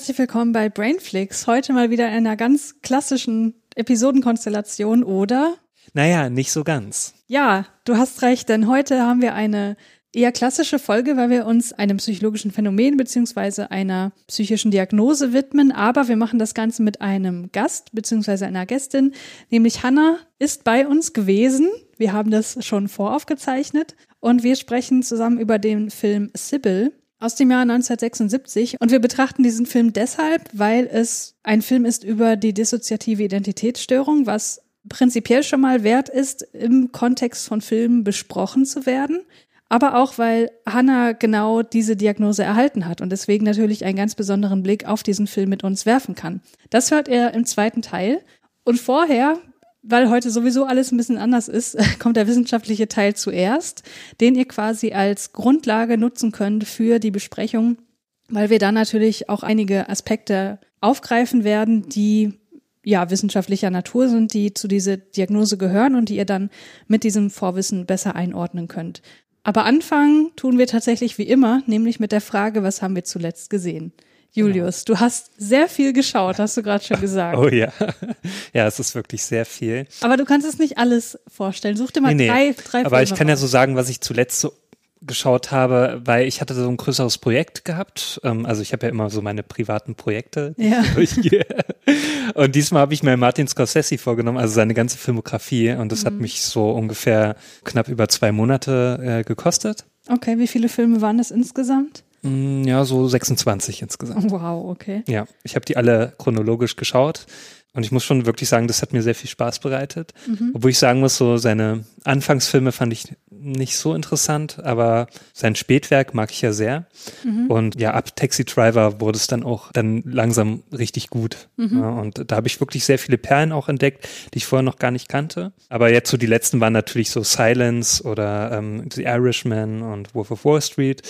Herzlich willkommen bei Brainflix. Heute mal wieder in einer ganz klassischen Episodenkonstellation, oder? Naja, nicht so ganz. Ja, du hast recht, denn heute haben wir eine eher klassische Folge, weil wir uns einem psychologischen Phänomen beziehungsweise einer psychischen Diagnose widmen. Aber wir machen das Ganze mit einem Gast beziehungsweise einer Gästin, nämlich Hannah ist bei uns gewesen. Wir haben das schon voraufgezeichnet und wir sprechen zusammen über den Film Sybil aus dem Jahr 1976 und wir betrachten diesen Film deshalb, weil es ein Film ist über die dissoziative Identitätsstörung, was prinzipiell schon mal wert ist, im Kontext von Filmen besprochen zu werden, aber auch weil Hannah genau diese Diagnose erhalten hat und deswegen natürlich einen ganz besonderen Blick auf diesen Film mit uns werfen kann. Das hört er im zweiten Teil. Und vorher weil heute sowieso alles ein bisschen anders ist, kommt der wissenschaftliche Teil zuerst, den ihr quasi als Grundlage nutzen könnt für die Besprechung, weil wir dann natürlich auch einige Aspekte aufgreifen werden, die ja wissenschaftlicher Natur sind, die zu dieser Diagnose gehören und die ihr dann mit diesem Vorwissen besser einordnen könnt. Aber anfangen tun wir tatsächlich wie immer, nämlich mit der Frage, was haben wir zuletzt gesehen? Julius, genau. du hast sehr viel geschaut, hast du gerade schon gesagt. Oh ja. Ja, es ist wirklich sehr viel. Aber du kannst es nicht alles vorstellen. Such dir mal nee, drei, drei Aber ich kann ja so sagen, was ich zuletzt so geschaut habe, weil ich hatte so ein größeres Projekt gehabt. Ähm, also ich habe ja immer so meine privaten Projekte, ja. durchgehe. Und diesmal habe ich mir Martin Scorsese vorgenommen, also seine ganze Filmografie. Und das mhm. hat mich so ungefähr knapp über zwei Monate äh, gekostet. Okay, wie viele Filme waren das insgesamt? Mm, ja, so 26 insgesamt. Wow, okay. Ja, ich habe die alle chronologisch geschaut. Und ich muss schon wirklich sagen, das hat mir sehr viel Spaß bereitet. Mhm. Obwohl ich sagen muss, so seine Anfangsfilme fand ich nicht so interessant, aber sein Spätwerk mag ich ja sehr. Mhm. Und ja, ab Taxi Driver wurde es dann auch dann langsam richtig gut. Mhm. Ja, und da habe ich wirklich sehr viele Perlen auch entdeckt, die ich vorher noch gar nicht kannte. Aber jetzt so die letzten waren natürlich so Silence oder ähm, The Irishman und Wolf of Wall Street.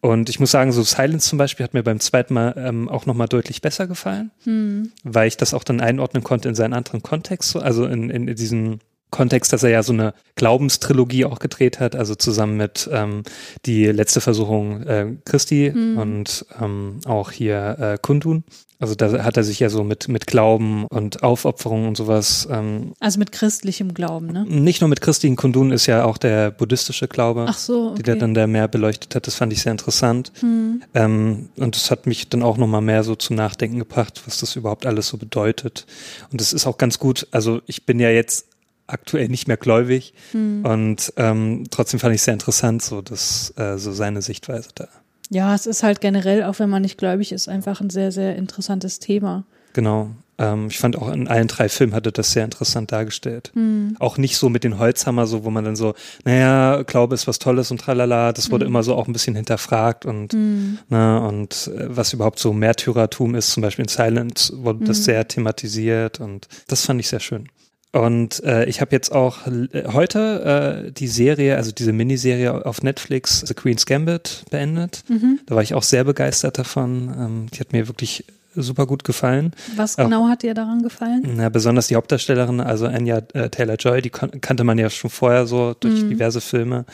Und ich muss sagen, so Silence zum Beispiel hat mir beim zweiten Mal ähm, auch nochmal deutlich besser gefallen, hm. weil ich das auch dann einordnen konnte in seinen anderen Kontext, also in, in, in diesen Kontext, dass er ja so eine Glaubenstrilogie auch gedreht hat, also zusammen mit ähm, die letzte Versuchung äh, Christi hm. und ähm, auch hier äh, Kundun. Also da hat er sich ja so mit, mit Glauben und Aufopferung und sowas. Ähm, also mit christlichem Glauben, ne? Nicht nur mit christlichen Kundun ist ja auch der buddhistische Glaube, Ach so, okay. die der dann der mehr beleuchtet hat. Das fand ich sehr interessant. Hm. Ähm, und das hat mich dann auch nochmal mehr so zum Nachdenken gebracht, was das überhaupt alles so bedeutet. Und das ist auch ganz gut. Also ich bin ja jetzt aktuell nicht mehr gläubig hm. und ähm, trotzdem fand ich sehr interessant, so das, äh, so seine Sichtweise da. Ja, es ist halt generell, auch wenn man nicht gläubig ist, einfach ein sehr, sehr interessantes Thema. Genau. Ähm, ich fand auch in allen drei Filmen hatte das sehr interessant dargestellt. Hm. Auch nicht so mit den Holzhammer, so wo man dann so, naja, Glaube ist was Tolles und tralala. Das wurde hm. immer so auch ein bisschen hinterfragt und hm. na, ne, und äh, was überhaupt so Märtyrertum ist, zum Beispiel in Silence wurde das hm. sehr thematisiert und das fand ich sehr schön. Und äh, ich habe jetzt auch äh, heute äh, die Serie, also diese Miniserie auf Netflix, The Queen's Gambit, beendet. Mhm. Da war ich auch sehr begeistert davon. Ähm, die hat mir wirklich super gut gefallen. Was genau auch, hat dir daran gefallen? Na, besonders die Hauptdarstellerin, also Anya äh, Taylor-Joy, die kannte man ja schon vorher so durch mhm. diverse Filme.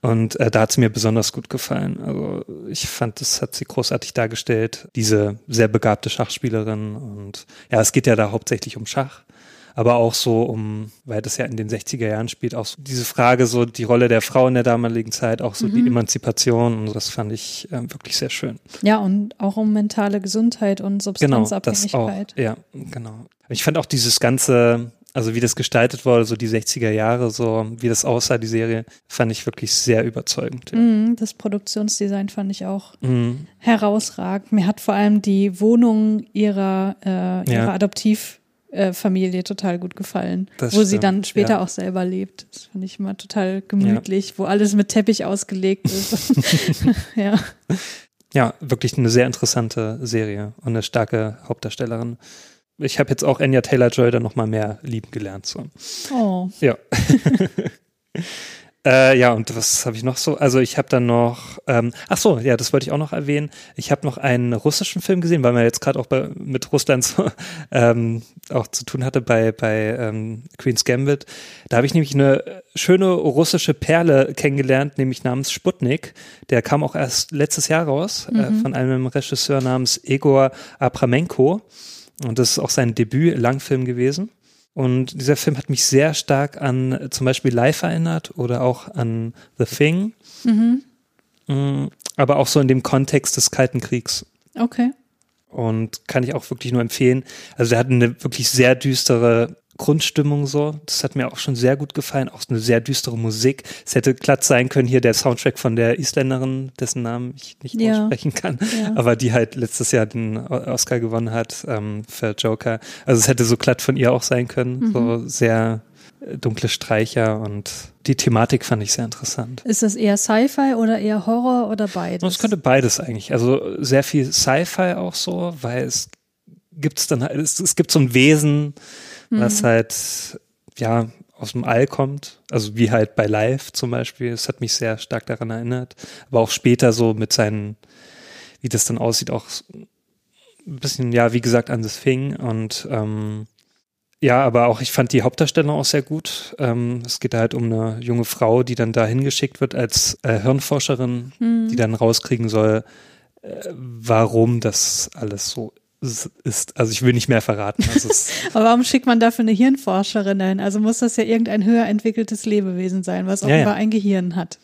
Und äh, da hat sie mir besonders gut gefallen. Also ich fand, das hat sie großartig dargestellt. Diese sehr begabte Schachspielerin. Und ja, es geht ja da hauptsächlich um Schach aber auch so um, weil das ja in den 60er Jahren spielt, auch so diese Frage, so die Rolle der Frau in der damaligen Zeit, auch so mhm. die Emanzipation und das fand ich äh, wirklich sehr schön. Ja, und auch um mentale Gesundheit und Substanzabhängigkeit. Genau, das auch, ja, genau. Ich fand auch dieses ganze, also wie das gestaltet wurde, so die 60er Jahre, so wie das aussah, die Serie, fand ich wirklich sehr überzeugend. Ja. Mm, das Produktionsdesign fand ich auch mm. herausragend. Mir hat vor allem die Wohnung ihrer, äh, ihrer ja. Adoptiv äh, Familie total gut gefallen, das wo stimmt, sie dann später ja. auch selber lebt. Das fand ich immer total gemütlich, ja. wo alles mit Teppich ausgelegt ist. ja. ja, wirklich eine sehr interessante Serie und eine starke Hauptdarstellerin. Ich habe jetzt auch Anya Taylor-Joy dann noch mal mehr lieben gelernt. So. Oh. Ja. Äh, ja, und was habe ich noch so? Also ich habe dann noch, ähm, ach so, ja, das wollte ich auch noch erwähnen. Ich habe noch einen russischen Film gesehen, weil man jetzt gerade auch bei, mit Russland so, ähm, auch zu tun hatte bei, bei ähm, Queen's Gambit. Da habe ich nämlich eine schöne russische Perle kennengelernt, nämlich namens Sputnik. Der kam auch erst letztes Jahr raus äh, von einem Regisseur namens Egor Abramenko. Und das ist auch sein Debüt-Langfilm gewesen. Und dieser Film hat mich sehr stark an äh, zum Beispiel Life erinnert oder auch an The Thing. Mm, Aber auch so in dem Kontext des Kalten Kriegs. Okay. Und kann ich auch wirklich nur empfehlen. Also der hat eine wirklich sehr düstere Grundstimmung so. Das hat mir auch schon sehr gut gefallen. Auch eine sehr düstere Musik. Es hätte glatt sein können hier der Soundtrack von der Isländerin, dessen Namen ich nicht Ja. aussprechen kann, Ja. aber die halt letztes Jahr den Oscar gewonnen hat ähm, für Joker. Also es hätte so glatt von ihr auch sein können. So sehr äh, dunkle Streicher und die Thematik fand ich sehr interessant. Ist das eher Sci-Fi oder eher Horror oder beides? es könnte beides eigentlich. Also sehr viel Sci-Fi auch so, weil es gibt's dann halt, es, es gibt so ein Wesen, was halt, ja, aus dem All kommt. Also wie halt bei Live zum Beispiel. Es hat mich sehr stark daran erinnert. Aber auch später so mit seinen, wie das dann aussieht, auch ein bisschen, ja, wie gesagt, an das Thing. Und ähm, ja, aber auch ich fand die Hauptdarstellung auch sehr gut. Ähm, es geht halt um eine junge Frau, die dann da hingeschickt wird als äh, Hirnforscherin, die dann rauskriegen soll, äh, warum das alles so is- ist. Also ich will nicht mehr verraten. Also es, Aber warum schickt man dafür eine Hirnforscherin hin? Also muss das ja irgendein höher entwickeltes Lebewesen sein, was Ja, ja. offenbar ein Gehirn hat.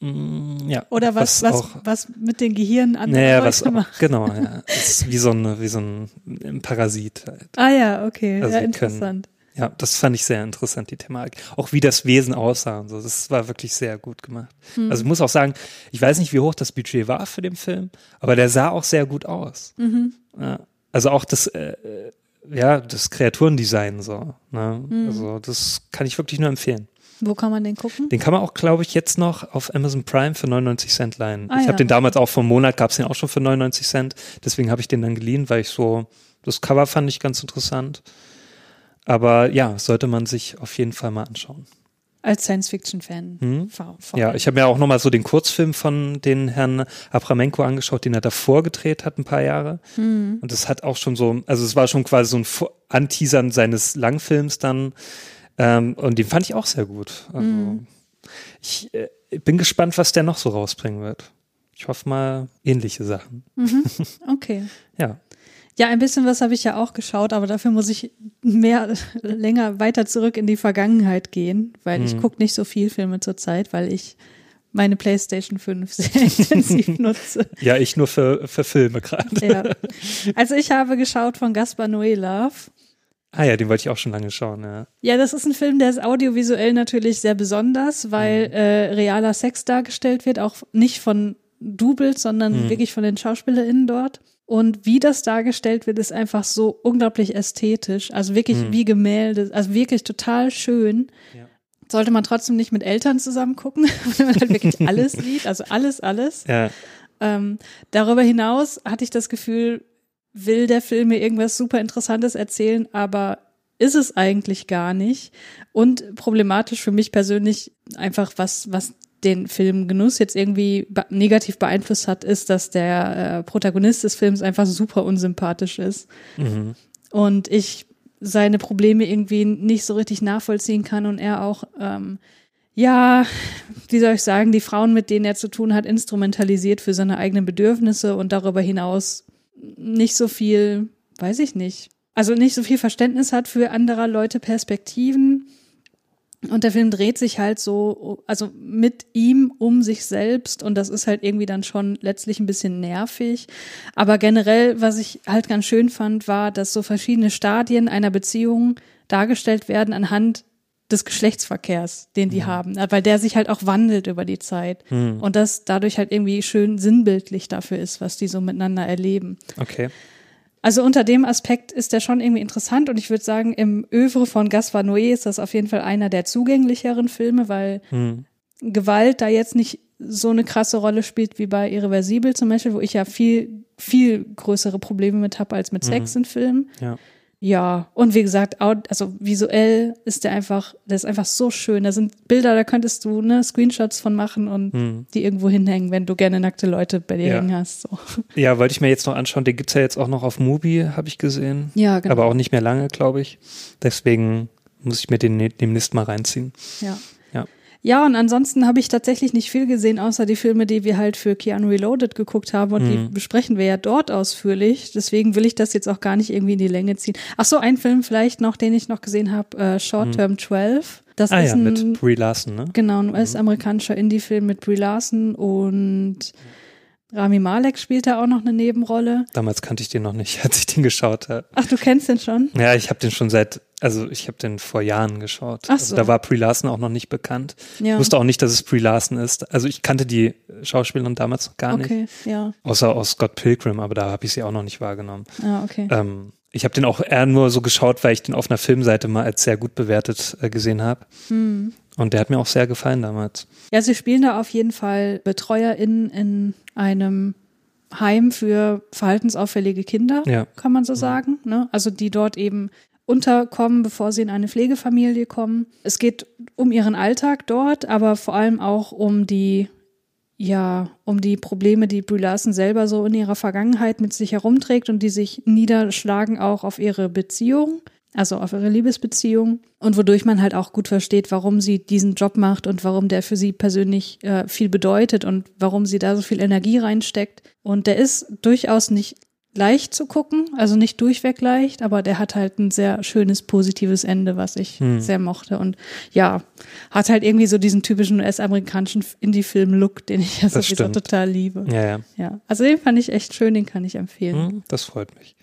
mm, ja, Oder was, was, auch, was, mit den Gehirnen anderer naja, was auch, macht. genau, ja. Es ist wie so ein, wie so ein Parasit halt. Ah ja, okay. Also ja, interessant. Ja, das fand ich sehr interessant, die Thematik. Auch wie das Wesen aussah und so. Das war wirklich sehr gut gemacht. Hm. Also ich muss auch sagen, ich weiß nicht, wie hoch das Budget war für den Film, aber der sah auch sehr gut aus. Mhm. Ja. Also auch das, äh, äh, ja, das Kreaturendesign so. Ne? Hm. Also das kann ich wirklich nur empfehlen. Wo kann man den gucken? Den kann man auch, glaube ich, jetzt noch auf Amazon Prime für 99 Cent leihen. Ah, ich ja. habe den damals auch vom Monat, gab es den auch schon für 99 Cent. Deswegen habe ich den dann geliehen, weil ich so, das Cover fand ich ganz interessant. Aber ja, sollte man sich auf jeden Fall mal anschauen. Als Science-Fiction-Fan. Hm? Ja, ich habe mir auch nochmal so den Kurzfilm von den Herrn Abramenko angeschaut, den er davor gedreht hat, ein paar Jahre. Hm. Und das hat auch schon so, also es war schon quasi so ein Anteasern seines Langfilms dann. Ähm, und den fand ich auch sehr gut. Also Hm. ich äh, bin gespannt, was der noch so rausbringen wird. Ich hoffe mal ähnliche Sachen. Okay. Ja. Ja, ein bisschen was habe ich ja auch geschaut, aber dafür muss ich mehr, länger weiter zurück in die Vergangenheit gehen, weil ich gucke nicht so viel Filme zurzeit, weil ich meine PlayStation 5 sehr intensiv nutze. Ja, ich nur für, für Filme gerade. Ja. Also ich habe geschaut von Gaspar Noé Love. Ah ja, den wollte ich auch schon lange schauen, ja. Ja, das ist ein Film, der ist audiovisuell natürlich sehr besonders, weil äh, realer Sex dargestellt wird, auch nicht von Doubles, sondern wirklich von den SchauspielerInnen dort. Und wie das dargestellt wird, ist einfach so unglaublich ästhetisch. Also wirklich wie Gemälde, also wirklich total schön. Ja. Sollte man trotzdem nicht mit Eltern zusammen gucken, weil man halt wirklich alles sieht, also alles, alles. Ja, Ähm, darüber hinaus hatte ich das Gefühl, will der Film mir irgendwas super Interessantes erzählen, aber ist es eigentlich gar nicht. Und problematisch für mich persönlich einfach, was, was den Filmgenuss jetzt irgendwie be negativ beeinflusst hat, ist, dass der äh, Protagonist des Films einfach super unsympathisch ist. mhm. Und ich seine Probleme irgendwie nicht so richtig nachvollziehen kann und er auch, ähm, ja, wie soll ich sagen, die Frauen, mit denen er zu tun hat, instrumentalisiert für seine eigenen Bedürfnisse und darüber hinaus nicht so viel, weiß ich nicht, also nicht so viel Verständnis hat für anderer Leute Perspektiven. Und der Film dreht sich halt so, also mit ihm um sich selbst und das ist halt irgendwie dann schon letztlich ein bisschen nervig. Aber generell, was ich halt ganz schön fand, war, dass so verschiedene Stadien einer Beziehung dargestellt werden anhand des Geschlechtsverkehrs, den die haben, weil der sich halt auch wandelt über die Zeit und das dadurch halt irgendwie schön sinnbildlich dafür ist, was die so miteinander erleben. okay. Also unter dem Aspekt ist der schon irgendwie interessant und ich würde sagen, im Övre von Gaspar Noé ist das auf jeden Fall einer der zugänglicheren Filme, weil Hm. Gewalt da jetzt nicht so eine krasse Rolle spielt wie bei Irreversibel zum Beispiel, wo ich ja viel, viel größere Probleme mit habe als mit Sex Mhm. in Filmen. Ja. Ja, und wie gesagt, also visuell ist der einfach, der ist einfach so schön. Da sind Bilder, da könntest du ne, Screenshots von machen und Hm. die irgendwo hinhängen, wenn du gerne nackte Leute bei dir Ja. hängen hast. So. Ja, wollte ich mir jetzt noch anschauen. Den gibt's ja jetzt auch noch auf Mubi, habe ich gesehen. Ja, genau. Aber auch nicht mehr lange, glaube ich. Deswegen muss ich mir den ne- demnächst mal reinziehen. Ja. Ja. Und ansonsten habe ich tatsächlich nicht viel gesehen, außer die Filme, die wir halt für Keanu Reloaded geguckt haben und die Mhm. besprechen wir ja dort ausführlich. Deswegen will ich das jetzt auch gar nicht irgendwie in die Länge ziehen. Ach so, ein Film vielleicht noch, den ich noch gesehen habe, äh, Short Term 12. Das Mhm. Ah ist ja, ein, mit Brie Larson, ne? genau, ein US-amerikanischer Indie-Film mit Brie Larson und Rami Malek spielt da auch noch eine Nebenrolle. Damals kannte ich den noch nicht, als ich den geschaut habe. Ach, du kennst den schon? Ja, ich habe den schon seit, also ich habe den vor Jahren geschaut. Ach so. Also da war Brie Larson auch noch nicht bekannt. Ja. Ich wusste auch nicht, dass es Brie Larson ist. Also ich kannte die Schauspielerin damals noch gar nicht. Okay, ja. Außer aus Scott Pilgrim, aber da habe ich sie auch noch nicht wahrgenommen. Ah, okay. Ähm, ich habe den auch eher nur so geschaut, weil ich den auf einer Filmseite mal als sehr gut bewertet äh, gesehen habe. Hm. Und der hat mir auch sehr gefallen damals. Ja, sie spielen da auf jeden Fall BetreuerInnen in einem Heim für verhaltensauffällige Kinder, Ja. kann man so sagen. Ne? Also die dort eben unterkommen, bevor sie in eine Pflegefamilie kommen. Es geht um ihren Alltag dort, aber vor allem auch um die, ja, um die Probleme, die Brie Larson selber so in ihrer Vergangenheit mit sich herumträgt und die sich niederschlagen auch auf ihre Beziehung, also auf ihre Liebesbeziehung und wodurch man halt auch gut versteht, warum sie diesen Job macht und warum der für sie persönlich äh, viel bedeutet und warum sie da so viel Energie reinsteckt. Und der ist durchaus nicht leicht zu gucken, also nicht durchweg leicht, aber der hat halt ein sehr schönes, positives Ende, was ich Hm. sehr mochte. Und ja, hat halt irgendwie so diesen typischen US-amerikanischen Indie-Film-Look, den ich ja Das sowieso stimmt. total liebe. Ja, ja. Ja, also den fand ich echt schön, den kann ich empfehlen. Hm, das freut mich.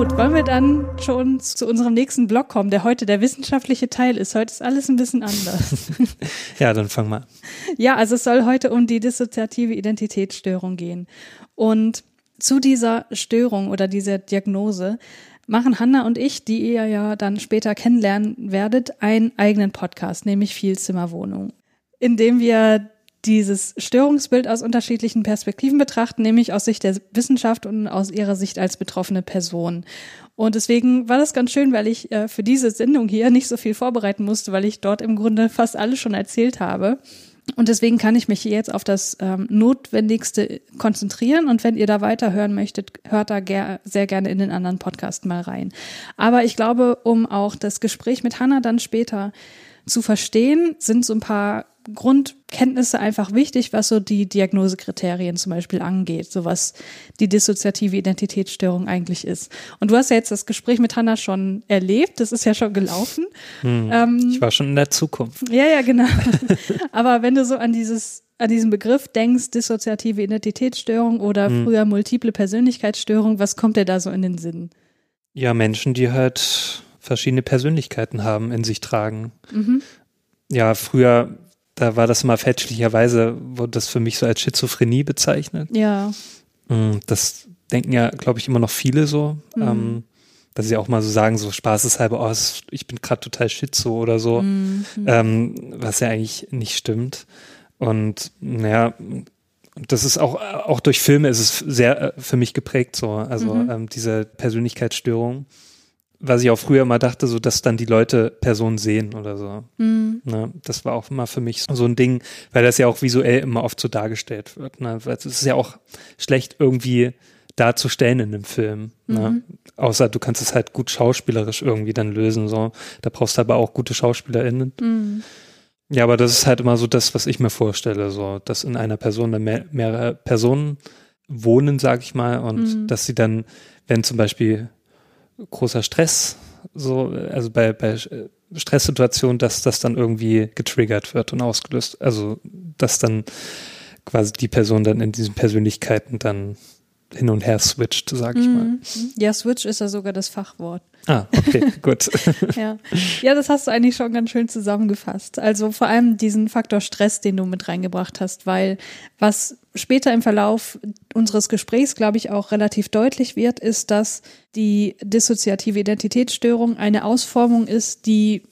Gut, wollen wir dann schon zu unserem nächsten Blog kommen, der heute der wissenschaftliche Teil ist. Heute ist alles ein bisschen anders. Ja, dann fang mal. Ja, also es soll heute um die dissoziative Identitätsstörung gehen. Und zu dieser Störung oder dieser Diagnose machen Hanna und ich, die ihr ja dann später kennenlernen werdet, einen eigenen Podcast, nämlich Vielzimmerwohnung, in dem wir dieses Störungsbild aus unterschiedlichen Perspektiven betrachten, nämlich aus Sicht der Wissenschaft und aus ihrer Sicht als betroffene Person. Und deswegen war das ganz schön, weil ich äh, für diese Sendung hier nicht so viel vorbereiten musste, weil ich dort im Grunde fast alles schon erzählt habe. Und deswegen kann ich mich jetzt auf das ähm, Notwendigste konzentrieren. Und wenn ihr da weiterhören möchtet, hört da ger sehr gerne in den anderen Podcast mal rein. Aber ich glaube, um auch das Gespräch mit Hannah dann später zu verstehen, sind so ein paar Grundkenntnisse einfach wichtig, was so die Diagnosekriterien zum Beispiel angeht, so was die dissoziative Identitätsstörung eigentlich ist. Und du hast ja jetzt das Gespräch mit Hannah schon erlebt, das ist ja schon gelaufen. Ähm, Ich war schon in der Zukunft. ja, ja, genau. Aber wenn du so an dieses an diesen Begriff denkst, dissoziative Identitätsstörung oder früher multiple Persönlichkeitsstörung, was kommt dir da so in den Sinn? Ja, Menschen, die halt verschiedene Persönlichkeiten haben, in sich tragen. Mhm. Ja, früher, da war das immer fälschlicherweise, wurde das für mich so als Schizophrenie bezeichnet. Ja, Mm, Das denken ja, glaube ich, immer noch viele so. Mhm. Ähm, dass sie auch mal so sagen, so spaßeshalber, oh, ich bin gerade total schizo oder so. Mhm. Ähm, was ja eigentlich nicht stimmt. Und naja, das ist auch, auch durch Filme ist es sehr äh, für mich geprägt so. Also Mhm. ähm, diese Persönlichkeitsstörung. Was ich auch früher mal dachte, so dass dann die Leute Personen sehen oder so. Mhm. Ne? Das war auch immer für mich so ein Ding, weil das ja auch visuell immer oft so dargestellt wird. Ne? Weil es ist ja auch schlecht irgendwie darzustellen in einem Film. Ne? Mhm. Außer du kannst es halt gut schauspielerisch irgendwie dann lösen. So. Da brauchst du aber auch gute SchauspielerInnen. Mhm. Ja, aber das ist halt immer so das, was ich mir vorstelle, so, dass in einer Person dann mehr, mehrere Personen wohnen, sag ich mal, und Mhm. dass sie dann, wenn zum Beispiel großer Stress, so, also bei, bei äh, Stresssituationen, dass das dann irgendwie getriggert wird und ausgelöst, also dass dann quasi die Person dann in diesen Persönlichkeiten dann hin und her switcht, sag ich mal. Mhm. Ja, Switch ist ja sogar das Fachwort. Ah, okay, gut. ja. ja, das hast du eigentlich schon ganz schön zusammengefasst. Also vor allem diesen Faktor Stress, den du mit reingebracht hast, weil was später im Verlauf unseres Gesprächs, glaube ich, auch relativ deutlich wird, ist, dass die dissoziative Identitätsstörung eine Ausformung ist, die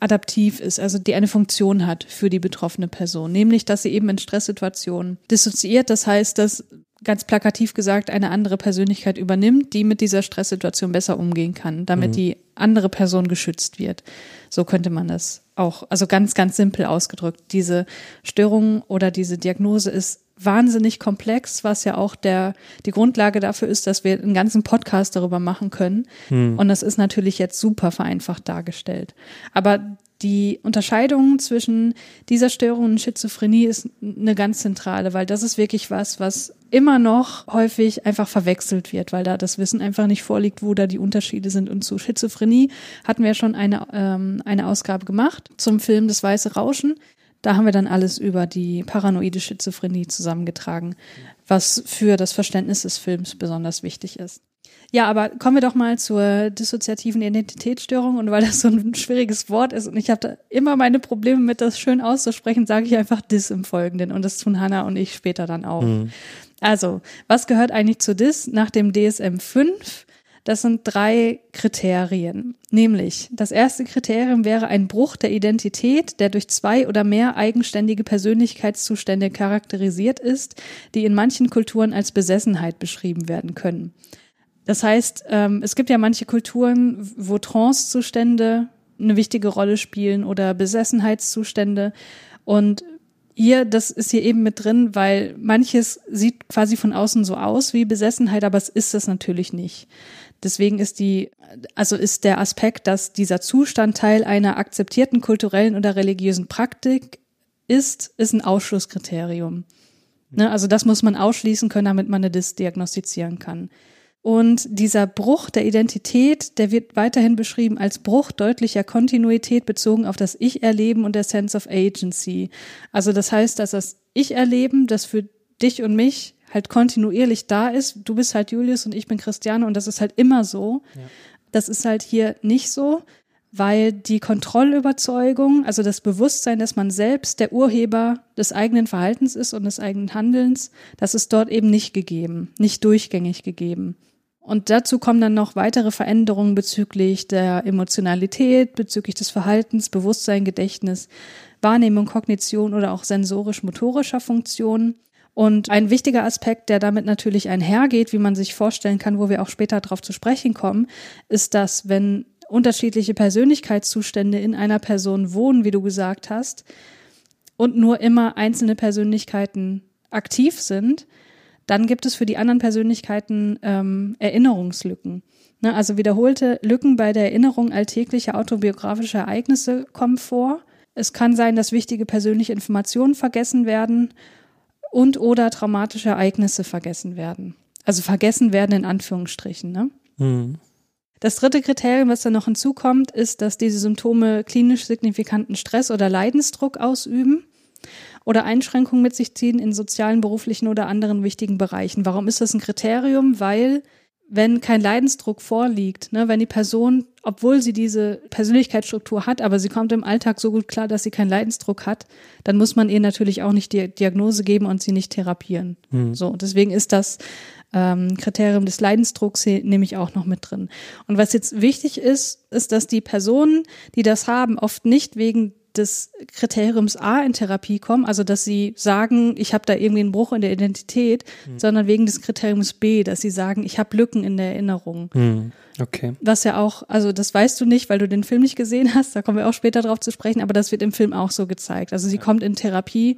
adaptiv ist, also die eine Funktion hat für die betroffene Person, nämlich dass sie eben in Stresssituationen dissoziiert. Das heißt, dass ganz plakativ gesagt eine andere Persönlichkeit übernimmt, die mit dieser Stresssituation besser umgehen kann, damit mhm. die andere Person geschützt wird. So könnte man das auch, also ganz, ganz simpel ausgedrückt. Diese Störung oder diese Diagnose ist wahnsinnig komplex, was ja auch der, die Grundlage dafür ist, dass wir einen ganzen Podcast darüber machen können. Mhm. Und das ist natürlich jetzt super vereinfacht dargestellt. Aber die Unterscheidung zwischen dieser Störung und Schizophrenie ist eine ganz zentrale, weil das ist wirklich was, was immer noch häufig einfach verwechselt wird, weil da das Wissen einfach nicht vorliegt, wo da die Unterschiede sind. Und zu Schizophrenie hatten wir schon eine, ähm, eine Ausgabe gemacht zum Film Das Weiße Rauschen. Da haben wir dann alles über die paranoide Schizophrenie zusammengetragen, was für das Verständnis des Films besonders wichtig ist. Ja, aber kommen wir doch mal zur dissoziativen Identitätsstörung. Und weil das so ein schwieriges Wort ist und ich habe da immer meine Probleme mit, das schön auszusprechen, sage ich einfach Dis im Folgenden. Und das tun Hannah und ich später dann auch. Mhm. Also, was gehört eigentlich zu Dis nach dem DSM 5? Das sind drei Kriterien. Nämlich, das erste Kriterium wäre ein Bruch der Identität, der durch zwei oder mehr eigenständige Persönlichkeitszustände charakterisiert ist, die in manchen Kulturen als Besessenheit beschrieben werden können. Das heißt, ähm, es gibt ja manche Kulturen, wo Trancezustände eine wichtige Rolle spielen oder Besessenheitszustände. Und hier, das ist hier eben mit drin, weil manches sieht quasi von außen so aus wie Besessenheit, aber es ist es natürlich nicht. Deswegen ist die, also ist der Aspekt, dass dieser Zustand Teil einer akzeptierten kulturellen oder religiösen Praktik ist, ist ein Ausschlusskriterium. Ne, also das muss man ausschließen können, damit man Dis diagnostizieren kann. Und dieser Bruch der Identität, der wird weiterhin beschrieben als Bruch deutlicher Kontinuität bezogen auf das Ich-Erleben und der Sense of Agency. Also das heißt, dass das Ich-Erleben, das für dich und mich halt kontinuierlich da ist. Du bist halt Julius und ich bin Christiane und das ist halt immer so. Ja. Das ist halt hier nicht so, weil die Kontrollüberzeugung, also das Bewusstsein, dass man selbst der Urheber des eigenen Verhaltens ist und des eigenen Handelns, das ist dort eben nicht gegeben, nicht durchgängig gegeben. Und dazu kommen dann noch weitere Veränderungen bezüglich der Emotionalität, bezüglich des Verhaltens, Bewusstsein, Gedächtnis, Wahrnehmung, Kognition oder auch sensorisch-motorischer Funktionen. Und ein wichtiger Aspekt, der damit natürlich einhergeht, wie man sich vorstellen kann, wo wir auch später darauf zu sprechen kommen, ist, dass wenn unterschiedliche Persönlichkeitszustände in einer Person wohnen, wie du gesagt hast, und nur immer einzelne Persönlichkeiten aktiv sind, dann gibt es für die anderen Persönlichkeiten ähm, Erinnerungslücken. Ne, also wiederholte Lücken bei der Erinnerung alltäglicher autobiografischer Ereignisse kommen vor. Es kann sein, dass wichtige persönliche Informationen vergessen werden und oder traumatische Ereignisse vergessen werden. Also vergessen werden in Anführungsstrichen. Ne? Mhm. Das dritte Kriterium, was da noch hinzukommt, ist, dass diese Symptome klinisch signifikanten Stress oder Leidensdruck ausüben oder Einschränkungen mit sich ziehen in sozialen, beruflichen oder anderen wichtigen Bereichen. Warum ist das ein Kriterium? Weil wenn kein Leidensdruck vorliegt, ne, wenn die Person, obwohl sie diese Persönlichkeitsstruktur hat, aber sie kommt im Alltag so gut klar, dass sie keinen Leidensdruck hat, dann muss man ihr natürlich auch nicht die Diagnose geben und sie nicht therapieren. Mhm. So, deswegen ist das ähm, Kriterium des Leidensdrucks nehme ich auch noch mit drin. Und was jetzt wichtig ist, ist, dass die Personen, die das haben, oft nicht wegen des Kriteriums A in Therapie kommen, also dass sie sagen, ich habe da irgendwie einen Bruch in der Identität, mhm. sondern wegen des Kriteriums B, dass sie sagen, ich habe Lücken in der Erinnerung. Mhm. Okay. Was ja auch, also das weißt du nicht, weil du den Film nicht gesehen hast, da kommen wir auch später drauf zu sprechen, aber das wird im Film auch so gezeigt. Also sie ja. kommt in Therapie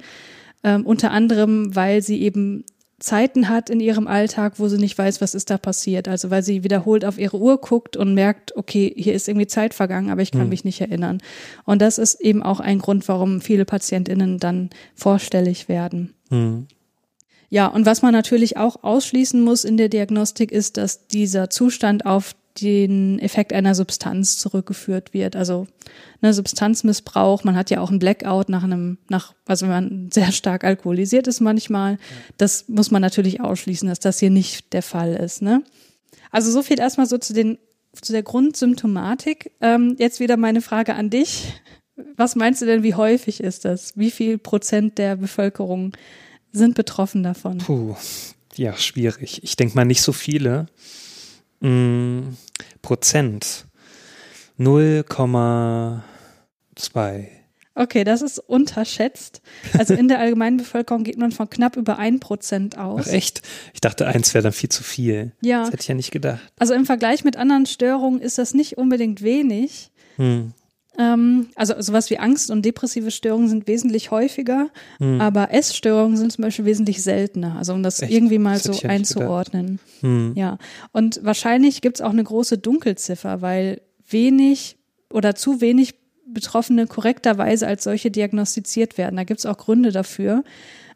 ähm, unter anderem, weil sie eben Zeiten hat in ihrem Alltag, wo sie nicht weiß, was ist da passiert. Also weil sie wiederholt auf ihre Uhr guckt und merkt, okay, hier ist irgendwie Zeit vergangen, aber ich kann mhm. mich nicht erinnern. Und das ist eben auch ein Grund, warum viele Patientinnen dann vorstellig werden. Mhm. Ja, und was man natürlich auch ausschließen muss in der Diagnostik ist, dass dieser Zustand auf den Effekt einer Substanz zurückgeführt wird. Also ne, Substanzmissbrauch, man hat ja auch einen Blackout nach einem, nach, also wenn man sehr stark alkoholisiert ist manchmal, das muss man natürlich ausschließen, dass das hier nicht der Fall ist. Ne? Also so viel erstmal so zu den zu der Grundsymptomatik. Ähm, jetzt wieder meine Frage an dich. Was meinst du denn, wie häufig ist das? Wie viel Prozent der Bevölkerung sind betroffen davon? Puh, ja, schwierig. Ich denke mal nicht so viele. Mm, Prozent. 0,2. Okay, das ist unterschätzt. Also in der allgemeinen Bevölkerung geht man von knapp über ein Prozent aus. Ach echt? Ich dachte, eins wäre dann viel zu viel. Ja. Das hätte ich ja nicht gedacht. Also im Vergleich mit anderen Störungen ist das nicht unbedingt wenig. Hm. Ähm, also sowas wie Angst und depressive Störungen sind wesentlich häufiger, Hm. aber Essstörungen sind zum Beispiel wesentlich seltener. Also um das Echt? irgendwie mal Das so ja einzuordnen. Hm. Ja, und wahrscheinlich gibt's auch eine große Dunkelziffer, weil wenig oder zu wenig Betroffene korrekterweise als solche diagnostiziert werden. Da gibt's auch Gründe dafür,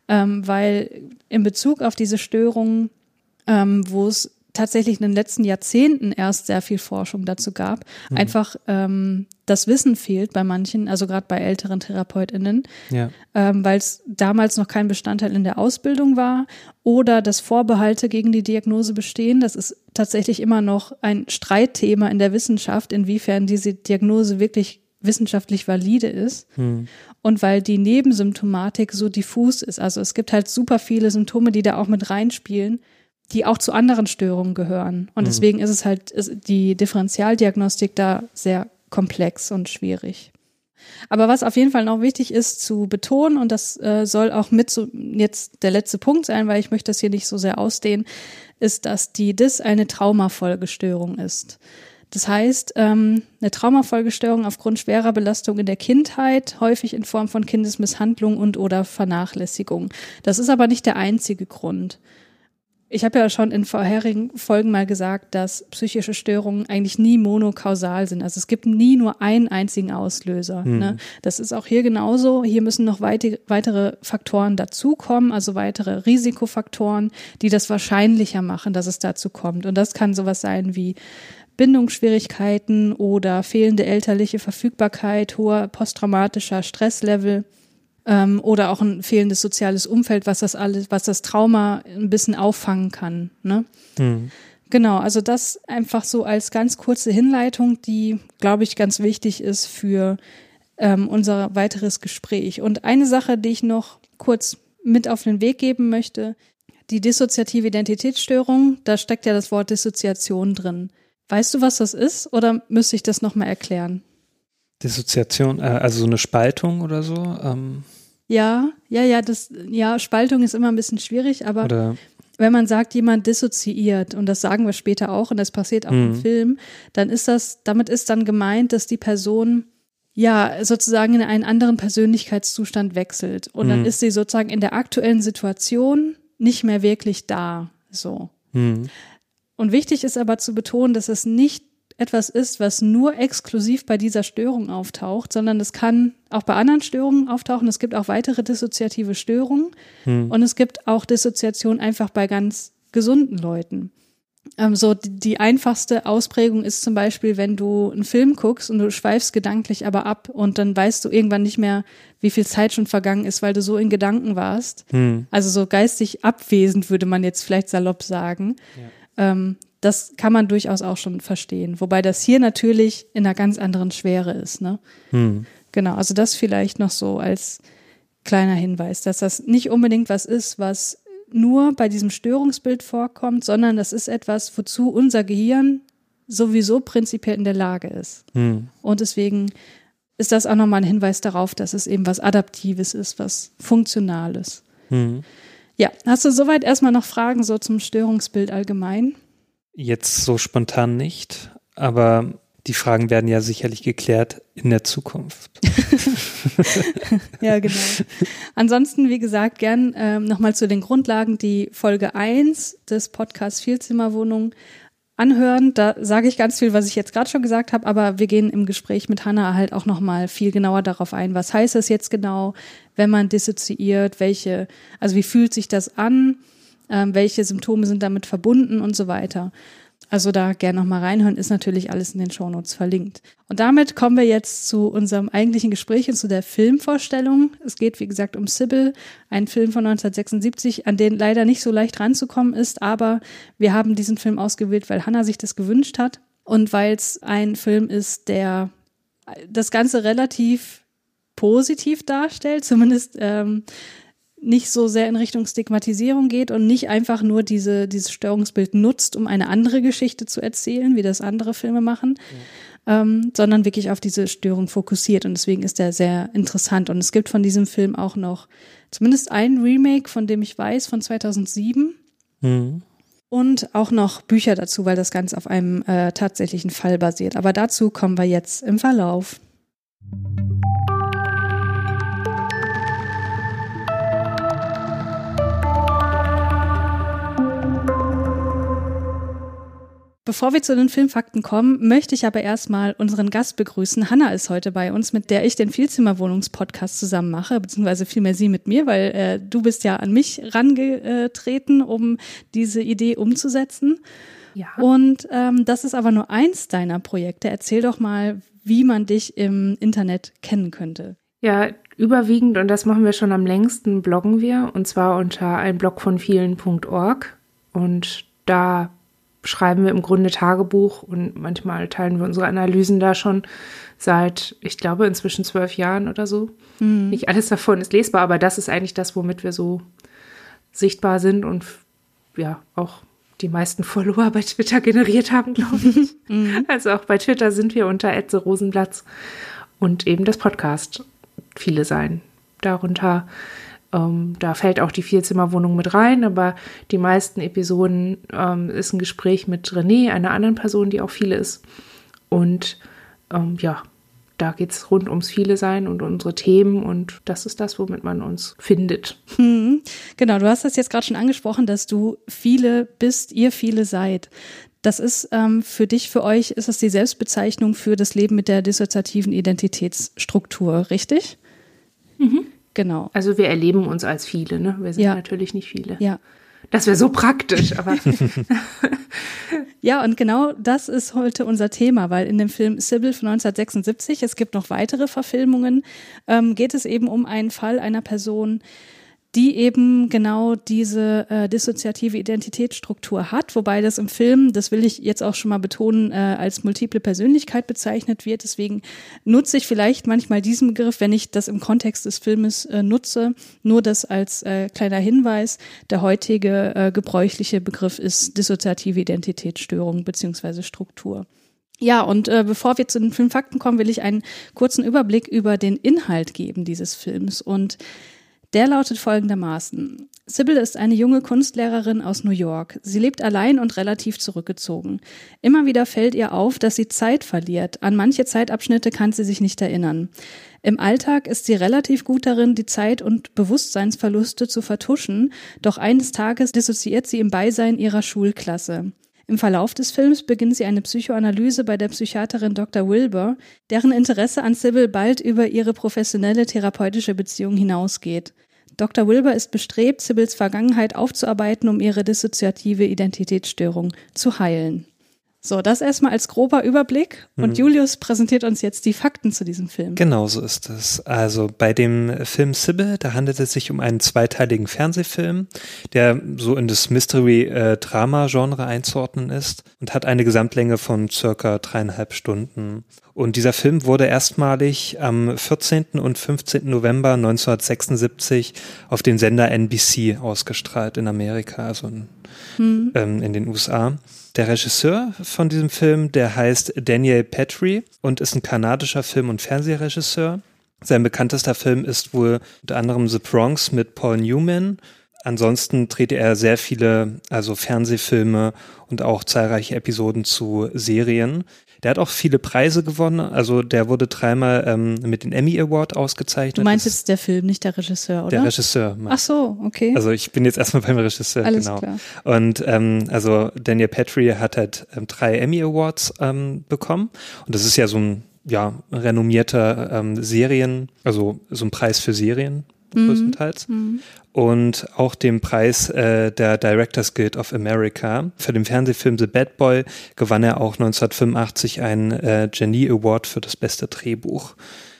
ähm, weil in Bezug auf diese Störungen, ähm, wo es tatsächlich in den letzten Jahrzehnten erst sehr viel Forschung dazu gab, einfach ähm, das Wissen fehlt bei manchen, also gerade bei älteren TherapeutInnen, Ja. ähm, weil es damals noch kein Bestandteil in der Ausbildung war oder dass Vorbehalte gegen die Diagnose bestehen. Das ist tatsächlich immer noch ein Streitthema in der Wissenschaft, inwiefern diese Diagnose wirklich wissenschaftlich valide ist Hm. und weil die Nebensymptomatik so diffus ist. Also es gibt halt super viele Symptome, die da auch mit reinspielen, die auch zu anderen Störungen gehören. Und deswegen ist es halt ist die Differentialdiagnostik da sehr komplex und schwierig. Aber was auf jeden Fall noch wichtig ist zu betonen, und das äh, soll auch mit so jetzt der letzte Punkt sein, weil ich möchte das hier nicht so sehr ausdehnen, ist, dass die DIS eine Traumafolgestörung ist. Das heißt, ähm, eine Traumafolgestörung aufgrund schwerer Belastung in der Kindheit, häufig in Form von Kindesmisshandlung und oder Vernachlässigung. Das ist aber nicht der einzige Grund. Ich habe ja schon in vorherigen Folgen mal gesagt, dass psychische Störungen eigentlich nie monokausal sind. Also es gibt nie nur einen einzigen Auslöser. Ne? Das ist auch hier genauso. Hier müssen noch weite, weitere Faktoren dazukommen, also weitere Risikofaktoren, die das wahrscheinlicher machen, dass es dazu kommt. Und das kann sowas sein wie Bindungsschwierigkeiten oder fehlende elterliche Verfügbarkeit, hoher posttraumatischer Stresslevel ähm, oder auch ein fehlendes soziales Umfeld, was das alles, was das Trauma ein bisschen auffangen kann. Ne? Hm. Genau, also das einfach so als ganz kurze Hinleitung, die, glaube ich, ganz wichtig ist für ähm, unser weiteres Gespräch. Und eine Sache, die ich noch kurz mit auf den Weg geben möchte, die dissoziative Identitätsstörung, da steckt ja das Wort Dissoziation drin. Weißt du, was das ist oder müsste ich das nochmal erklären? Dissoziation, äh, also so eine Spaltung oder so? Ähm, Ja, ja, ja, das, ja, Spaltung ist immer ein bisschen schwierig, aber oder wenn man sagt, jemand dissoziiert, und das sagen wir später auch, und das passiert auch im Mhm. Film, dann ist das, damit ist dann gemeint, dass die Person ja sozusagen in einen anderen Persönlichkeitszustand wechselt. Und dann Mhm. ist sie sozusagen in der aktuellen Situation nicht mehr wirklich da. So. hm, Und wichtig ist aber zu betonen, dass es nicht etwas ist, was nur exklusiv bei dieser Störung auftaucht, sondern es kann auch bei anderen Störungen auftauchen. Es gibt auch weitere dissoziative Störungen hm, und es gibt auch Dissoziation einfach bei ganz gesunden Leuten. Ähm, so die, die einfachste Ausprägung ist zum Beispiel, wenn du einen Film guckst und du schweifst gedanklich aber ab und dann weißt du irgendwann nicht mehr, wie viel Zeit schon vergangen ist, weil du so in Gedanken warst. hm, Also so geistig abwesend würde man jetzt vielleicht salopp sagen. Ähm, das kann man durchaus auch schon verstehen. Wobei das hier natürlich in einer ganz anderen Schwere ist. Ne? hm, Genau, also das vielleicht noch so als kleiner Hinweis, dass das nicht unbedingt was ist, was nur bei diesem Störungsbild vorkommt, sondern das ist etwas, wozu unser Gehirn sowieso prinzipiell in der Lage ist. hm. Und deswegen ist das auch nochmal ein Hinweis darauf, dass es eben was Adaptives ist, was Funktionales. hm. Ja, hast du soweit erstmal noch Fragen so zum Störungsbild allgemein? Jetzt so spontan nicht, aber die Fragen werden ja sicherlich geklärt in der Zukunft. Ja, genau. Ansonsten, wie gesagt, gern ähm, nochmal zu den Grundlagen die Folge 1 des Podcasts Vielzimmerwohnung anhören. Da sage ich ganz viel, was ich jetzt gerade schon gesagt habe, aber wir gehen im Gespräch mit Hanna halt auch nochmal viel genauer darauf ein. Was heißt das jetzt genau, wenn man dissoziiert? Welche, also wie fühlt sich das an? Ähm, welche Symptome sind damit verbunden und so weiter. Also da gerne nochmal reinhören, ist natürlich alles in den Shownotes verlinkt. Und damit kommen wir jetzt zu unserem eigentlichen Gespräch und zu der Filmvorstellung. Es geht, wie gesagt, um Sybil, ein Film von 1976, an den leider nicht so leicht ranzukommen ist, aber wir haben diesen Film ausgewählt, weil Hannah sich das gewünscht hat und weil es ein Film ist, der das Ganze relativ positiv darstellt, zumindest ähm, nicht so sehr in Richtung Stigmatisierung geht und nicht einfach nur diese, dieses Störungsbild nutzt, um eine andere Geschichte zu erzählen, wie das andere Filme machen, ja. ähm, sondern wirklich auf diese Störung fokussiert. Und deswegen ist er sehr interessant. Und es gibt von diesem Film auch noch zumindest ein Remake, von dem ich weiß, von 2007. Mhm. Und auch noch Bücher dazu, weil das Ganze auf einem äh, tatsächlichen Fall basiert. Aber dazu kommen wir jetzt im Verlauf. Bevor wir zu den Filmfakten kommen, möchte ich aber erstmal unseren Gast begrüßen. Hanna ist heute bei uns, mit der ich den Vielzimmerwohnungspodcast zusammen mache, beziehungsweise vielmehr sie mit mir, weil äh, du bist ja an mich rangetreten, um diese Idee umzusetzen. Ja. Und ähm, das ist aber nur eins deiner Projekte. Erzähl doch mal, wie man dich im Internet kennen könnte. Ja, überwiegend, und das machen wir schon am längsten, bloggen wir, und zwar unter ein Blog von vielen.org. Und da schreiben wir im Grunde Tagebuch und manchmal teilen wir unsere Analysen da schon seit, ich glaube, inzwischen zwölf Jahren oder so. Mhm. Nicht alles davon ist lesbar, aber das ist eigentlich das, womit wir so sichtbar sind und ja, auch die meisten Follower bei Twitter generiert haben, glaube ich. Mhm. Also auch bei Twitter sind wir unter Etze Rosenplatz und eben das Podcast viele sein. Darunter ähm, da fällt auch die Vierzimmerwohnung mit rein, aber die meisten Episoden ähm, ist ein Gespräch mit René, einer anderen Person, die auch viele ist. Und ähm, ja, da geht es rund ums Viele sein und unsere Themen und das ist das, womit man uns findet. Hm, genau, du hast das jetzt gerade schon angesprochen, dass du viele bist, ihr viele seid. Das ist ähm, für dich, für euch, ist das die Selbstbezeichnung für das Leben mit der dissoziativen Identitätsstruktur, richtig? Mhm. Genau. Also wir erleben uns als viele, ne? Wir sind ja. natürlich nicht viele. Ja. Das wäre so praktisch, aber. ja, und genau das ist heute unser Thema, weil in dem Film Sybil von 1976, es gibt noch weitere Verfilmungen, ähm, geht es eben um einen Fall einer Person, die eben genau diese äh, dissoziative Identitätsstruktur hat, wobei das im Film, das will ich jetzt auch schon mal betonen, äh, als multiple Persönlichkeit bezeichnet wird. Deswegen nutze ich vielleicht manchmal diesen Begriff, wenn ich das im Kontext des Filmes äh, nutze, nur das als äh, kleiner Hinweis. Der heutige äh, gebräuchliche Begriff ist dissoziative Identitätsstörung beziehungsweise Struktur. Ja, und äh, bevor wir zu den Filmfakten kommen, will ich einen kurzen Überblick über den Inhalt geben dieses Films. Und der lautet folgendermaßen. Sybil ist eine junge Kunstlehrerin aus New York. Sie lebt allein und relativ zurückgezogen. Immer wieder fällt ihr auf, dass sie Zeit verliert. An manche Zeitabschnitte kann sie sich nicht erinnern. Im Alltag ist sie relativ gut darin, die Zeit- und Bewusstseinsverluste zu vertuschen, doch eines Tages dissoziiert sie im Beisein ihrer Schulklasse. Im Verlauf des Films beginnt sie eine Psychoanalyse bei der Psychiaterin Dr. Wilbur, deren Interesse an Sybil bald über ihre professionelle therapeutische Beziehung hinausgeht. Dr. Wilbur ist bestrebt, Sybils Vergangenheit aufzuarbeiten, um ihre dissoziative Identitätsstörung zu heilen. So, das erstmal als grober Überblick. Und mhm. Julius präsentiert uns jetzt die Fakten zu diesem Film. Genau so ist es. Also bei dem Film Sybil, da handelt es sich um einen zweiteiligen Fernsehfilm, der so in das Mystery-Drama-Genre einzuordnen ist und hat eine Gesamtlänge von circa dreieinhalb Stunden. Und dieser Film wurde erstmalig am 14. und 15. November 1976 auf den Sender NBC ausgestrahlt in Amerika, also in, hm. ähm, in den USA. Der Regisseur von diesem Film, der heißt Daniel Petrie und ist ein kanadischer Film- und Fernsehregisseur. Sein bekanntester Film ist wohl unter anderem The Bronx mit Paul Newman. Ansonsten drehte er sehr viele, also Fernsehfilme und auch zahlreiche Episoden zu Serien. Der hat auch viele Preise gewonnen. Also der wurde dreimal ähm, mit dem Emmy Award ausgezeichnet. Du meinst jetzt der Film, nicht der Regisseur, oder? Der Regisseur. Ach so, okay. Also ich bin jetzt erstmal beim Regisseur. Alles genau. klar. Und ähm, also Daniel Petrie hat halt ähm, drei Emmy Awards ähm, bekommen. Und das ist ja so ein ja, renommierter ähm, Serien, also so ein Preis für Serien mhm. größtenteils. Mhm. Und auch den Preis äh, der Directors Guild of America. Für den Fernsehfilm The Bad Boy gewann er auch 1985 einen äh, Genie Award für das beste Drehbuch.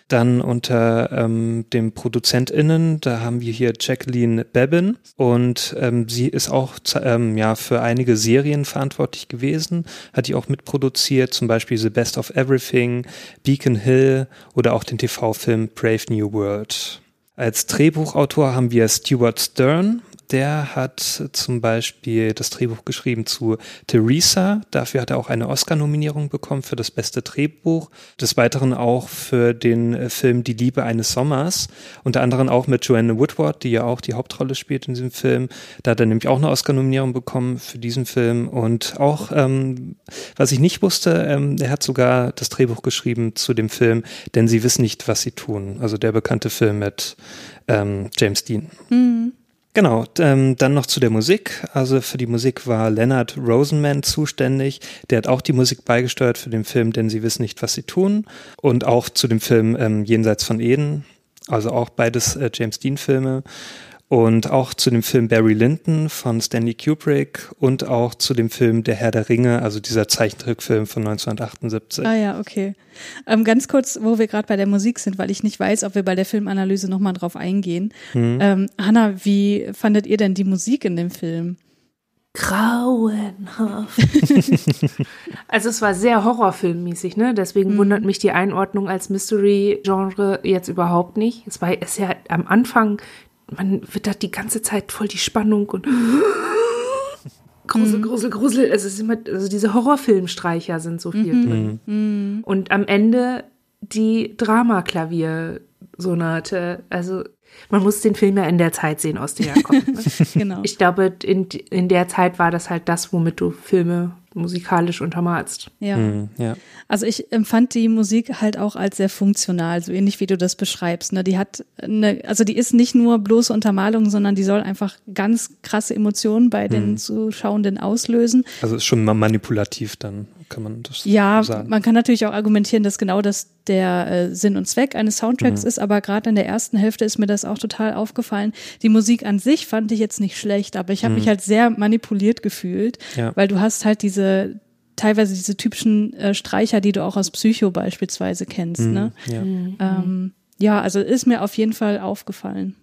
Dann unter ähm, den ProduzentInnen, da haben wir hier Jacqueline Babin und ähm, sie ist auch ähm, ja für einige Serien verantwortlich gewesen, hat die auch mitproduziert, zum Beispiel The Best of Everything, Beacon Hill oder auch den TV-Film Brave New World. Als Drehbuchautor haben wir Stuart Stern, der hat zum Beispiel das Drehbuch geschrieben zu Theresa. Dafür hat er auch eine Oscar-Nominierung bekommen für das beste Drehbuch. Des Weiteren auch für den äh, Film Die Liebe eines Sommers. Unter anderem auch mit Joanne Woodward, die ja auch die Hauptrolle spielt in diesem Film. Da hat er nämlich auch eine Oscar-Nominierung bekommen für diesen Film. Und auch, ähm, was ich nicht wusste, ähm, er hat sogar das Drehbuch geschrieben zu dem Film, denn sie wissen nicht, was sie tun. Also der bekannte Film mit ähm, James Dean. Mhm. Genau, ähm, dann noch zu der Musik. Also für die Musik war Leonard Rosenman zuständig. Der hat auch die Musik beigesteuert für den Film, denn sie wissen nicht, was sie tun. Und auch zu dem Film ähm, Jenseits von Eden. Also auch beides äh, James Dean-Filme und auch zu dem Film Barry Lyndon von Stanley Kubrick und auch zu dem Film Der Herr der Ringe, also dieser Zeichentrickfilm von 1978. Ah ja, okay. Ähm, ganz kurz, wo wir gerade bei der Musik sind, weil ich nicht weiß, ob wir bei der Filmanalyse nochmal drauf eingehen. Hm. Ähm, Hanna, wie fandet ihr denn die Musik in dem Film? Grauenhaft. also es war sehr horrorfilmmäßig, ne? Deswegen mhm. wundert mich die Einordnung als Mystery-Genre jetzt überhaupt nicht. Es war ist ja am Anfang man wird da die ganze Zeit voll die Spannung und Grusel, mhm. Grusel, Grusel. Es ist immer, also diese Horrorfilmstreicher sind so viel mhm. drin. Mhm. Und am Ende die Dramaklavier-Sonate. Also man muss den Film ja in der Zeit sehen, aus der er kommt. Ne? genau. Ich glaube, in, in der Zeit war das halt das, womit du Filme musikalisch untermalst. Ja. Mhm, ja. Also ich empfand die Musik halt auch als sehr funktional, so ähnlich wie du das beschreibst. Ne? Die hat eine, also die ist nicht nur bloße Untermalung, sondern die soll einfach ganz krasse Emotionen bei den mhm. Zuschauenden auslösen. Also ist schon manipulativ dann kann man das ja, sagen. Ja, man kann natürlich auch argumentieren, dass genau das der äh, Sinn und Zweck eines Soundtracks mhm. ist, aber gerade in der ersten Hälfte ist mir das auch total aufgefallen. Die Musik an sich fand ich jetzt nicht schlecht, aber ich habe mhm. mich halt sehr manipuliert gefühlt, ja. weil du hast halt diese teilweise diese typischen äh, Streicher, die du auch aus Psycho beispielsweise kennst. Mhm. Ne? Ja. Mhm. Ähm, ja, also ist mir auf jeden Fall aufgefallen.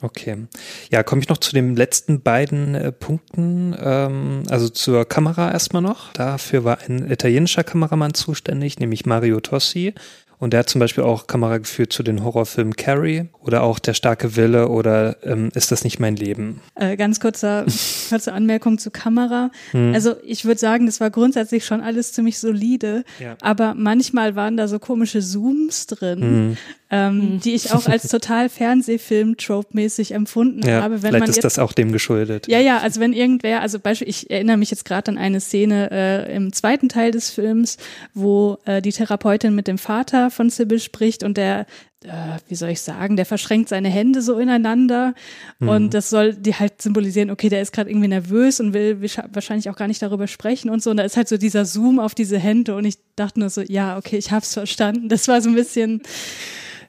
Okay. Ja, komme ich noch zu den letzten beiden äh, Punkten. Ähm, also zur Kamera erstmal noch. Dafür war ein italienischer Kameramann zuständig, nämlich Mario Tossi. Und der hat zum Beispiel auch Kamera geführt zu den Horrorfilmen Carrie oder auch Der starke Wille oder ähm, Ist das nicht mein Leben? Äh, ganz kurzer, kurze Anmerkung zur Kamera. Hm. Also ich würde sagen, das war grundsätzlich schon alles ziemlich solide, ja. aber manchmal waren da so komische Zooms drin. Hm ähm, mhm. die ich auch als total Fernsehfilm-Trope-mäßig empfunden ja, habe. Wenn vielleicht man ist jetzt, das auch dem geschuldet. Ja, ja, also wenn irgendwer, also Beispiel, ich erinnere mich jetzt gerade an eine Szene äh, im zweiten Teil des Films, wo äh, die Therapeutin mit dem Vater von Sybil spricht und der äh, wie soll ich sagen, der verschränkt seine Hände so ineinander mhm. und das soll die halt symbolisieren, okay, der ist gerade irgendwie nervös und will wahrscheinlich auch gar nicht darüber sprechen und so. Und da ist halt so dieser Zoom auf diese Hände und ich dachte nur so, ja, okay, ich hab's verstanden. Das war so ein bisschen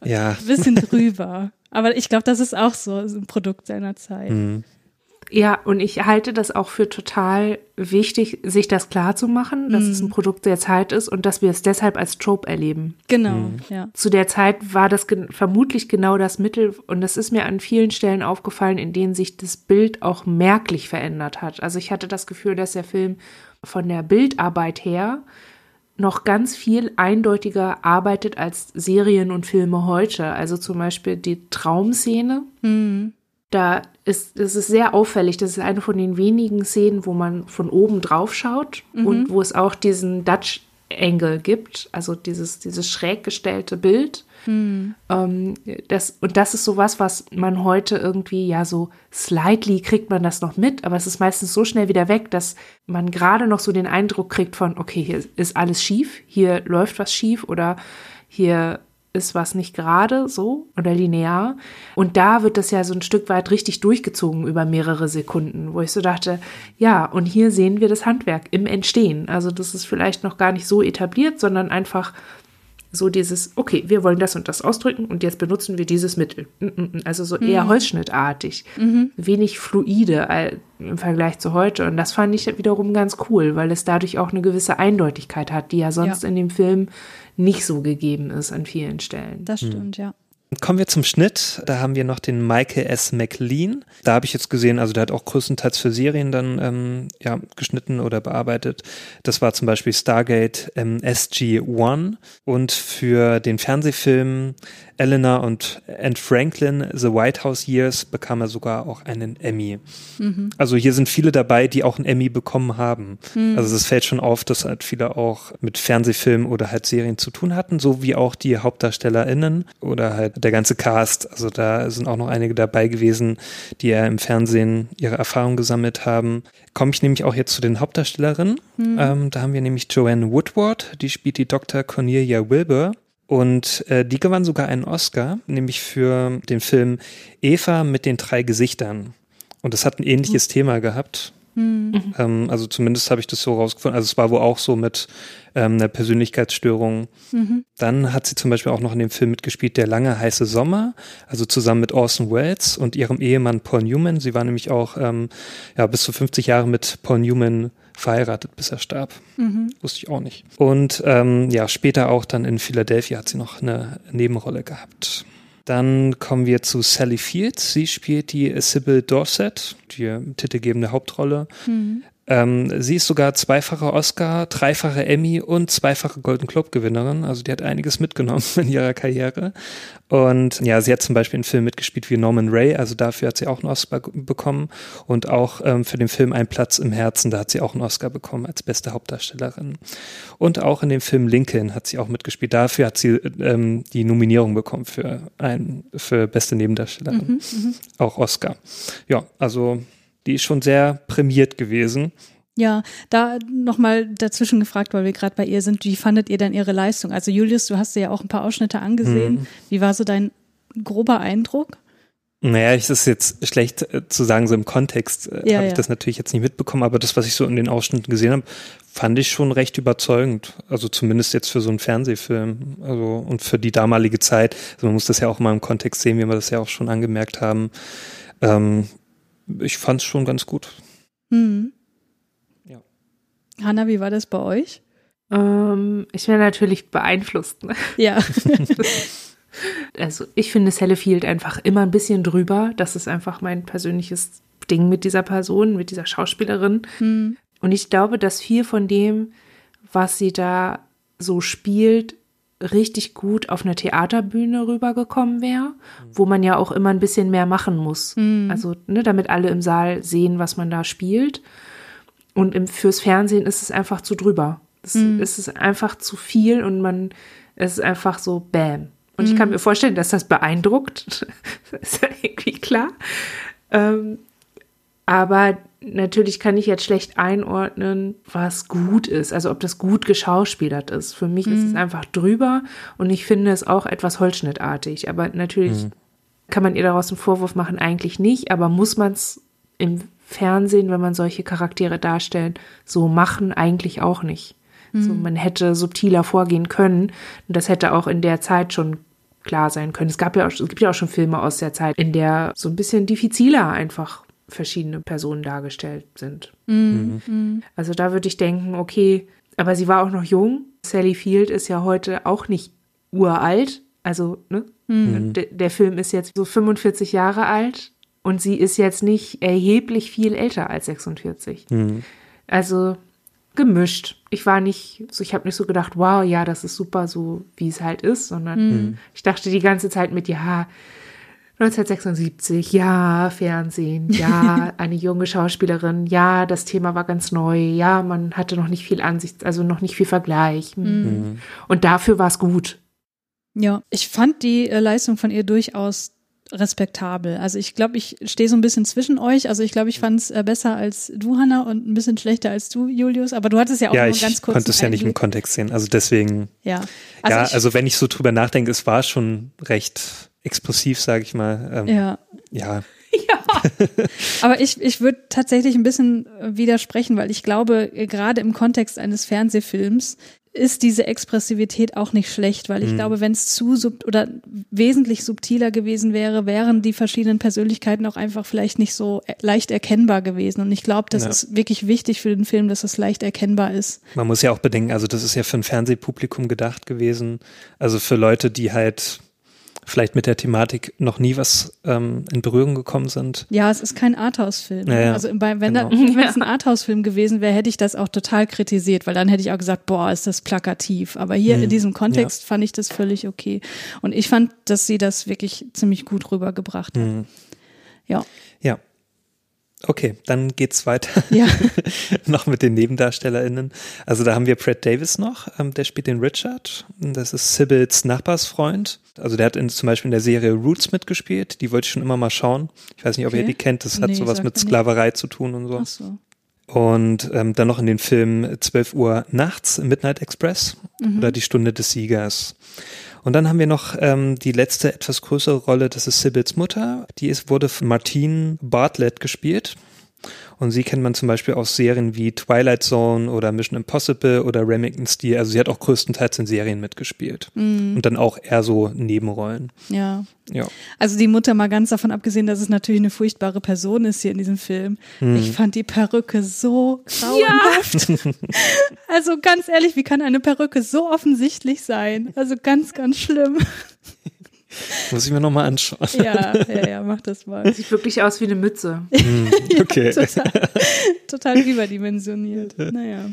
ja. Ein bisschen drüber. Aber ich glaube, das ist auch so ein Produkt seiner Zeit. Mhm. Ja, und ich halte das auch für total wichtig, sich das klar zu machen, dass mm. es ein Produkt der Zeit ist und dass wir es deshalb als Trope erleben. Genau, mm. ja. Zu der Zeit war das ge vermutlich genau das Mittel und das ist mir an vielen Stellen aufgefallen, in denen sich das Bild auch merklich verändert hat. Also ich hatte das Gefühl, dass der Film von der Bildarbeit her noch ganz viel eindeutiger arbeitet als Serien und Filme heute. Also zum Beispiel die Traumszene. Mhm. Da ist, es ist sehr auffällig. Das ist eine von den wenigen Szenen, wo man von oben drauf schaut mhm. und wo es auch diesen Dutch Angle gibt, also dieses, dieses schräg gestellte Bild. Hm. Ähm, das, und das ist sowas, was man heute irgendwie, ja, so slightly kriegt man das noch mit, aber es ist meistens so schnell wieder weg, dass man gerade noch so den Eindruck kriegt von, okay, hier ist alles schief, hier läuft was schief oder hier ist was nicht gerade so oder linear. Und da wird das ja so ein Stück weit richtig durchgezogen über mehrere Sekunden, wo ich so dachte, ja, und hier sehen wir das Handwerk im Entstehen. Also das ist vielleicht noch gar nicht so etabliert, sondern einfach so dieses, okay, wir wollen das und das ausdrücken und jetzt benutzen wir dieses Mittel. Mm, mm, mm. Also so eher holzschnittartig, wenig fluide im Vergleich zu heute. Und das fand ich wiederum ganz cool, weil es dadurch auch eine gewisse Eindeutigkeit hat, die ja sonst Ja. in dem Film nicht so gegeben ist an vielen Stellen. Das stimmt, ja. Kommen wir zum Schnitt. Da haben wir noch den Michael S. McLean. Da habe ich jetzt gesehen, also der hat auch größtenteils für Serien dann ähm, ja, geschnitten oder bearbeitet. Das war zum Beispiel Stargate ähm, SG-1 und für den Fernsehfilm Eleanor und and Franklin The White House Years bekam er sogar auch einen Emmy. Also hier sind viele dabei, die auch einen Emmy bekommen haben. Also es fällt schon auf, dass halt viele auch mit Fernsehfilmen oder halt Serien zu tun hatten, so wie auch die HauptdarstellerInnen oder halt der ganze Cast. Also da sind auch noch einige dabei gewesen, die ja im Fernsehen ihre Erfahrung gesammelt haben. Komme ich nämlich auch jetzt zu den Hauptdarstellerinnen. Ähm, da haben wir nämlich Joanne Woodward, die spielt die Dr. Cornelia Wilbur. Und äh, die gewann sogar einen Oscar, nämlich für den Film Eva mit den drei Gesichtern. Und das hat ein ähnliches Thema gehabt. Ähm, also zumindest habe ich das so rausgefunden. Also es war wohl auch so mit ähm, einer Persönlichkeitsstörung. Dann hat sie zum Beispiel auch noch in dem Film mitgespielt, Der lange heiße Sommer, also zusammen mit Orson Welles und ihrem Ehemann Paul Newman. Sie war nämlich auch ähm, ja, bis zu 50 Jahre mit Paul Newman verheiratet, bis er starb. Wusste ich auch nicht. Und ähm, ja, später auch dann in Philadelphia hat sie noch eine Nebenrolle gehabt. Dann kommen wir zu Sally Fields. Sie spielt die Sybil Dorset, die titelgebende Hauptrolle. Ähm, sie ist sogar zweifache Oscar, dreifache Emmy und zweifache Golden Globe Gewinnerin. Also die hat einiges mitgenommen in ihrer Karriere. Und ja, sie hat zum Beispiel in Filmen mitgespielt wie Norman Ray, also dafür hat sie auch einen Oscar bekommen. Und auch ähm, für den Film Ein Platz im Herzen, da hat sie auch einen Oscar bekommen als beste Hauptdarstellerin. Und auch in dem Film Lincoln hat sie auch mitgespielt. Dafür hat sie ähm, die Nominierung bekommen für ein für beste Nebendarstellerin. Auch Oscar. Ja, also die ist schon sehr prämiert gewesen. Ja, da nochmal dazwischen gefragt, weil wir gerade bei ihr sind, wie fandet ihr denn ihre Leistung? Also Julius, du hast dir ja auch ein paar Ausschnitte angesehen. Mhm. Wie war so dein grober Eindruck? Naja, es ist jetzt schlecht äh, zu sagen, so im Kontext äh, Ja, habe ja. ich das natürlich jetzt nicht mitbekommen, aber das, was ich so in den Ausschnitten gesehen habe, fand ich schon recht überzeugend. Also zumindest jetzt für so einen Fernsehfilm. Also und für die damalige Zeit. Also man muss das ja auch mal im Kontext sehen, wie wir das ja auch schon angemerkt haben. Ähm, ich fand es schon ganz gut. Hm. Ja. Hanna, wie war das bei euch? Ähm, ich wäre natürlich beeinflusst. Ne? Ja. Also ich finde Sally Field einfach immer ein bisschen drüber. Das ist einfach mein persönliches Ding mit dieser Person, mit dieser Schauspielerin. hm. Und ich glaube, dass viel von dem, was sie da so spielt, richtig gut auf einer Theaterbühne rübergekommen wäre, wo man ja auch immer ein bisschen mehr machen muss. Also, ne, damit alle im Saal sehen, was man da spielt. Und im, fürs Fernsehen ist es einfach zu drüber. Es, es ist einfach zu viel und man, es ist einfach so Bam. Und ich kann mir vorstellen, dass das beeindruckt. das ist ja irgendwie klar. Ähm, aber natürlich kann ich jetzt schlecht einordnen, was gut ist. Also ob das gut geschauspielert ist. Für mich ist es einfach drüber und ich finde es auch etwas holzschnittartig. Aber natürlich kann man ihr daraus einen Vorwurf machen, eigentlich nicht. Aber muss man es im Fernsehen, wenn man solche Charaktere darstellt, so machen? Eigentlich auch nicht. So, man hätte subtiler vorgehen können. Und das hätte auch in der Zeit schon klar sein können. Es gab ja auch, es gibt ja auch schon Filme aus der Zeit, in der so ein bisschen diffiziler einfach verschiedene Personen dargestellt sind. Also da würde ich denken, okay, aber sie war auch noch jung. Sally Field ist ja heute auch nicht uralt. Also, ne? Der, der Film ist jetzt so 45 Jahre alt und sie ist jetzt nicht erheblich viel älter als 46. Also gemischt. Ich war nicht, so ich habe nicht so gedacht, wow, ja, das ist super, so wie es halt ist, sondern ich dachte die ganze Zeit mit, ja, 1976, ja, Fernsehen, ja, eine junge Schauspielerin, ja, das Thema war ganz neu, ja, man hatte noch nicht viel Ansicht, also noch nicht viel Vergleich. hm. Und dafür war es gut. Ja, ich fand die äh, Leistung von ihr durchaus respektabel. Also ich glaube, ich stehe so ein bisschen zwischen euch. Also ich glaube, ich fand es äh, besser als du, Hanna, und ein bisschen schlechter als du, Julius. Aber du hattest ja auch ja, nur ich ganz kurz. konnte es ja nicht im Kontext sehen. Also deswegen, Ja, ja, ich, also wenn ich so drüber nachdenke, es war schon recht explosiv, sage ich mal. Ähm, ja. ja. Aber ich, ich würde tatsächlich ein bisschen äh, widersprechen, weil ich glaube, äh, gerade im Kontext eines Fernsehfilms ist diese Expressivität auch nicht schlecht, weil ich mhm. glaube, wenn es zu sub oder wesentlich subtiler gewesen wäre, wären die verschiedenen Persönlichkeiten auch einfach vielleicht nicht so e-, leicht erkennbar gewesen. Und ich glaube, das ja. ist wirklich wichtig für den Film, dass es leicht erkennbar ist. Man muss ja auch bedenken, also das ist ja für ein Fernsehpublikum gedacht gewesen. Also für Leute, die halt vielleicht mit der Thematik noch nie was ähm, in Berührung gekommen sind. Ja, es ist kein Arthouse-Film. Ja, ja. Also wenn genau. es ein Arthouse-Film gewesen wäre, hätte ich das auch total kritisiert, weil dann hätte ich auch gesagt, boah, ist das plakativ. Aber hier mhm. in diesem Kontext ja. fand ich das völlig okay. Und ich fand, dass sie das wirklich ziemlich gut rübergebracht hat. Mhm. Ja. Okay, dann geht's weiter. Ja. noch mit den NebendarstellerInnen. Also da haben wir Brad Davis noch, ähm, der spielt den Richard. Das ist Sybils Nachbarsfreund. Also der hat in, zum Beispiel in der Serie Roots mitgespielt. Die wollte ich schon immer mal schauen. Ich weiß nicht, ob okay. ihr die kennt. Das hat nee, sowas mit Sklaverei nicht. zu tun und so. Ach so. Und ähm, dann noch in den Film 12 Uhr nachts, Midnight Express mhm. oder Die Stunde des Siegers. Und dann haben wir noch ähm, die letzte etwas größere Rolle, das ist Sybils Mutter. Die ist, wurde von Martine Bartlett gespielt. Und sie kennt man zum Beispiel aus Serien wie Twilight Zone oder Mission Impossible oder Remington Steel. Also sie hat auch größtenteils in Serien mitgespielt. Mm. Und dann auch eher so Nebenrollen. Ja. ja. Also die Mutter mal ganz davon abgesehen, dass es natürlich eine furchtbare Person ist hier in diesem Film. Mm. Ich fand die Perücke so grauenhaft. Ja. also ganz ehrlich, wie kann eine Perücke so offensichtlich sein? Also ganz, ganz schlimm. Muss ich mir nochmal anschauen. Ja, ja, ja, mach das mal. Sieht wirklich aus wie eine Mütze. Hm, okay. ja, total, total überdimensioniert. Naja.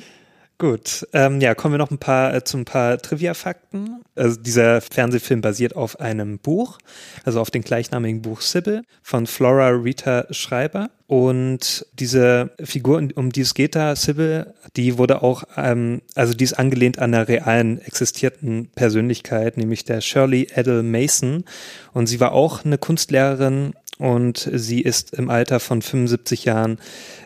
Gut, ähm, ja, kommen wir noch ein paar äh, zu ein paar Trivia-Fakten. Also dieser Fernsehfilm basiert auf einem Buch, also auf dem gleichnamigen Buch Sybil von Flora Rita Schreiber. Und diese Figur, um die es geht da, Sybil, die wurde auch, ähm, also die ist angelehnt an einer realen existierten Persönlichkeit, nämlich der Shirley Edel Mason. Und sie war auch eine Kunstlehrerin und sie ist im Alter von 75 Jahren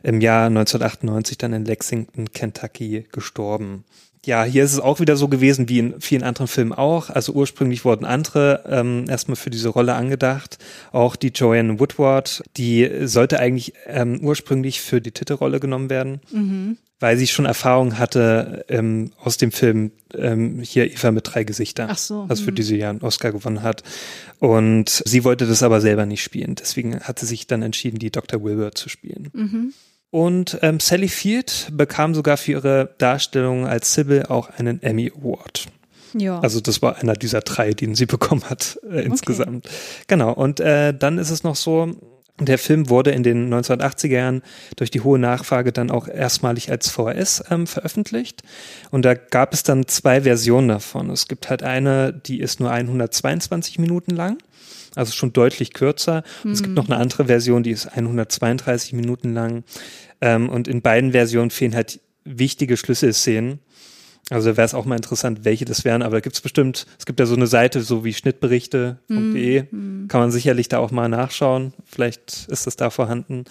im Jahr 1998 dann in Lexington, Kentucky gestorben. Ja, hier ist es auch wieder so gewesen wie in vielen anderen Filmen auch. Also ursprünglich wurden andere ähm, erstmal für diese Rolle angedacht. Auch die Joanne Woodward, die sollte eigentlich ähm, ursprünglich für die Titelrolle genommen werden. Mhm weil sie schon Erfahrung hatte ähm, aus dem Film ähm, hier Eva mit drei Gesichtern, Ach so, was für hm. die sie ja einen Oscar gewonnen hat. Und sie wollte das aber selber nicht spielen. Deswegen hat sie sich dann entschieden, die Dr. Wilbur zu spielen. Mhm. Und ähm, Sally Field bekam sogar für ihre Darstellung als Sybil auch einen Emmy Award. Ja. Also das war einer dieser drei, den sie bekommen hat äh, insgesamt. Okay. Genau. Und äh, dann ist es noch so, der Film wurde in den 1980er Jahren durch die hohe Nachfrage dann auch erstmalig als VHS ähm, veröffentlicht. Und da gab es dann zwei Versionen davon. Es gibt halt eine, die ist nur 122 Minuten lang, also schon deutlich kürzer. Und es gibt noch eine andere Version, die ist 132 Minuten lang. Ähm, und in beiden Versionen fehlen halt wichtige Schlüsselszenen. Also wäre es auch mal interessant, welche das wären, aber da gibt es bestimmt, es gibt ja so eine Seite, so wie schnittberichte.de, mm, mm. kann man sicherlich da auch mal nachschauen. Vielleicht ist das da vorhanden.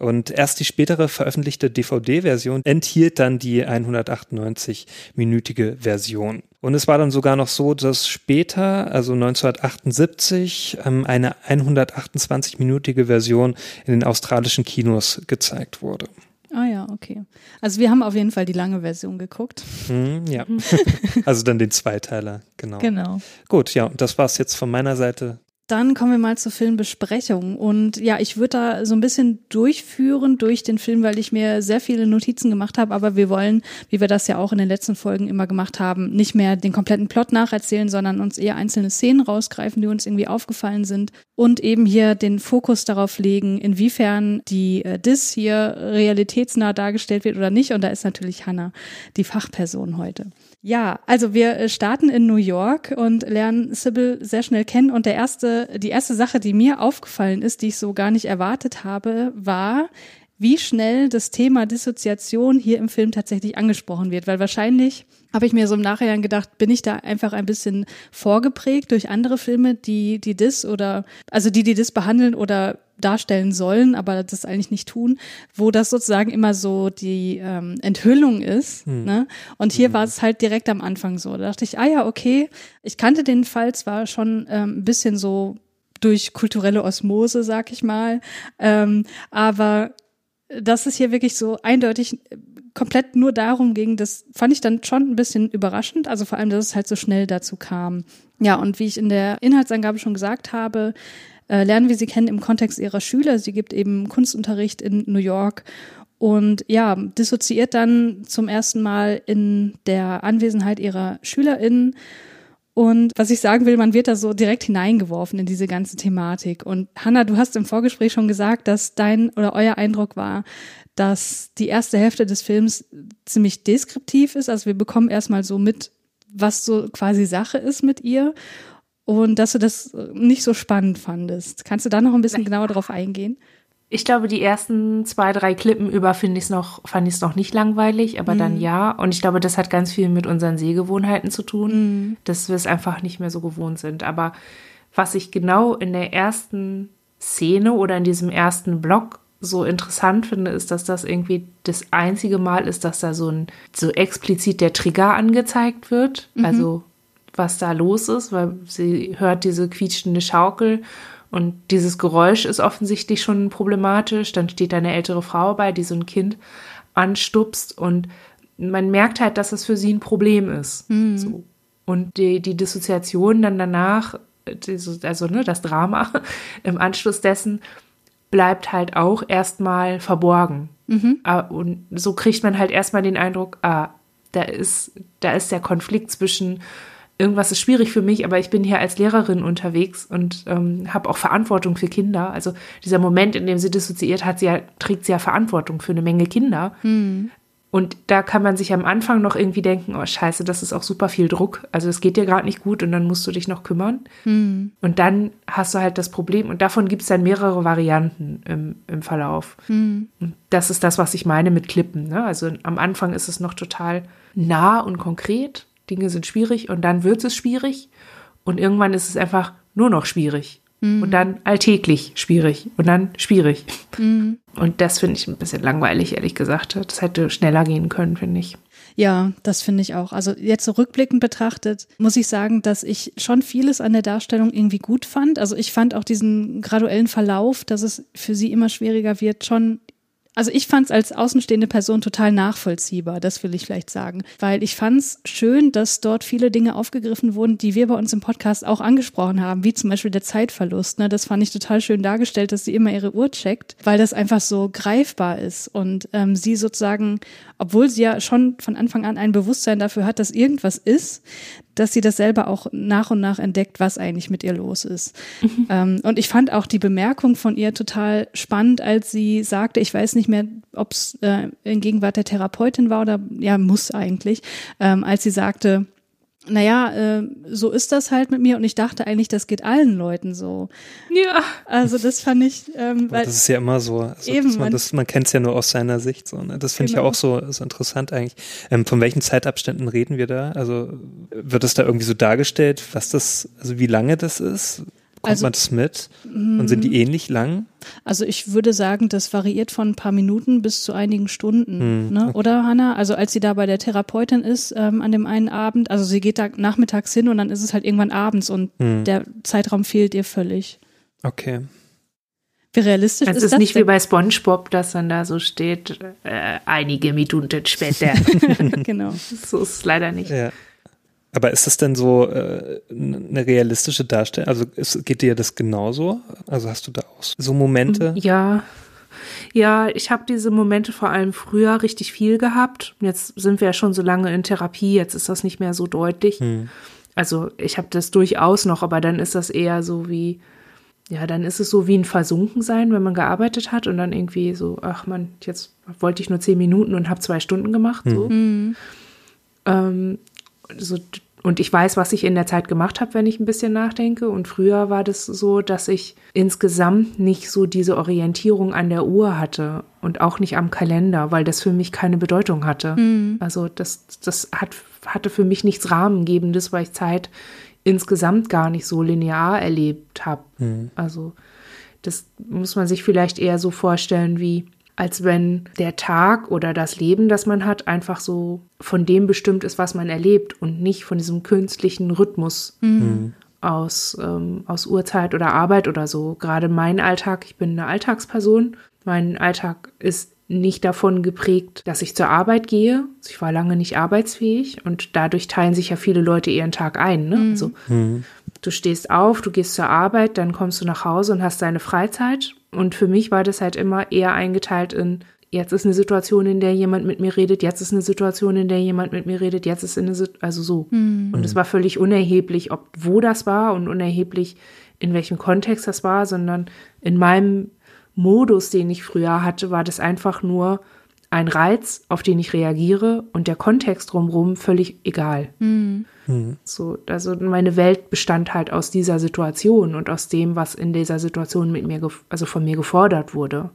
Und erst die spätere veröffentlichte DVD-Version enthielt dann die 198-minütige Version. Und es war dann sogar noch so, dass später, also 1978, ähm, eine 128-minütige Version in den australischen Kinos gezeigt wurde. Ah ja, okay. Also wir haben auf jeden Fall die lange Version geguckt. Hm, ja, also dann den Zweiteiler, genau. Genau. Gut, ja, und das war's jetzt von meiner Seite dann kommen wir mal zur Filmbesprechung. Und ja, ich würde da so ein bisschen durchführen durch den Film, weil ich mir sehr viele Notizen gemacht habe. Aber wir wollen, wie wir das ja auch in den letzten Folgen immer gemacht haben, nicht mehr den kompletten Plot nacherzählen, sondern uns eher einzelne Szenen rausgreifen, die uns irgendwie aufgefallen sind. Und eben hier den Fokus darauf legen, inwiefern die äh, Dis hier realitätsnah dargestellt wird oder nicht. Und da ist natürlich Hannah die Fachperson heute. Ja, also wir äh, starten in New York und lernen Sybil sehr schnell kennen. Und der erste, die erste Sache, die mir aufgefallen ist, die ich so gar nicht erwartet habe, war, wie schnell das Thema Dissoziation hier im Film tatsächlich angesprochen wird. Weil wahrscheinlich habe ich mir so im Nachhinein gedacht, bin ich da einfach ein bisschen vorgeprägt durch andere Filme, die die Dis oder also die die Dis behandeln oder darstellen sollen, aber das eigentlich nicht tun, wo das sozusagen immer so die ähm, Enthüllung ist. Hm. Ne? Und hier hm. war es halt direkt am Anfang so. Da dachte ich, ah ja, okay, ich kannte den Fall zwar schon ähm, ein bisschen so durch kulturelle Osmose, sag ich mal, ähm, aber das ist hier wirklich so eindeutig komplett nur darum ging, das fand ich dann schon ein bisschen überraschend, also vor allem, dass es halt so schnell dazu kam. Ja, und wie ich in der Inhaltsangabe schon gesagt habe, äh, lernen wir sie kennen im Kontext ihrer Schüler. Sie gibt eben Kunstunterricht in New York und ja, dissoziiert dann zum ersten Mal in der Anwesenheit ihrer SchülerInnen. Und was ich sagen will, man wird da so direkt hineingeworfen in diese ganze Thematik. Und Hanna, du hast im Vorgespräch schon gesagt, dass dein oder euer Eindruck war, dass die erste Hälfte des Films ziemlich deskriptiv ist. Also wir bekommen erstmal so mit, was so quasi Sache ist mit ihr. Und dass du das nicht so spannend fandest. Kannst du da noch ein bisschen genauer drauf eingehen? Ich glaube, die ersten zwei, drei Klippen über finde ich es noch, fand ich es noch nicht langweilig, aber mhm. dann ja. Und ich glaube, das hat ganz viel mit unseren Sehgewohnheiten zu tun, mhm. dass wir es einfach nicht mehr so gewohnt sind. Aber was ich genau in der ersten Szene oder in diesem ersten Block so interessant finde, ist, dass das irgendwie das einzige Mal ist, dass da so ein so explizit der Trigger angezeigt wird. Mhm. Also was da los ist, weil sie hört diese quietschende Schaukel und dieses Geräusch ist offensichtlich schon problematisch. Dann steht da eine ältere Frau bei, die so ein Kind anstupst und man merkt halt, dass es für sie ein Problem ist. Mhm. So. Und die, die Dissoziation dann danach, also ne, das Drama im Anschluss dessen, bleibt halt auch erstmal verborgen. Mhm. Ah, und so kriegt man halt erstmal den Eindruck, ah, da ist, da ist der Konflikt zwischen irgendwas ist schwierig für mich, aber ich bin hier als Lehrerin unterwegs und ähm, habe auch Verantwortung für Kinder. Also dieser Moment, in dem sie dissoziiert hat, sie ja, trägt sie ja Verantwortung für eine Menge Kinder. Mhm. Und da kann man sich am Anfang noch irgendwie denken, oh scheiße, das ist auch super viel Druck. Also es geht dir gerade nicht gut und dann musst du dich noch kümmern. Mhm. Und dann hast du halt das Problem und davon gibt es dann mehrere Varianten im, im Verlauf. Mhm. Und das ist das, was ich meine mit Klippen. Ne? Also am Anfang ist es noch total nah und konkret Dinge sind schwierig und dann wird es schwierig und irgendwann ist es einfach nur noch schwierig mhm. und dann alltäglich schwierig und dann schwierig. Mhm. Und das finde ich ein bisschen langweilig, ehrlich gesagt. Das hätte schneller gehen können, finde ich. Ja, das finde ich auch. Also jetzt so rückblickend betrachtet, muss ich sagen, dass ich schon vieles an der Darstellung irgendwie gut fand. Also ich fand auch diesen graduellen Verlauf, dass es für sie immer schwieriger wird, schon also ich fand es als außenstehende Person total nachvollziehbar, das will ich vielleicht sagen. Weil ich fand es schön, dass dort viele Dinge aufgegriffen wurden, die wir bei uns im Podcast auch angesprochen haben, wie zum Beispiel der Zeitverlust. Ne? Das fand ich total schön dargestellt, dass sie immer ihre Uhr checkt, weil das einfach so greifbar ist und ähm, sie sozusagen, obwohl sie ja schon von Anfang an ein Bewusstsein dafür hat, dass irgendwas ist, dass sie das selber auch nach und nach entdeckt, was eigentlich mit ihr los ist. Mhm. Ähm, und ich fand auch die Bemerkung von ihr total spannend, als sie sagte, ich weiß nicht mehr, ob es äh, in Gegenwart der Therapeutin war oder ja, muss eigentlich, ähm, als sie sagte, naja, äh, so ist das halt mit mir und ich dachte eigentlich, das geht allen Leuten so. Ja. Also das fand ich, ähm, weil das ist ja immer so. Also, eben, man, das, man kennt es ja nur aus seiner Sicht so. Ne? Das finde genau. ich ja auch so, so interessant eigentlich. Ähm, von welchen Zeitabständen reden wir da? Also wird es da irgendwie so dargestellt, was das, also wie lange das ist? Kommt also, man das mit? Und sind die mm. ähnlich lang? Also ich würde sagen, das variiert von ein paar Minuten bis zu einigen Stunden. Hm, ne? okay. Oder Hanna? Also als sie da bei der Therapeutin ist ähm, an dem einen Abend, also sie geht da nachmittags hin und dann ist es halt irgendwann abends und hm. der Zeitraum fehlt ihr völlig. Okay. Wie realistisch das ist, ist das? Es ist nicht denn? wie bei SpongeBob, dass dann da so steht, äh, einige Minuten später. genau. so ist es leider nicht. Ja. Aber ist das denn so äh, eine realistische Darstellung? Also ist, geht dir das genauso? Also hast du da auch so Momente? Ja. Ja, ich habe diese Momente vor allem früher richtig viel gehabt. Jetzt sind wir ja schon so lange in Therapie, jetzt ist das nicht mehr so deutlich. Hm. Also ich habe das durchaus noch, aber dann ist das eher so wie, ja, dann ist es so wie ein Versunkensein, wenn man gearbeitet hat und dann irgendwie so, ach man, jetzt wollte ich nur zehn Minuten und habe zwei Stunden gemacht. So. Mhm. Ähm, so, und ich weiß, was ich in der Zeit gemacht habe, wenn ich ein bisschen nachdenke. Und früher war das so, dass ich insgesamt nicht so diese Orientierung an der Uhr hatte und auch nicht am Kalender, weil das für mich keine Bedeutung hatte. Mhm. Also das, das hat, hatte für mich nichts Rahmengebendes, weil ich Zeit insgesamt gar nicht so linear erlebt habe. Mhm. Also das muss man sich vielleicht eher so vorstellen wie als wenn der Tag oder das Leben, das man hat, einfach so von dem bestimmt ist, was man erlebt und nicht von diesem künstlichen Rhythmus mhm. aus, ähm, aus Uhrzeit oder Arbeit oder so. Gerade mein Alltag, ich bin eine Alltagsperson, mein Alltag ist nicht davon geprägt, dass ich zur Arbeit gehe. Ich war lange nicht arbeitsfähig und dadurch teilen sich ja viele Leute ihren Tag ein. Ne? Mhm. Also, Du stehst auf, du gehst zur Arbeit, dann kommst du nach Hause und hast deine Freizeit. Und für mich war das halt immer eher eingeteilt in, jetzt ist eine Situation, in der jemand mit mir redet, jetzt ist eine Situation, in der jemand mit mir redet, jetzt ist eine Situation, also so. Und es war völlig unerheblich, ob wo das war und unerheblich, in welchem Kontext das war, sondern in meinem Modus, den ich früher hatte, war das einfach nur ein Reiz, auf den ich reagiere und der Kontext drumherum völlig egal. So, also meine Welt bestand halt aus dieser Situation und aus dem, was in dieser Situation mit mir, also von mir gefordert wurde.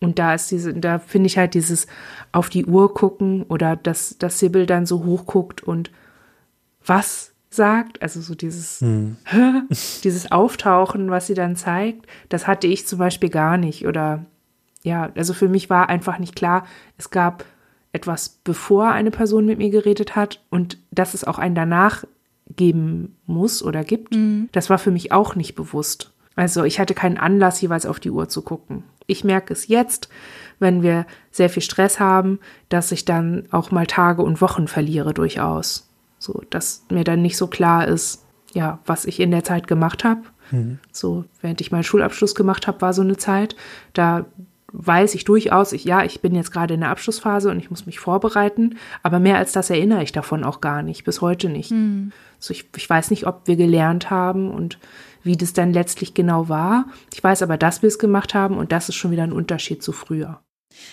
Und da ist diese, da finde ich halt dieses auf die Uhr gucken oder dass, dass Sibyl dann so hochguckt und was sagt, also so dieses, dieses Auftauchen, was sie dann zeigt, das hatte ich zum Beispiel gar nicht. Oder ja, also für mich war einfach nicht klar, es gab etwas, bevor eine Person mit mir geredet hat und dass es auch ein danach geben muss oder gibt, das war für mich auch nicht bewusst. Also ich hatte keinen Anlass, jeweils auf die Uhr zu gucken. Ich merke es jetzt, wenn wir sehr viel Stress haben, dass ich dann auch mal Tage und Wochen verliere durchaus. So, dass mir dann nicht so klar ist, ja, was ich in der Zeit gemacht habe. So, während ich meinen Schulabschluss gemacht habe, war so eine Zeit, da weiß ich durchaus, ich, ja, ich bin jetzt gerade in der Abschlussphase und ich muss mich vorbereiten, aber mehr als das erinnere ich davon auch gar nicht, bis heute nicht. So, ich, ich weiß nicht, ob wir gelernt haben und wie das dann letztlich genau war. Ich weiß aber, dass wir es gemacht haben und das ist schon wieder ein Unterschied zu früher.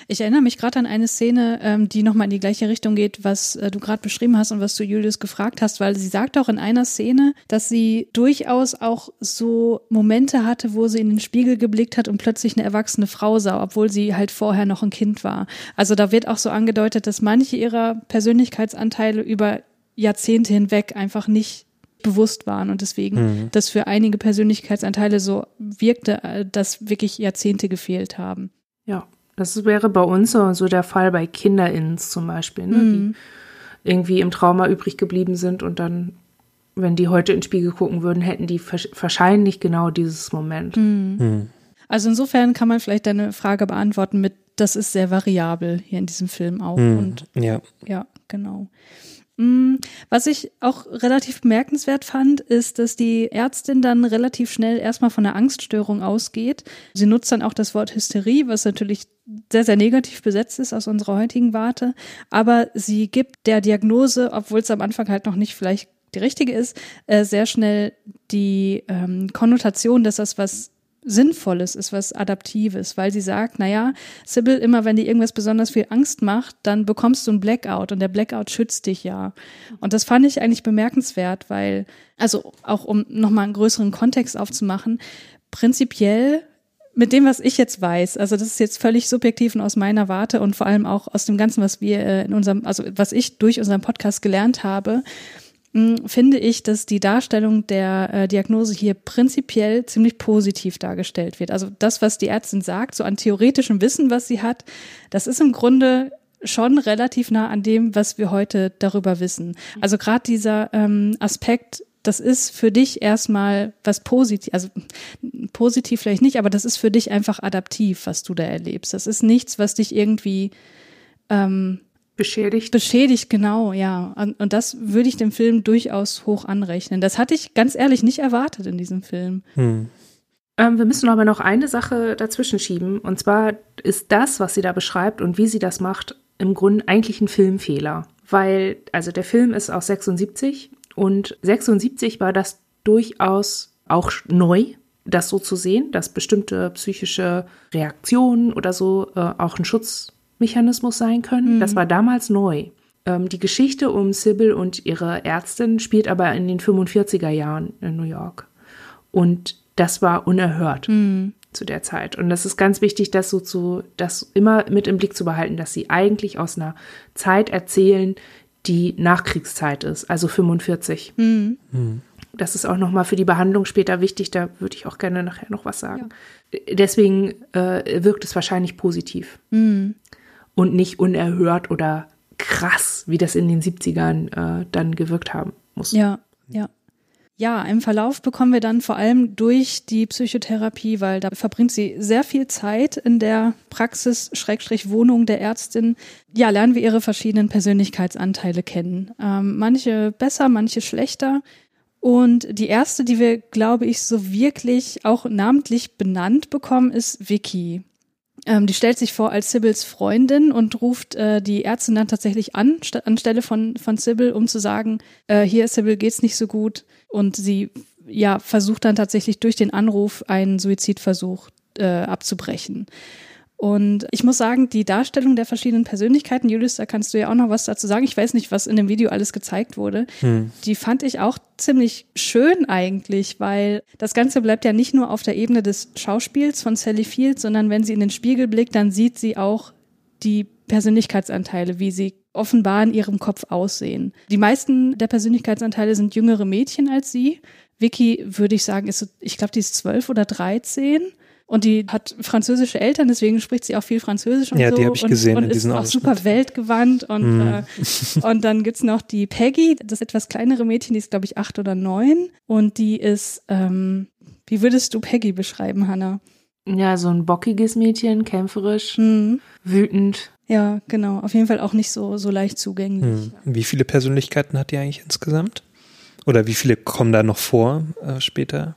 Ich erinnere mich gerade an eine Szene, ähm, die nochmal in die gleiche Richtung geht, was äh, du gerade beschrieben hast und was du Julius gefragt hast, weil sie sagt auch in einer Szene, dass sie durchaus auch so Momente hatte, wo sie in den Spiegel geblickt hat und plötzlich eine erwachsene Frau sah, obwohl sie halt vorher noch ein Kind war. Also da wird auch so angedeutet, dass manche ihrer Persönlichkeitsanteile über Jahrzehnte hinweg einfach nicht bewusst waren und deswegen das für einige Persönlichkeitsanteile so wirkte, äh, dass wirklich Jahrzehnte gefehlt haben. Ja, das wäre bei uns so, so der Fall bei KinderInnens zum Beispiel, ne, Mhm. die irgendwie im Trauma übrig geblieben sind und dann, wenn die heute in den Spiegel gucken würden, hätten die wahrsch- wahrscheinlich genau dieses Moment. Mhm. Also insofern kann man vielleicht deine Frage beantworten mit, das ist sehr variabel hier in diesem Film auch. Und Ja. ja, genau. Mm, Was ich auch relativ bemerkenswert fand, ist, dass die Ärztin dann relativ schnell erstmal von einer Angststörung ausgeht. Sie nutzt dann auch das Wort Hysterie, was natürlich sehr, sehr negativ besetzt ist aus unserer heutigen Warte. Aber sie gibt der Diagnose, obwohl es am Anfang halt noch nicht vielleicht die richtige ist, äh, sehr schnell die ähm, Konnotation, dass das was Sinnvolles ist, was Adaptives, weil sie sagt, naja, Sybil, immer wenn dir irgendwas besonders viel Angst macht, dann bekommst du einen Blackout und der Blackout schützt dich ja. Und das fand ich eigentlich bemerkenswert, weil, also auch um nochmal einen größeren Kontext aufzumachen, prinzipiell mit dem, was ich jetzt weiß, also das ist jetzt völlig subjektiv und aus meiner Warte und vor allem auch aus dem Ganzen, was wir äh, in unserem, also was ich durch unseren Podcast gelernt habe, finde ich, dass die Darstellung der äh, Diagnose hier prinzipiell ziemlich positiv dargestellt wird. Also das, was die Ärztin sagt, so an theoretischem Wissen, was sie hat, das ist im Grunde schon relativ nah an dem, was wir heute darüber wissen. Also gerade dieser ähm, Aspekt, das ist für dich erstmal was positiv, also positiv vielleicht nicht, aber das ist für dich einfach adaptiv, was du da erlebst. Das ist nichts, was dich irgendwie ähm, Beschädigt. Beschädigt, genau, ja. Und, und das würde ich dem Film durchaus hoch anrechnen. Das hatte ich ganz ehrlich nicht erwartet in diesem Film. Hm. Ähm, wir müssen aber noch eine Sache dazwischen schieben. Und zwar ist das, was sie da beschreibt und wie sie das macht, im Grunde eigentlich ein Filmfehler. Weil, also der Film ist aus 76 und 76 war das durchaus auch neu, das so zu sehen, dass bestimmte psychische Reaktionen oder so äh, auch ein Schutzmechanismus sein können. Das war damals neu. Ähm, die Geschichte um Sybil und ihre Ärztin spielt aber in den 45er Jahren in New York. Und das war unerhört zu der Zeit. Und das ist ganz wichtig, das so zu, das immer mit im Blick zu behalten, dass sie eigentlich aus einer Zeit erzählen, die Nachkriegszeit ist, also 45. Das ist auch nochmal für die Behandlung später wichtig, da würde ich auch gerne nachher noch was sagen. Deswegen äh, wirkt es wahrscheinlich positiv und nicht unerhört oder krass, wie das in den 70ern äh, dann gewirkt haben muss. Ja, ja. Ja, im Verlauf bekommen wir dann vor allem durch die Psychotherapie, weil da verbringt sie sehr viel Zeit in der Praxis, Schrägstrich Wohnung der Ärztin. Ja, lernen wir ihre verschiedenen Persönlichkeitsanteile kennen. Ähm, manche besser, manche schlechter. Und die erste, die wir, glaube ich, so wirklich auch namentlich benannt bekommen, ist Vicky. Ähm, die stellt sich vor als Sibbles Freundin und ruft äh, die Ärztin dann tatsächlich an, anstelle von, von Sybil, um zu sagen, äh, hier, Sybil, geht's nicht so gut. Und sie ja versucht dann tatsächlich durch den Anruf einen Suizidversuch äh, abzubrechen. Und ich muss sagen, die Darstellung der verschiedenen Persönlichkeiten, Julius, da kannst du ja auch noch was dazu sagen. Ich weiß nicht, was in dem Video alles gezeigt wurde. Hm. Die fand ich auch ziemlich schön eigentlich, weil das Ganze bleibt ja nicht nur auf der Ebene des Schauspiels von Sally Field, sondern wenn sie in den Spiegel blickt, dann sieht sie auch die Persönlichkeitsanteile, wie sie offenbar in ihrem Kopf aussehen. Die meisten der Persönlichkeitsanteile sind jüngere Mädchen als sie. Vicky, würde ich sagen, ist, ich glaube, die ist zwölf oder dreizehn. Und die hat französische Eltern, deswegen spricht sie auch viel Französisch und ja, so. die habe ich und, gesehen und in diesem ist auch super weltgewandt. Und, mm. äh, und dann gibt's noch die Peggy, das etwas kleinere Mädchen, die ist, glaube ich, acht oder neun. Und die ist, ähm, wie würdest du Peggy beschreiben, Hannah? Ja, so ein bockiges Mädchen, kämpferisch, mm. wütend. Ja, genau. Auf jeden Fall auch nicht so, so leicht zugänglich. Hm. Wie viele Persönlichkeiten hat die eigentlich insgesamt? Oder wie viele kommen da noch vor äh, später?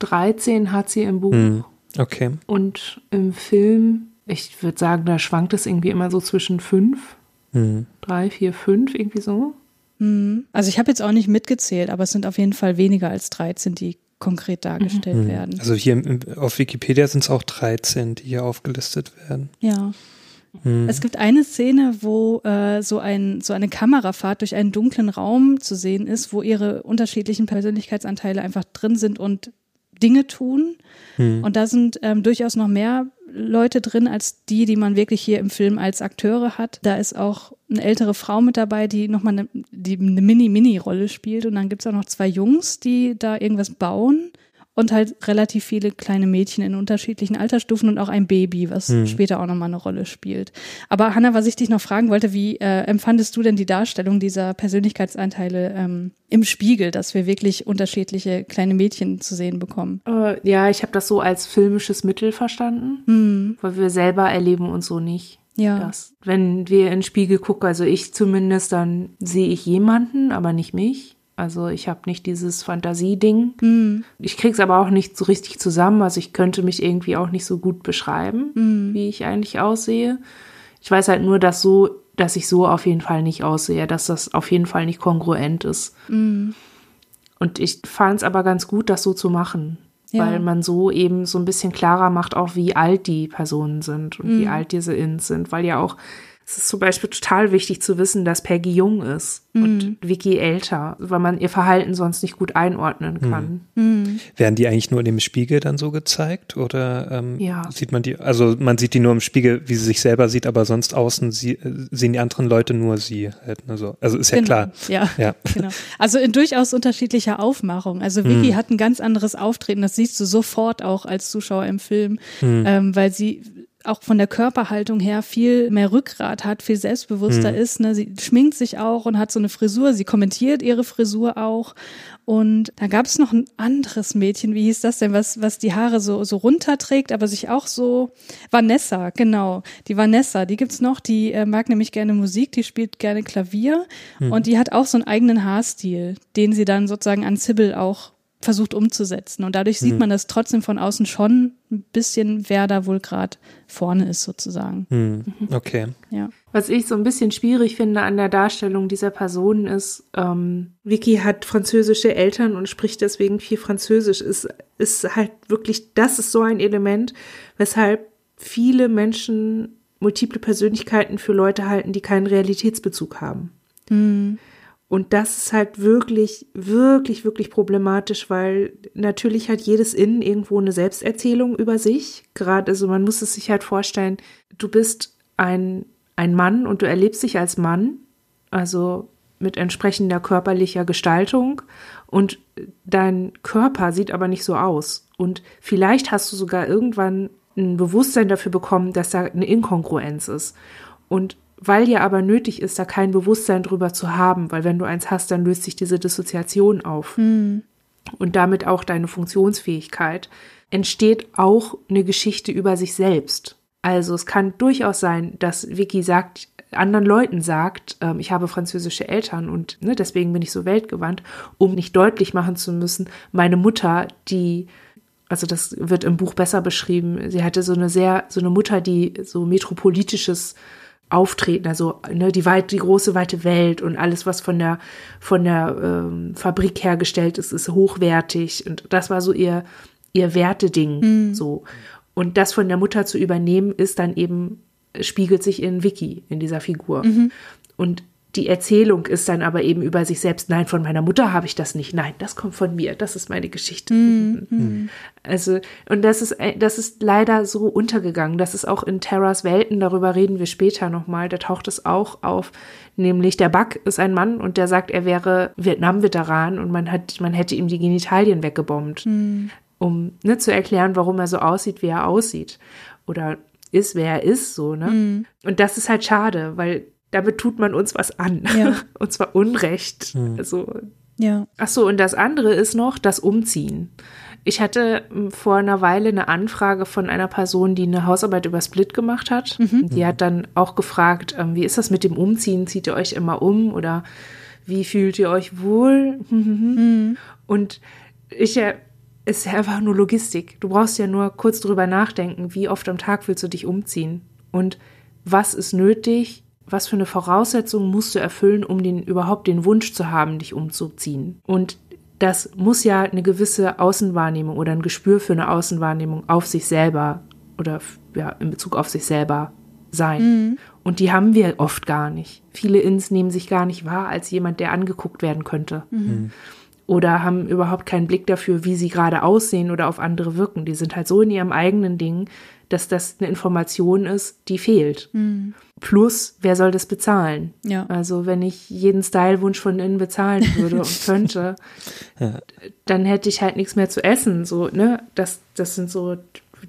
13 hat sie im Buch. Hm. Okay. Und im Film, ich würde sagen, da schwankt es irgendwie immer so zwischen fünf, hm. drei, vier, fünf, irgendwie so. Hm. Also ich habe jetzt auch nicht mitgezählt, aber es sind auf jeden Fall weniger als 13, die konkret dargestellt mhm. werden. Also hier auf Wikipedia sind es auch 13, die hier aufgelistet werden. Ja. Mhm. Es gibt eine Szene, wo äh, so, ein, so eine Kamerafahrt durch einen dunklen Raum zu sehen ist, wo ihre unterschiedlichen Persönlichkeitsanteile einfach drin sind und Dinge tun. Mhm. Und da sind ähm, durchaus noch mehr Leute drin als die, die man wirklich hier im Film als Akteure hat. Da ist auch eine ältere Frau mit dabei, die nochmal eine, die eine Mini-Mini-Rolle spielt. Und dann gibt es auch noch zwei Jungs, die da irgendwas bauen und halt relativ viele kleine Mädchen in unterschiedlichen Altersstufen und auch ein Baby, was hm. später auch nochmal eine Rolle spielt. Aber Hanna, was ich dich noch fragen wollte, wie äh, empfandest du denn die Darstellung dieser Persönlichkeitsanteile ähm, im Spiegel, dass wir wirklich unterschiedliche kleine Mädchen zu sehen bekommen? Uh, ja, ich habe das so als filmisches Mittel verstanden, hm. weil wir selber erleben uns so nicht. Ja. Das, wenn wir in den Spiegel gucken, also ich zumindest, dann sehe ich jemanden, aber nicht mich. Also ich habe nicht dieses Fantasieding. Mhm. Ich krieg's aber auch nicht so richtig zusammen. Also ich könnte mich irgendwie auch nicht so gut beschreiben, mhm. wie ich eigentlich aussehe. Ich weiß halt nur, dass so, dass ich so auf jeden Fall nicht aussehe, dass das auf jeden Fall nicht kongruent ist. Mhm. Und ich fand es aber ganz gut, das so zu machen. Ja. Weil man so eben so ein bisschen klarer macht, auch wie alt die Personen sind und wie alt diese Ins sind. Weil ja auch es ist zum Beispiel total wichtig zu wissen, dass Peggy jung ist mhm. und Vicky älter, weil man ihr Verhalten sonst nicht gut einordnen kann. Mhm. Werden die eigentlich nur in dem Spiegel dann so gezeigt oder ähm, ja. sieht man die, also man sieht die nur im Spiegel, wie sie sich selber sieht, aber sonst außen sie, äh, sehen die anderen Leute nur sie halt. Also, also ist ja genau. klar. Ja, ja, genau. Also in durchaus unterschiedlicher Aufmachung. Also Vicky mhm. hat ein ganz anderes Auftreten, das siehst du sofort auch als Zuschauer im Film, mhm. ähm, weil sie auch von der Körperhaltung her viel mehr Rückgrat hat, viel selbstbewusster mhm. ist. Ne? Sie schminkt sich auch und hat so eine Frisur. Sie kommentiert ihre Frisur auch. Und da gab es noch ein anderes Mädchen, wie hieß das denn, was, was die Haare so, so runterträgt, aber sich auch so. Vanessa, genau. Die Vanessa, die gibt's noch, die äh, mag nämlich gerne Musik, die spielt gerne Klavier mhm. und die hat auch so einen eigenen Haarstil, den sie dann sozusagen an Sybil auch versucht umzusetzen. Und dadurch sieht hm. man das trotzdem von außen schon ein bisschen, wer da wohl gerade vorne ist, sozusagen. Hm. Okay. Ja. Was ich so ein bisschen schwierig finde an der Darstellung dieser Person ist, ähm, Vicky hat französische Eltern und spricht deswegen viel Französisch. Ist, ist halt wirklich, das ist so ein Element, weshalb viele Menschen multiple Persönlichkeiten für Leute halten, die keinen Realitätsbezug haben. Hm. Und das ist halt wirklich, wirklich, wirklich problematisch, weil natürlich hat jedes Innen irgendwo eine Selbsterzählung über sich. Gerade, also man muss es sich halt vorstellen, du bist ein, ein Mann und du erlebst dich als Mann, also mit entsprechender körperlicher Gestaltung und dein Körper sieht aber nicht so aus. Und vielleicht hast du sogar irgendwann ein Bewusstsein dafür bekommen, dass da eine Inkongruenz ist. Und weil ja aber nötig ist, da kein Bewusstsein drüber zu haben, weil wenn du eins hast, dann löst sich diese Dissoziation auf. Hm. und damit auch deine Funktionsfähigkeit, entsteht auch eine Geschichte über sich selbst. Also es kann durchaus sein, dass Vicky sagt, anderen Leuten sagt, ähm, ich habe französische Eltern und ne, deswegen bin ich so weltgewandt, um nicht deutlich machen zu müssen, meine Mutter, die also das wird im Buch besser beschrieben. Sie hatte so eine sehr, so eine Mutter, die so metropolitisches Auftreten, also ne, die weit, die große weite Welt und alles, was von der von der ähm, Fabrik hergestellt ist, ist hochwertig und das war so ihr ihr Werteding mhm. so und das von der Mutter zu übernehmen ist dann eben spiegelt sich in Vicky in dieser Figur mhm. und die Erzählung ist dann aber eben über sich selbst. Nein, von meiner Mutter habe ich das nicht. Nein, das kommt von mir. Das ist meine Geschichte. Mhm. Also, und das ist, das ist leider so untergegangen. Das ist auch in Terras Welten, darüber reden wir später nochmal. Da taucht es auch auf. Nämlich der Buck ist ein Mann und der sagt, er wäre Vietnam-Veteran und man hat, man hätte ihm die Genitalien weggebombt. Mhm. Um ne, zu erklären, warum er so aussieht, wie er aussieht. Oder ist, wer er ist, so, ne? Mhm. Und das ist halt schade, weil damit tut man uns was an. Ja. Und zwar Unrecht. Mhm. Also, ja. Ach so, und das andere ist noch das Umziehen. Ich hatte hm, vor einer Weile eine Anfrage von einer Person, die eine Hausarbeit über Split gemacht hat. Mhm. Die hat dann auch gefragt, ähm, wie ist das mit dem Umziehen? Zieht ihr euch immer um oder wie fühlt ihr euch wohl? Mhm. Und ich, es ist ja einfach nur Logistik. Du brauchst ja nur kurz drüber nachdenken, wie oft am Tag willst du dich umziehen und was ist nötig, was für eine Voraussetzung musst du erfüllen, um den überhaupt den Wunsch zu haben, dich umzuziehen. Und das muss ja eine gewisse Außenwahrnehmung oder ein Gespür für eine Außenwahrnehmung auf sich selber oder ja, in Bezug auf sich selber sein. Mhm. Und die haben wir oft gar nicht. Viele Ins nehmen sich gar nicht wahr als jemand, der angeguckt werden könnte. Mhm. mhm. Oder haben überhaupt keinen Blick dafür, wie sie gerade aussehen oder auf andere wirken. Die sind halt so in ihrem eigenen Ding, dass das eine Information ist, die fehlt. Mhm. Plus, wer soll das bezahlen? Ja. Also, wenn ich jeden Stylewunsch von innen bezahlen würde und könnte, ja. dann hätte ich halt nichts mehr zu essen. So, ne? Das, das sind so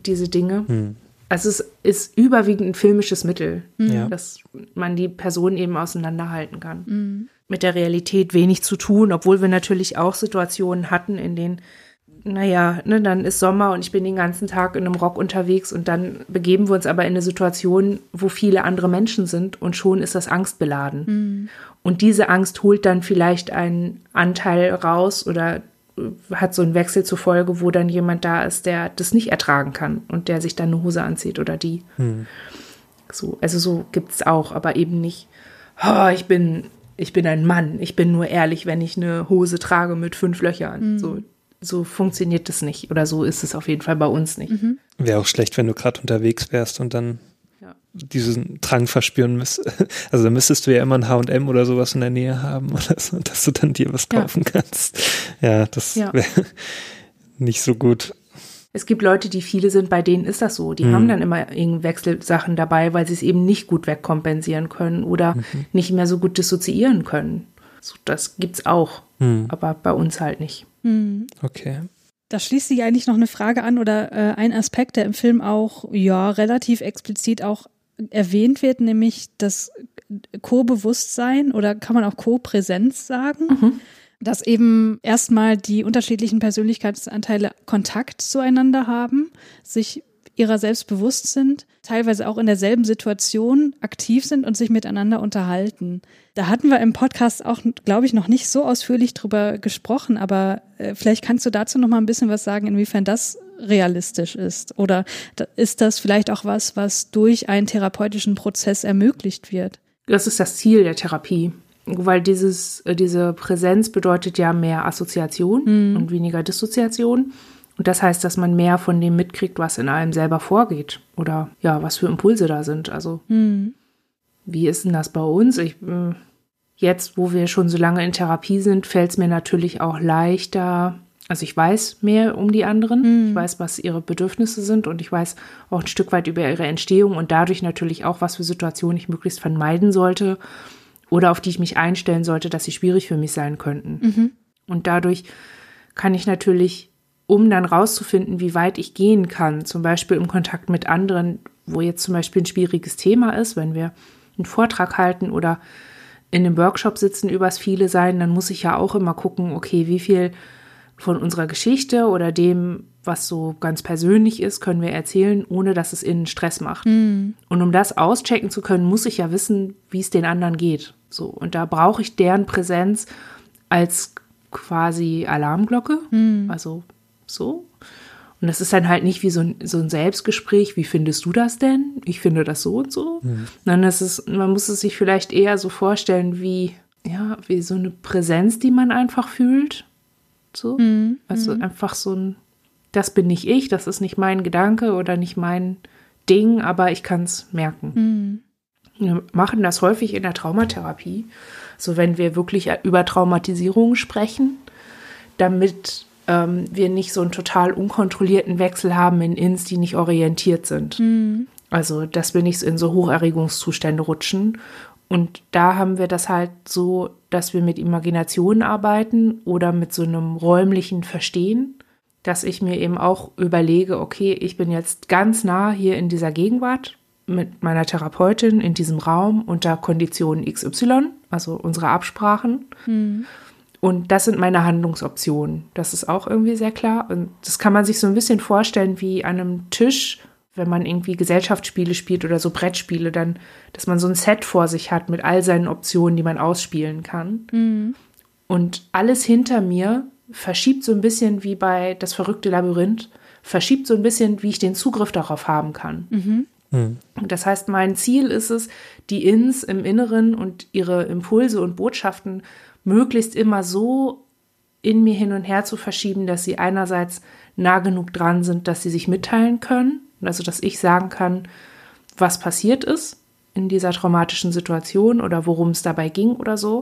diese Dinge. Mhm. Also es ist überwiegend ein filmisches Mittel, mhm. dass man die Person eben auseinanderhalten kann. Mhm. Mit der Realität wenig zu tun, obwohl wir natürlich auch Situationen hatten, in denen naja, ne, dann ist Sommer und ich bin den ganzen Tag in einem Rock unterwegs und dann begeben wir uns aber in eine Situation, wo viele andere Menschen sind und schon ist das angstbeladen. Mhm. Und diese Angst holt dann vielleicht einen Anteil raus oder hat so einen Wechsel zur Folge, wo dann jemand da ist, der das nicht ertragen kann und der sich dann eine Hose anzieht oder die. Mhm. So, also so gibt es auch, aber eben nicht, oh, ich bin, ich bin ein Mann, ich bin nur ehrlich, wenn ich eine Hose trage mit fünf Löchern. Mhm. So, so funktioniert es nicht oder so ist es auf jeden Fall bei uns nicht. Mhm. Wäre auch schlecht, wenn du gerade unterwegs wärst und dann ja. diesen Drang verspüren müsstest. Also dann müsstest du ja immer ein H&M oder sowas in der Nähe haben oder so, dass du dann dir was kaufen ja. kannst. Ja, das ja. wäre nicht so gut. Es gibt Leute, die viele sind, bei denen ist das so. Die mhm. haben dann immer irgendwie Wechselsachen dabei, weil sie es eben nicht gut wegkompensieren können oder mhm. nicht mehr so gut dissoziieren können. So, das gibt's auch, mhm. aber bei uns halt nicht. Mhm. Okay. Da schließt sich eigentlich noch eine Frage an oder äh, ein Aspekt, der im Film auch ja relativ explizit auch erwähnt wird, nämlich das Co-Bewusstsein oder kann man auch Co-Präsenz sagen. Mhm. Dass eben erstmal die unterschiedlichen Persönlichkeitsanteile Kontakt zueinander haben, sich ihrer selbst bewusst sind, teilweise auch in derselben Situation aktiv sind und sich miteinander unterhalten. Da hatten wir im Podcast auch, glaube ich, noch nicht so ausführlich drüber gesprochen, aber äh, vielleicht kannst du dazu noch mal ein bisschen was sagen, inwiefern das realistisch ist. Oder ist das vielleicht auch was, was durch einen therapeutischen Prozess ermöglicht wird? Das ist das Ziel der Therapie. Weil dieses, äh, diese Präsenz bedeutet ja mehr Assoziation mhm. und weniger Dissoziation. Und das heißt, dass man mehr von dem mitkriegt, was in einem selber vorgeht oder ja, was für Impulse da sind. Also, mhm. wie ist denn das bei uns? Ich, hm, jetzt, wo wir schon so lange in Therapie sind, fällt es mir natürlich auch leichter. Also ich weiß mehr um die anderen, mhm. ich weiß, was ihre Bedürfnisse sind und ich weiß auch ein Stück weit über ihre Entstehung und dadurch natürlich auch, was für Situationen ich möglichst vermeiden sollte oder auf die ich mich einstellen sollte, dass sie schwierig für mich sein könnten. Mhm. Und dadurch kann ich natürlich um dann rauszufinden, wie weit ich gehen kann, zum Beispiel im Kontakt mit anderen, wo jetzt zum Beispiel ein schwieriges Thema ist, wenn wir einen Vortrag halten oder in einem Workshop sitzen übers viele sein, dann muss ich ja auch immer gucken, okay, wie viel, von unserer Geschichte oder dem, was so ganz persönlich ist, können wir erzählen, ohne dass es ihnen Stress macht. Mhm. Und um das auschecken zu können, muss ich ja wissen, wie es den anderen geht. So. Und da brauche ich deren Präsenz als quasi Alarmglocke. Also so. Und das ist dann halt nicht wie so ein, so ein Selbstgespräch, wie findest du das denn? Ich finde das so und so. Sondern das ist, man muss es sich vielleicht eher so vorstellen wie, ja, wie so eine Präsenz, die man einfach fühlt. So. Also einfach so ein, das bin nicht ich, das ist nicht mein Gedanke oder nicht mein Ding, aber ich kann es merken. Wir machen das häufig in der Traumatherapie. So, wenn wir wirklich über Traumatisierung sprechen, damit ähm, wir nicht so einen total unkontrollierten Wechsel haben in Ins, die nicht orientiert sind. Also, dass wir nicht in so Hocherregungszustände rutschen. Und da haben wir das halt so, dass wir mit Imaginationen arbeiten oder mit so einem räumlichen Verstehen, dass ich mir eben auch überlege, okay, ich bin jetzt ganz nah hier in dieser Gegenwart mit meiner Therapeutin in diesem Raum unter Konditionen XY, also unsere Absprachen. Und das sind meine Handlungsoptionen. Das ist auch irgendwie sehr klar. Und das kann man sich so ein bisschen vorstellen wie an einem Tisch, wenn man irgendwie Gesellschaftsspiele spielt oder so Brettspiele, dann, dass man so ein Set vor sich hat mit all seinen Optionen, die man ausspielen kann. Und alles hinter mir verschiebt so ein bisschen wie bei das verrückte Labyrinth, verschiebt so ein bisschen, wie ich den Zugriff darauf haben kann. Das heißt, mein Ziel ist es, die Ins im Inneren und ihre Impulse und Botschaften möglichst immer so in mir hin und her zu verschieben, dass sie einerseits nah genug dran sind, dass sie sich mitteilen können, also dass ich sagen kann, was passiert ist in dieser traumatischen Situation oder worum es dabei ging oder so.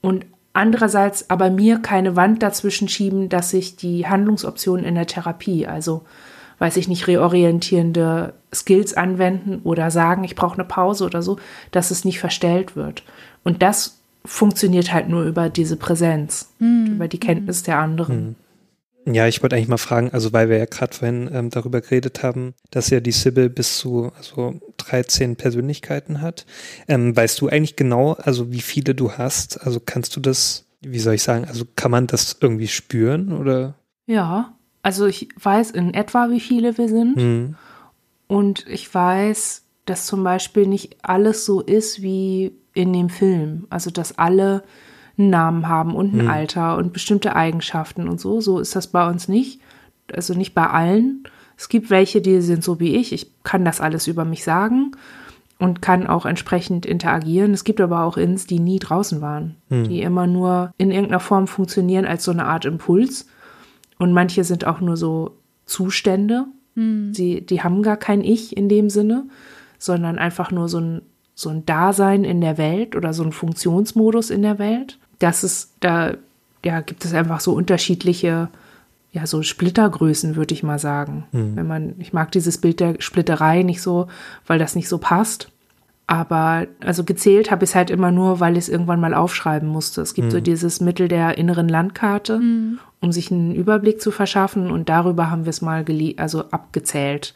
Und andererseits aber mir keine Wand dazwischen schieben, dass sich die Handlungsoptionen in der Therapie, also weiß ich nicht, reorientierende Skills anwenden oder sagen, ich brauche eine Pause oder so, dass es nicht verstellt wird. Und das funktioniert halt nur über diese Präsenz, über die Kenntnis der anderen. Ja, ich wollte eigentlich mal fragen, also weil wir ja gerade vorhin ähm, darüber geredet haben, dass ja die Sibyl bis zu also 13 Persönlichkeiten hat. Ähm, weißt du eigentlich genau, also wie viele du hast? Also kannst du das, wie soll ich sagen, also kann man das irgendwie spüren oder? Ja, also ich weiß in etwa, wie viele wir sind. Hm. Und ich weiß, dass zum Beispiel nicht alles so ist wie in dem Film. Also, dass alle einen Namen haben und ein Alter und bestimmte Eigenschaften und so. So ist das bei uns nicht. Also nicht bei allen. Es gibt welche, die sind so wie ich. Ich kann das alles über mich sagen und kann auch entsprechend interagieren. Es gibt aber auch Ins, die nie draußen waren, die immer nur in irgendeiner Form funktionieren als so eine Art Impuls. Und manche sind auch nur so Zustände. Sie, die haben gar kein Ich in dem Sinne, sondern einfach nur so ein, so ein Dasein in der Welt oder so ein Funktionsmodus in der Welt. Das ist, da ja, gibt es einfach so unterschiedliche, ja, so Splittergrößen, würde ich mal sagen. Wenn man, ich mag dieses Bild der Splitterei nicht so, weil das nicht so passt. Aber also gezählt habe ich es halt immer nur, weil ich es irgendwann mal aufschreiben musste. Es gibt so dieses Mittel der inneren Landkarte, um sich einen Überblick zu verschaffen und darüber haben wir es mal also abgezählt.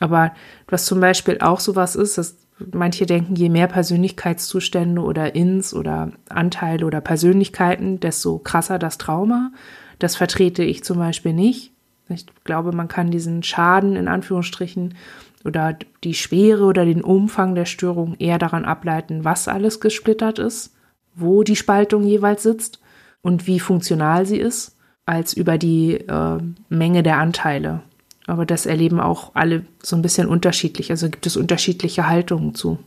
Aber was zum Beispiel auch sowas ist, dass manche denken, je mehr Persönlichkeitszustände oder Ins oder Anteile oder Persönlichkeiten, desto krasser das Trauma. Das vertrete ich zum Beispiel nicht. Ich glaube, man kann diesen Schaden in Anführungsstrichen oder die Schwere oder den Umfang der Störung eher daran ableiten, was alles gesplittert ist, wo die Spaltung jeweils sitzt und wie funktional sie ist, als über die äh, Menge der Anteile. Aber das erleben auch alle so ein bisschen unterschiedlich. Also gibt es unterschiedliche Haltungen zu.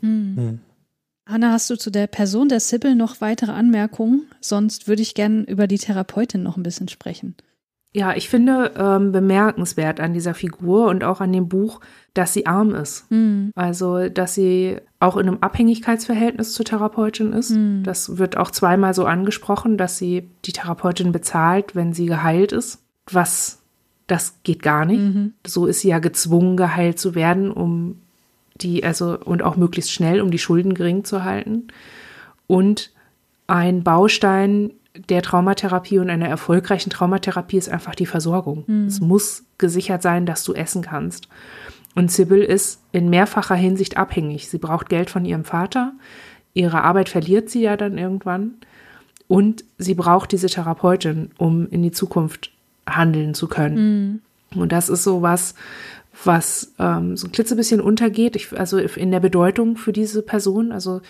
Hanna, hast du zu der Person der Sibyl noch weitere Anmerkungen? Sonst würde ich gerne über die Therapeutin noch ein bisschen sprechen. Ja, ich finde ähm, bemerkenswert an dieser Figur und auch an dem Buch, dass sie arm ist. Also, dass sie auch in einem Abhängigkeitsverhältnis zur Therapeutin ist. Das wird auch zweimal so angesprochen, dass sie die Therapeutin bezahlt, wenn sie geheilt ist. Was, das geht gar nicht. So ist sie ja gezwungen, geheilt zu werden, um die, also, und auch möglichst schnell, um die Schulden gering zu halten. Und ein Baustein der Traumatherapie und einer erfolgreichen Traumatherapie ist einfach die Versorgung. Es muss gesichert sein, dass du essen kannst. Und Sybil ist in mehrfacher Hinsicht abhängig. Sie braucht Geld von ihrem Vater. Ihre Arbeit verliert sie ja dann irgendwann. Und sie braucht diese Therapeutin, um in die Zukunft handeln zu können. Mhm. Und das ist so was, was ähm, so ein klitzebisschen untergeht, ich, also in der Bedeutung für diese Person. Also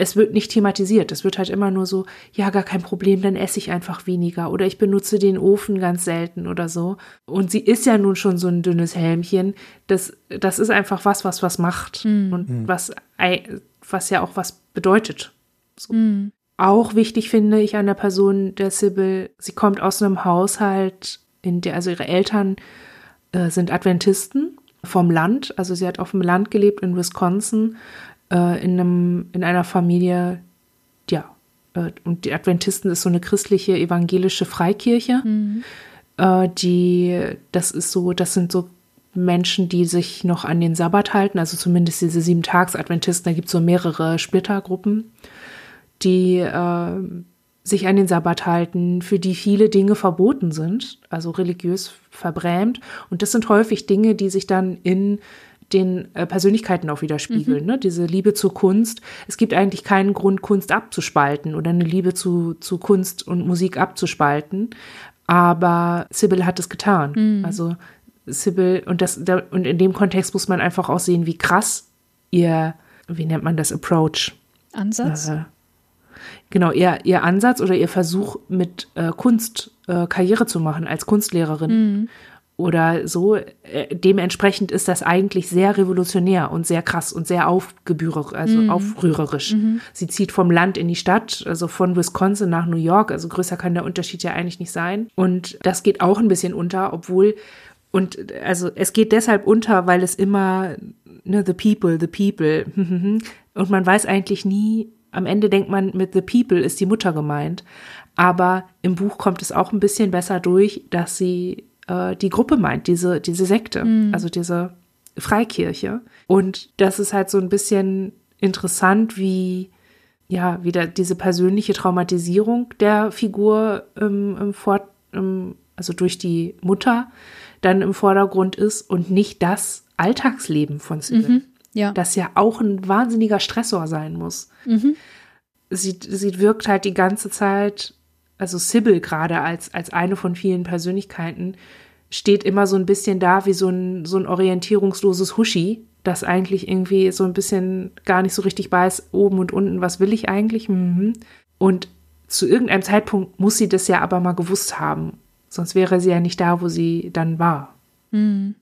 es wird nicht thematisiert. Es wird halt immer nur so, ja, gar kein Problem, dann esse ich einfach weniger oder ich benutze den Ofen ganz selten oder so. Und sie ist ja nun schon so ein dünnes Helmchen. Das, das ist einfach was, was was macht mhm. und mhm. was, was ja auch was bedeutet. So. Mhm. Auch wichtig finde ich an der Person der Sibyl, sie kommt aus einem Haushalt, in der, also ihre Eltern äh, sind Adventisten vom Land. Also sie hat auf dem Land gelebt in Wisconsin äh, in, einem, in einer Familie, ja, äh, und die Adventisten ist so eine christliche evangelische Freikirche. Mhm. Äh, die, das ist so, das sind so Menschen, die sich noch an den Sabbat halten, also zumindest diese Sieben-Tags-Adventisten, da gibt es so mehrere Splittergruppen, die äh, sich an den Sabbat halten, für die viele Dinge verboten sind, also religiös verbrämt. Und das sind häufig Dinge, die sich dann in den äh, Persönlichkeiten auch widerspiegeln. Mhm. Ne? Diese Liebe zur Kunst. Es gibt eigentlich keinen Grund, Kunst abzuspalten oder eine Liebe zu, zu Kunst und Musik abzuspalten. Aber Sybil hat es getan. Mhm. Also Sybil, und, das, da, und in dem Kontext muss man einfach auch sehen, wie krass ihr, wie nennt man das, Approach? Ansatz? Äh, genau, ihr, ihr Ansatz oder ihr Versuch mit äh, Kunst äh, Karriere zu machen als Kunstlehrerin. Mhm oder so. Äh, dementsprechend ist das eigentlich sehr revolutionär und sehr krass und sehr aufgebührerisch, also mhm. aufrührerisch. Mhm. Sie zieht vom Land in die Stadt, also von Wisconsin nach New York. Also größer kann der Unterschied ja eigentlich nicht sein. Und das geht auch ein bisschen unter, obwohl und also es geht deshalb unter, weil es immer ne, the people, the people und man weiß eigentlich nie. Am Ende denkt man, mit the people ist die Mutter gemeint. Aber im Buch kommt es auch ein bisschen besser durch, dass sie äh, die Gruppe meint, diese, diese Sekte, mhm. also diese Freikirche. Und das ist halt so ein bisschen interessant, wie ja, wieder diese persönliche Traumatisierung der Figur im, im Fort, im, also durch die Mutter dann im Vordergrund ist und nicht das Alltagsleben von Sybil. Mhm, ja. Das ja auch ein wahnsinniger Stressor sein muss. Mhm. Sie, sie wirkt halt die ganze Zeit also Sybil gerade als, als eine von vielen Persönlichkeiten, steht immer so ein bisschen da wie so ein, so ein orientierungsloses Huschi, das eigentlich irgendwie so ein bisschen gar nicht so richtig weiß, oben und unten, was will ich eigentlich? Mhm. Und zu irgendeinem Zeitpunkt muss sie das ja aber mal gewusst haben. Sonst wäre sie ja nicht da, wo sie dann war. Mhm.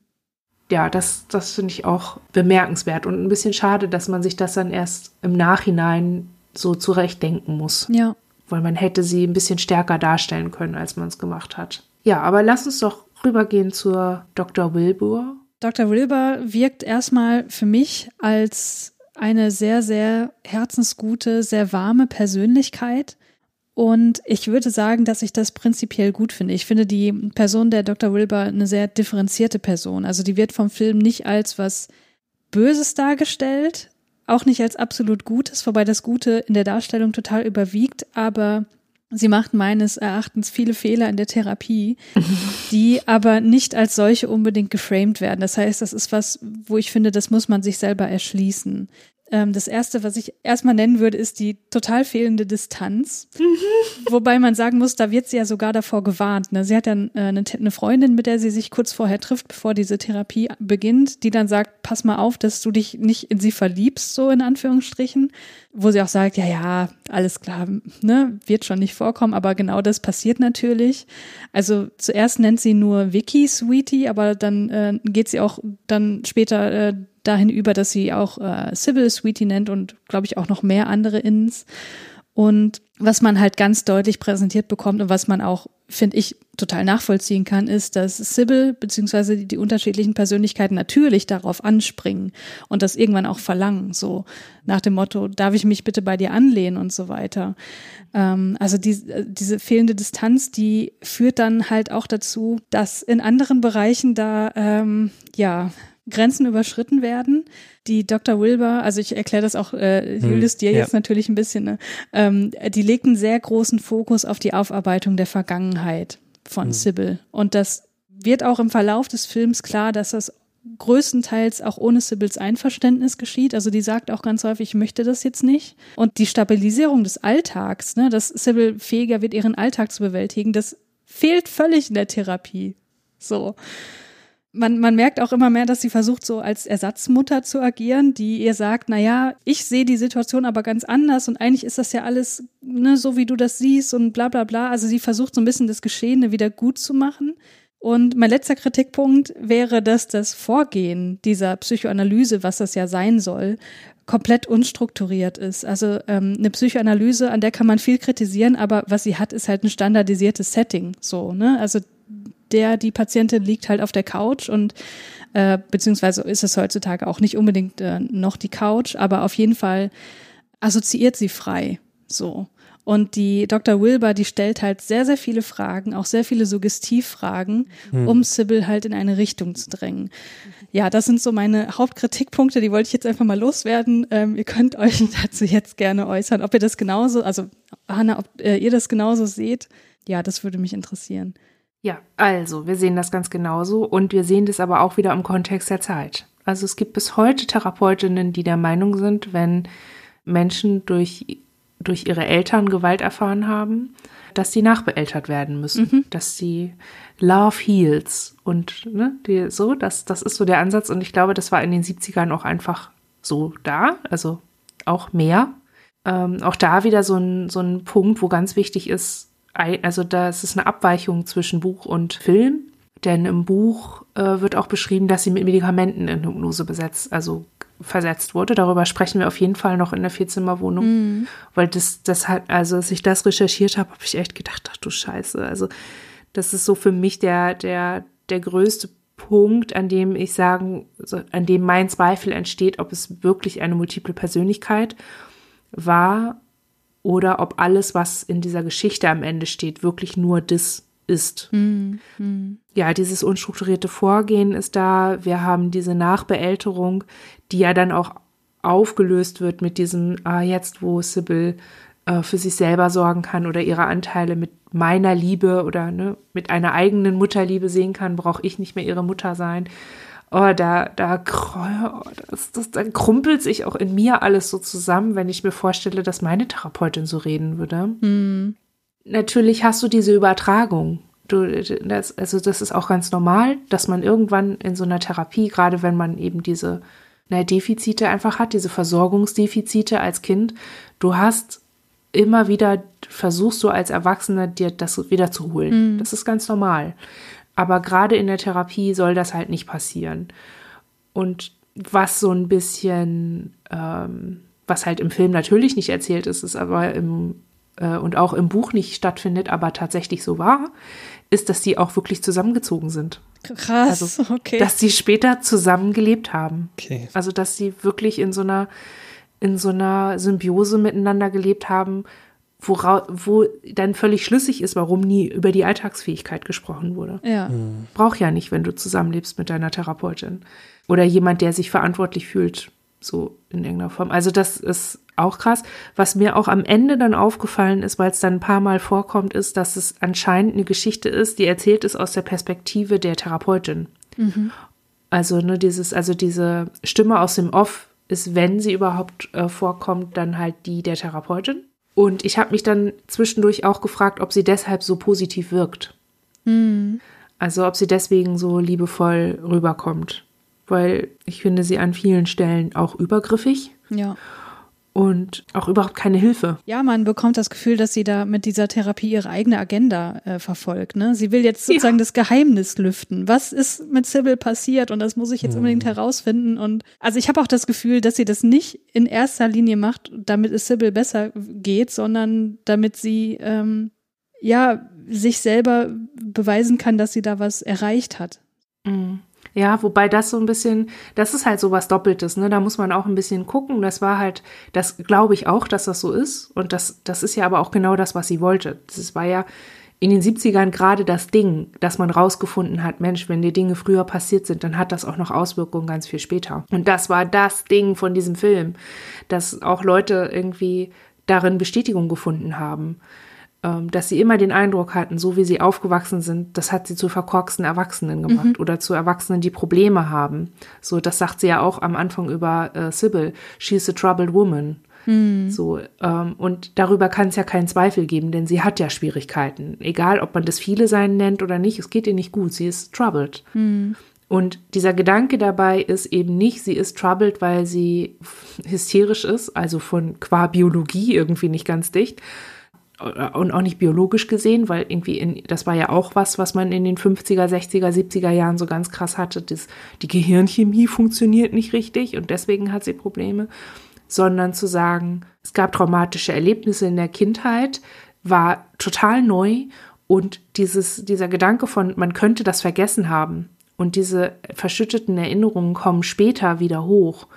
Ja, das, das finde ich auch bemerkenswert und ein bisschen schade, dass man sich das dann erst im Nachhinein so zurechtdenken muss. Ja weil man hätte sie ein bisschen stärker darstellen können, als man es gemacht hat. Ja, aber lass uns doch rübergehen zur Dr. Wilbur. Dr. Wilbur wirkt erstmal für mich als eine sehr, sehr herzensgute, sehr warme Persönlichkeit. Und ich würde sagen, dass ich das prinzipiell gut finde. Ich finde die Person der Dr. Wilbur eine sehr differenzierte Person. Also die wird vom Film nicht als was Böses dargestellt, auch nicht als absolut Gutes, wobei das Gute in der Darstellung total überwiegt, aber sie macht meines Erachtens viele Fehler in der Therapie, die aber nicht als solche unbedingt geframed werden. Das heißt, das ist was, wo ich finde, das muss man sich selber erschließen. Ähm, das erste, was ich erstmal nennen würde, ist die total fehlende Distanz. Wobei man sagen muss, da wird sie ja sogar davor gewarnt. Ne? Sie hat dann äh, eine, eine, Freundin, mit der sie sich kurz vorher trifft, bevor diese Therapie beginnt, die dann sagt, pass mal auf, dass du dich nicht in sie verliebst, so in Anführungsstrichen. Wo sie auch sagt, ja, ja, alles klar, ne, wird schon nicht vorkommen, aber genau das passiert natürlich. Also zuerst nennt sie nur Vicky Sweetie, aber dann äh, geht sie auch dann später äh, dahin über, dass sie auch äh, Sybil Sweetie nennt und glaube ich auch noch mehr andere Inns. Und was man halt ganz deutlich präsentiert bekommt und was man auch, finde ich, total nachvollziehen kann, ist, dass Sybil beziehungsweise die, die, unterschiedlichen Persönlichkeiten natürlich darauf anspringen und das irgendwann auch verlangen, so nach dem Motto, darf ich mich bitte bei dir anlehnen und so weiter. Ähm, also die, diese fehlende Distanz, die führt dann halt auch dazu, dass in anderen Bereichen da ähm, ja Grenzen überschritten werden. Die Dr. Wilbur, also ich erkläre das auch äh, hm, Julius dir ja. jetzt natürlich ein bisschen, ne? ähm, die legt einen sehr großen Fokus auf die Aufarbeitung der Vergangenheit von hm. Sybil. Und das wird auch im Verlauf des Films klar, dass das größtenteils auch ohne Sybils Einverständnis geschieht. Also die sagt auch ganz häufig, ich möchte das jetzt nicht. Und die Stabilisierung des Alltags, ne, dass Sybil fähiger wird, ihren Alltag zu bewältigen, das fehlt völlig in der Therapie. So man, man merkt auch immer mehr, dass sie versucht, so als Ersatzmutter zu agieren, die ihr sagt, na ja, ich sehe die Situation aber ganz anders und eigentlich ist das ja alles ne, so, wie du das siehst und bla bla bla. Also sie versucht so ein bisschen das Geschehene wieder gut zu machen. Und mein letzter Kritikpunkt wäre, dass das Vorgehen dieser Psychoanalyse, was das ja sein soll, komplett unstrukturiert ist. Also ähm, eine Psychoanalyse, an der kann man viel kritisieren, aber was sie hat, ist halt ein standardisiertes Setting. So, ne? Also der, die Patientin liegt halt auf der Couch und äh, beziehungsweise ist es heutzutage auch nicht unbedingt äh, noch die Couch, aber auf jeden Fall assoziiert sie frei. So. Und die Dr. Wilbur, die stellt halt sehr, sehr viele Fragen, auch sehr viele Suggestivfragen, hm. um Sybil halt in eine Richtung zu drängen. Ja, das sind so meine Hauptkritikpunkte, die wollte ich jetzt einfach mal loswerden. Ähm, ihr könnt euch dazu jetzt gerne äußern, ob ihr das genauso, also Hanna, ob äh, ihr das genauso seht. Ja, das würde mich interessieren. Ja, also wir sehen das ganz genauso und wir sehen das aber auch wieder im Kontext der Zeit. Also es gibt bis heute Therapeutinnen, die der Meinung sind, wenn Menschen durch, durch ihre Eltern Gewalt erfahren haben, dass sie nachbeeltert werden müssen, mhm. dass sie Love heals und ne, die, so, das, das ist so der Ansatz und ich glaube, das war in den 70ern auch einfach so da, also auch mehr. Ähm, auch da wieder so ein, so ein Punkt, wo ganz wichtig ist, also das ist eine Abweichung zwischen Buch und Film. Denn im Buch äh, wird auch beschrieben, dass sie mit Medikamenten in Hypnose besetzt, also versetzt wurde. Darüber sprechen wir auf jeden Fall noch in der Vierzimmerwohnung. Mhm. Weil das, das hat, also als ich das recherchiert habe, habe ich echt gedacht, ach du Scheiße. Also das ist so für mich der, der, der größte Punkt, an dem ich sagen, an dem mein Zweifel entsteht, ob es wirklich eine multiple Persönlichkeit war oder ob alles, was in dieser Geschichte am Ende steht, wirklich nur das ist. Mhm. Ja, dieses unstrukturierte Vorgehen ist da. Wir haben diese Nachbeälterung, die ja dann auch aufgelöst wird mit diesem, ah, jetzt, wo Sybil äh, für sich selber sorgen kann oder ihre Anteile mit meiner Liebe oder ne, mit einer eigenen Mutterliebe sehen kann, brauche ich nicht mehr ihre Mutter sein oh, da, da, oh, das, das, da krumpelt sich auch in mir alles so zusammen, wenn ich mir vorstelle, dass meine Therapeutin so reden würde. Mhm. Natürlich hast du diese Übertragung. Du, das, also das ist auch ganz normal, dass man irgendwann in so einer Therapie, gerade wenn man eben diese na, Defizite einfach hat, diese Versorgungsdefizite als Kind, du hast immer wieder, versuchst du als Erwachsener dir das wiederzuholen. Mhm. Das ist ganz normal. Aber gerade in der Therapie soll das halt nicht passieren. Und was so ein bisschen, ähm, was halt im Film natürlich nicht erzählt ist, ist aber im äh, und auch im Buch nicht stattfindet, aber tatsächlich so war, ist, dass die auch wirklich zusammengezogen sind. Krass, also, okay. Dass sie später zusammengelebt haben. Okay. Also, dass sie wirklich in so einer, in so einer Symbiose miteinander gelebt haben, wora, wo dann völlig schlüssig ist, warum nie über die Alltagsfähigkeit gesprochen wurde. Ja. Mhm. Brauch ja nicht, wenn du zusammenlebst mit deiner Therapeutin. Oder jemand, der sich verantwortlich fühlt, so in irgendeiner Form. Also das ist auch krass. Was mir auch am Ende dann aufgefallen ist, weil es dann ein paar Mal vorkommt, ist, dass es anscheinend eine Geschichte ist, die erzählt ist aus der Perspektive der Therapeutin. Mhm. Also ne, dieses, also diese Stimme aus dem Off ist, wenn sie überhaupt äh, vorkommt, dann halt die der Therapeutin. Und ich habe mich dann zwischendurch auch gefragt, ob sie deshalb so positiv wirkt. Mhm. Also ob sie deswegen so liebevoll rüberkommt. Weil ich finde sie an vielen Stellen auch übergriffig. Ja und auch überhaupt keine Hilfe. Ja, man bekommt das Gefühl, dass sie da mit dieser Therapie ihre eigene Agenda äh, verfolgt. Ne? Sie will jetzt sozusagen ja. das Geheimnis lüften. Was ist mit Sybil passiert? Und das muss ich jetzt mhm. unbedingt herausfinden. Und also ich habe auch das Gefühl, dass sie das nicht in erster Linie macht, damit es Sybil besser geht, sondern damit sie ähm, ja sich selber beweisen kann, dass sie da was erreicht hat. Mhm. Ja, wobei das so ein bisschen, das ist halt so was Doppeltes, ne? Da muss man auch ein bisschen gucken. Das war halt, das glaube ich auch, dass das so ist. Und das, das ist ja aber auch genau das, was sie wollte. Das war ja in den 70ern gerade das Ding, dass man rausgefunden hat, Mensch, wenn die Dinge früher passiert sind, dann hat das auch noch Auswirkungen ganz viel später. Und das war das Ding von diesem Film, dass auch Leute irgendwie darin Bestätigung gefunden haben. Ähm, dass sie immer den Eindruck hatten, so wie sie aufgewachsen sind, das hat sie zu verkorksten Erwachsenen gemacht mhm. oder zu Erwachsenen, die Probleme haben. So, das sagt sie ja auch am Anfang über äh, Sybil. She's a troubled woman. Mhm. So, ähm, und darüber kann es ja keinen Zweifel geben, denn sie hat ja Schwierigkeiten. Egal, ob man das viele sein nennt oder nicht, es geht ihr nicht gut. Sie ist troubled. Mhm. Und dieser Gedanke dabei ist eben nicht, sie ist troubled, weil sie hysterisch ist, also von qua Biologie irgendwie nicht ganz dicht, und auch nicht biologisch gesehen, weil irgendwie in, das war ja auch was, was man in den 50er, 60er, 70er Jahren so ganz krass hatte, das, die Gehirnchemie funktioniert nicht richtig und deswegen hat sie Probleme, sondern zu sagen, es gab traumatische Erlebnisse in der Kindheit, war total neu und dieses, dieser Gedanke von, man könnte das vergessen haben und diese verschütteten Erinnerungen kommen später wieder hoch,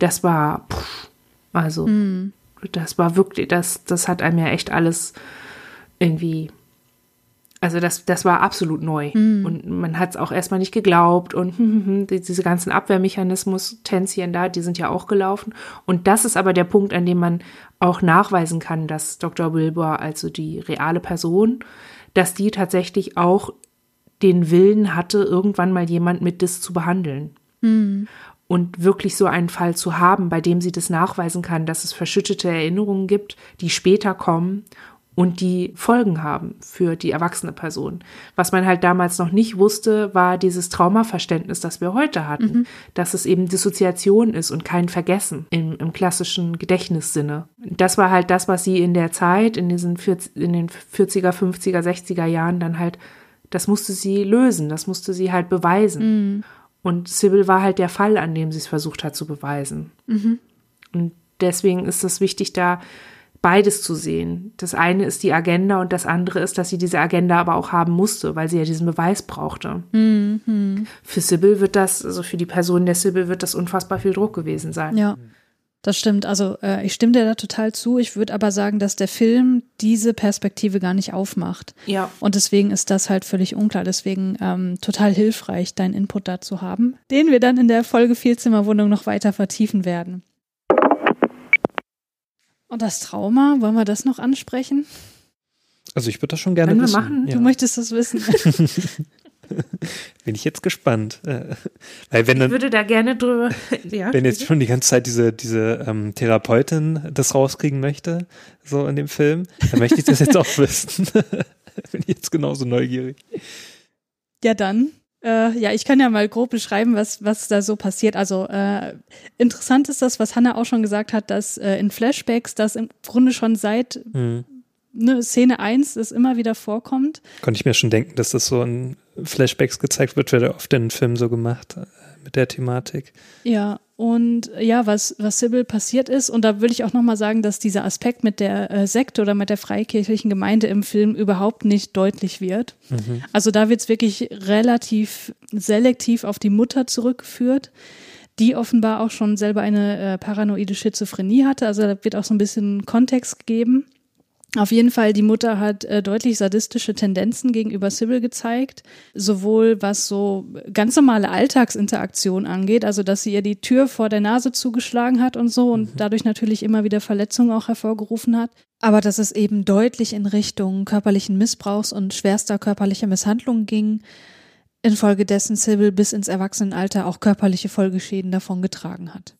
das war, pff, also, mm das war wirklich, das, das hat einem ja echt alles irgendwie, also das, das war absolut neu. Mhm. Und man hat es auch erstmal nicht geglaubt und hm, hm, hm, diese ganzen Abwehrmechanismus, Tänzchen da, die sind ja auch gelaufen. Und das ist aber der Punkt, an dem man auch nachweisen kann, dass Dr. Wilbur, also die reale Person, dass die tatsächlich auch den Willen hatte, irgendwann mal jemand mit das zu behandeln. Mhm und wirklich so einen Fall zu haben, bei dem sie das nachweisen kann, dass es verschüttete Erinnerungen gibt, die später kommen und die Folgen haben für die erwachsene Person. Was man halt damals noch nicht wusste, war dieses Traumaverständnis, das wir heute hatten, mhm. dass es eben Dissoziation ist und kein Vergessen im, im, klassischen Gedächtnissinne. Das war halt das, was sie in der Zeit, in diesen 40, in den 40er, 50er, 60er Jahren dann halt, das musste sie lösen, das musste sie halt beweisen. Mhm. Und Sybil war halt der Fall, an dem sie es versucht hat zu beweisen. Mhm. Und deswegen ist es wichtig, da beides zu sehen. Das eine ist die Agenda und das andere ist, dass sie diese Agenda aber auch haben musste, weil sie ja diesen Beweis brauchte. Mhm. Für Sybil wird das, also für die Person der Sybil wird das unfassbar viel Druck gewesen sein. Ja. Das stimmt. Also äh, ich stimme dir da total zu. Ich würde aber sagen, dass der Film diese Perspektive gar nicht aufmacht. Ja. Und deswegen ist das halt völlig unklar. Deswegen ähm, total hilfreich, deinen Input dazu haben, den wir dann in der Folge Vielzimmerwohnung noch weiter vertiefen werden. Und das Trauma, wollen wir das noch ansprechen? Also ich würde das schon gerne wissen. Machen? Ja. Du möchtest das wissen. Bin ich jetzt gespannt. Äh, weil wenn dann, ich würde da gerne drüber. ja, wenn jetzt schon die ganze Zeit diese, diese ähm, Therapeutin das rauskriegen möchte, so in dem Film, dann möchte ich das jetzt auch wissen. Bin ich jetzt genauso neugierig. Ja, dann. Äh, ja, ich kann ja mal grob beschreiben, was, was da so passiert. Also äh, interessant ist das, was Hannah auch schon gesagt hat, dass äh, in Flashbacks das im Grunde schon seit mhm ne, Szene 1 das immer wieder vorkommt. Konnte ich mir schon denken, dass das so in Flashbacks gezeigt wird, wird ja oft in Filmen so gemacht äh, mit der Thematik. Ja, und ja, was, was Sybil passiert ist, und da würde ich auch nochmal sagen, dass dieser Aspekt mit der äh, Sekte oder mit der freikirchlichen Gemeinde im Film überhaupt nicht deutlich wird. Mhm. Also da wird es wirklich relativ selektiv auf die Mutter zurückgeführt die offenbar auch schon selber eine äh, paranoide Schizophrenie hatte. Also da wird auch so ein bisschen Kontext gegeben. Auf jeden Fall, die Mutter hat äh, deutlich sadistische Tendenzen gegenüber Sybil gezeigt, sowohl was so ganz normale Alltagsinteraktion angeht, also dass sie ihr die Tür vor der Nase zugeschlagen hat und so und mhm. dadurch natürlich immer wieder Verletzungen auch hervorgerufen hat, aber dass es eben deutlich in Richtung körperlichen Missbrauchs und schwerster körperlicher Misshandlung ging, infolgedessen Sybil bis ins Erwachsenenalter auch körperliche Folgeschäden davongetragen hat.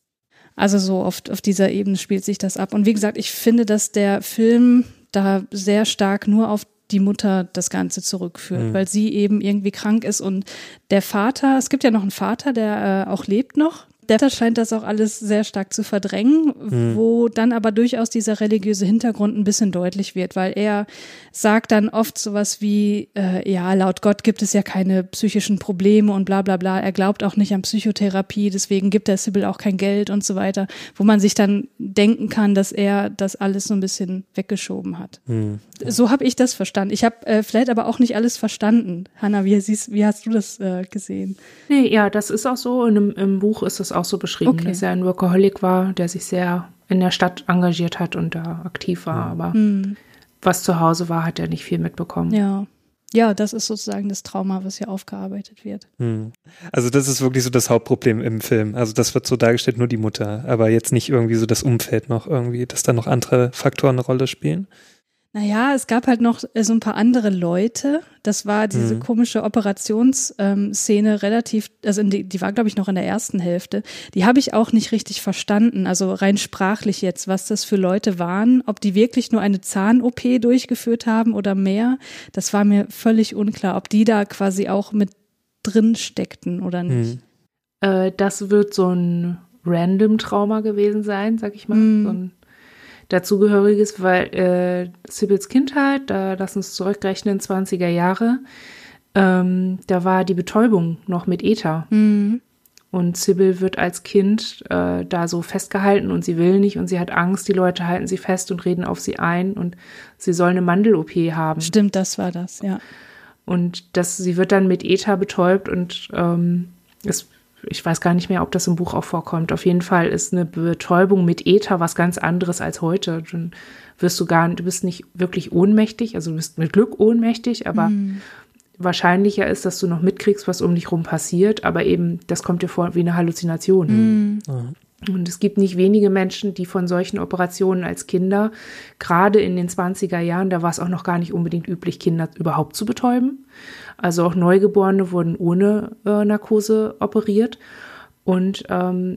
Also so oft auf dieser Ebene spielt sich das ab. Und wie gesagt, ich finde, dass der Film da sehr stark nur auf die Mutter das Ganze zurückführt, mhm. weil sie eben irgendwie krank ist und der Vater, es gibt ja noch einen Vater, der äh, auch lebt noch, Detta scheint das auch alles sehr stark zu verdrängen, mhm. wo dann aber durchaus dieser religiöse Hintergrund ein bisschen deutlich wird, weil er sagt dann oft sowas wie, äh, ja, laut Gott gibt es ja keine psychischen Probleme und bla bla bla. Er glaubt auch nicht an Psychotherapie, deswegen gibt er Sibyl auch kein Geld und so weiter, wo man sich dann denken kann, dass er das alles so ein bisschen weggeschoben hat. Mhm. So habe ich das verstanden. Ich habe äh, vielleicht aber auch nicht alles verstanden. Hanna, wie, siehst, wie hast du das äh, gesehen? Nee, ja, das ist auch so. Und im, im Buch ist das auch so beschrieben, okay. dass er ein Workaholic war, der sich sehr in der Stadt engagiert hat und da aktiv war. Aber mhm. was zu Hause war, hat er nicht viel mitbekommen. Ja. Ja, das ist sozusagen das Trauma, was hier aufgearbeitet wird. Hm. Also das ist wirklich so das Hauptproblem im Film. Also das wird so dargestellt, nur die Mutter, aber jetzt nicht irgendwie so das Umfeld noch irgendwie, dass da noch andere Faktoren eine Rolle spielen. Naja, es gab halt noch äh, so ein paar andere Leute. Das war diese Mhm. komische Operationsszene relativ, also in die, die war, glaube ich, noch in der ersten Hälfte. Die habe ich auch nicht richtig verstanden, also rein sprachlich jetzt, was das für Leute waren, ob die wirklich nur eine Zahn-OP durchgeführt haben oder mehr. Das war mir völlig unklar, ob die da quasi auch mit drin steckten oder nicht. Mhm. Äh, das wird so ein random Trauma gewesen sein, sag ich mal. Mm. So ein dazugehöriges, weil äh, Sibyls Kindheit, da lass uns zurückrechnen, 20er Jahre, ähm, da war die Betäubung noch mit Ether. Mhm. Und Sybil wird als Kind äh, da so festgehalten und sie will nicht und sie hat Angst, die Leute halten sie fest und reden auf sie ein und sie soll eine Mandel-OP haben. Stimmt, das war das, ja. Und das, sie wird dann mit Ether betäubt und ähm, es, ich weiß gar nicht mehr, ob das im Buch auch vorkommt. Auf jeden Fall ist eine Betäubung mit Ether was ganz anderes als heute. Dann wirst du gar, du bist nicht wirklich ohnmächtig, also du bist mit Glück ohnmächtig, aber wahrscheinlicher ist, dass du noch mitkriegst, was um dich rum passiert, aber eben, das kommt dir vor wie eine Halluzination. Mhm. Und es gibt nicht wenige Menschen, die von solchen Operationen als Kinder, gerade in den 20er Jahren, da war es auch noch gar nicht unbedingt üblich, Kinder überhaupt zu betäuben. Also auch Neugeborene wurden ohne äh, Narkose operiert. Und ähm,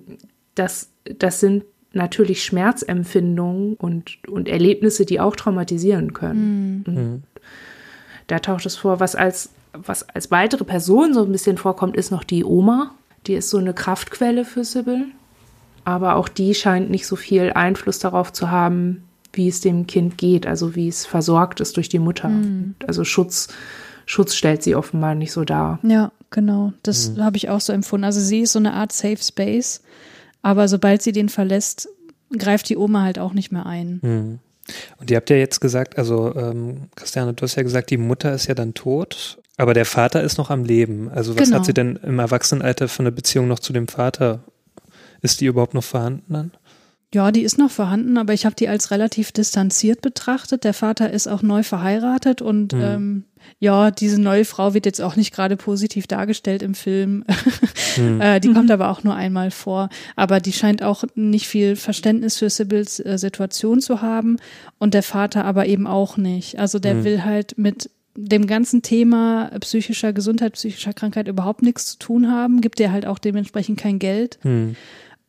das, das sind natürlich Schmerzempfindungen und, und Erlebnisse, die auch traumatisieren können. Und Da taucht es vor, was als, was als weitere Person so ein bisschen vorkommt, ist noch die Oma. Die ist so eine Kraftquelle für Sybil. Aber auch die scheint nicht so viel Einfluss darauf zu haben, wie es dem Kind geht, also wie es versorgt ist durch die Mutter. Also Schutz, Schutz stellt sie offenbar nicht so dar. Ja, genau. Das habe ich auch so empfunden. Also sie ist so eine Art Safe Space, aber sobald sie den verlässt, greift die Oma halt auch nicht mehr ein. Mhm. Und ihr habt ja jetzt gesagt, also ähm, Christiane, du hast ja gesagt, die Mutter ist ja dann tot, aber der Vater ist noch am Leben. Also was Genau. hat sie denn im Erwachsenenalter für eine Beziehung noch zu dem Vater? Ist die überhaupt noch vorhanden dann? Ja, die ist noch vorhanden, aber ich habe die als relativ distanziert betrachtet. Der Vater ist auch neu verheiratet und Mhm. ähm, ja, diese neue Frau wird jetzt auch nicht gerade positiv dargestellt im Film. Mhm. äh, die kommt aber auch nur einmal vor. Aber die scheint auch nicht viel Verständnis für Sibyls äh, Situation zu haben und der Vater aber eben auch nicht. Also der Mhm. will halt mit dem ganzen Thema psychischer Gesundheit, psychischer Krankheit überhaupt nichts zu tun haben, gibt ihr halt auch dementsprechend kein Geld Hm.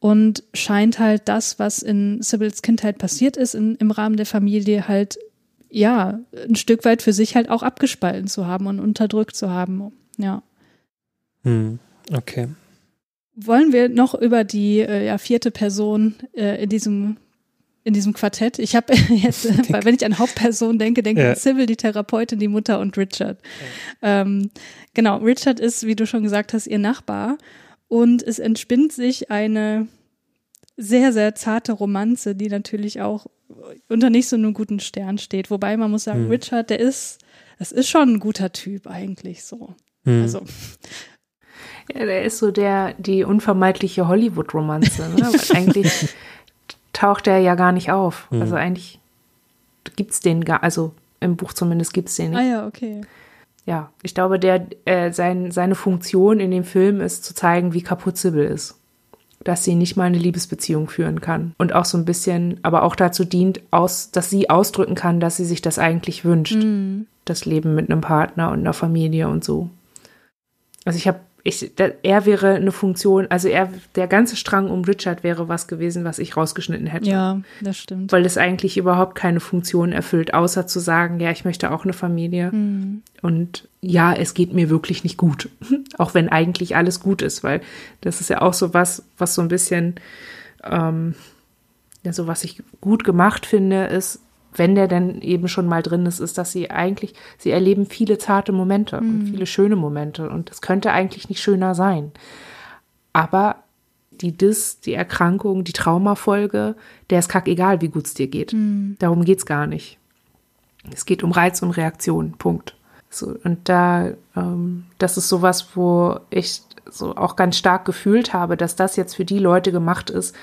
und scheint halt das, was in Sibyls Kindheit passiert ist, in, im Rahmen der Familie halt, ja, ein Stück weit für sich halt auch abgespalten zu haben und unterdrückt zu haben. Ja. Hm. Okay. Wollen wir noch über die äh, ja, vierte Person äh, in diesem in diesem Quartett. Ich habe jetzt, weil wenn ich an Hauptperson denke, denke ich Ja. an Sybil, die Therapeutin, die Mutter und Richard. Ähm, genau, Richard ist, wie du schon gesagt hast, ihr Nachbar und es entspinnt sich eine sehr, sehr zarte Romanze, die natürlich auch unter nicht so einem guten Stern steht. Wobei man muss sagen, Hm. Richard, der ist, das ist schon ein guter Typ eigentlich so. Hm. Also, Ja, der ist so der, die unvermeidliche Hollywood-Romanze. Ne? Eigentlich taucht er ja gar nicht auf. Mhm. Also eigentlich gibt's den gar, also im Buch zumindest gibt's den nicht. ah ja, okay. Ja, ich glaube, der, äh, sein, seine Funktion in dem Film ist zu zeigen, wie kaputt Sybil ist. Dass sie nicht mal eine Liebesbeziehung führen kann. Und auch so ein bisschen, aber auch dazu dient, aus, dass sie ausdrücken kann, dass sie sich das eigentlich wünscht. Mhm. Das Leben mit einem Partner und einer Familie und so. Also ich habe, ich, da, er wäre eine Funktion, also er, der ganze Strang um Richard wäre was gewesen, was ich rausgeschnitten hätte Ja, das stimmt. weil es eigentlich überhaupt keine Funktion erfüllt, außer zu sagen, ja, ich möchte auch eine Familie. Mhm. Und ja, es geht mir wirklich nicht gut. auch wenn eigentlich alles gut ist, weil das ist ja auch so was, was so ein bisschen, ähm, ja, so was ich gut gemacht finde, ist, wenn der denn eben schon mal drin ist, ist, dass sie eigentlich, sie erleben viele zarte Momente und viele schöne Momente. Und es könnte eigentlich nicht schöner sein. Aber die Dis, die Erkrankung, die Traumafolge, der ist kackegal, wie gut es dir geht. Darum geht's gar nicht. Es geht um Reiz und Reaktion, Punkt. So, und da, ähm, das ist sowas, wo ich so auch ganz stark gefühlt habe, dass das jetzt für die Leute gemacht ist,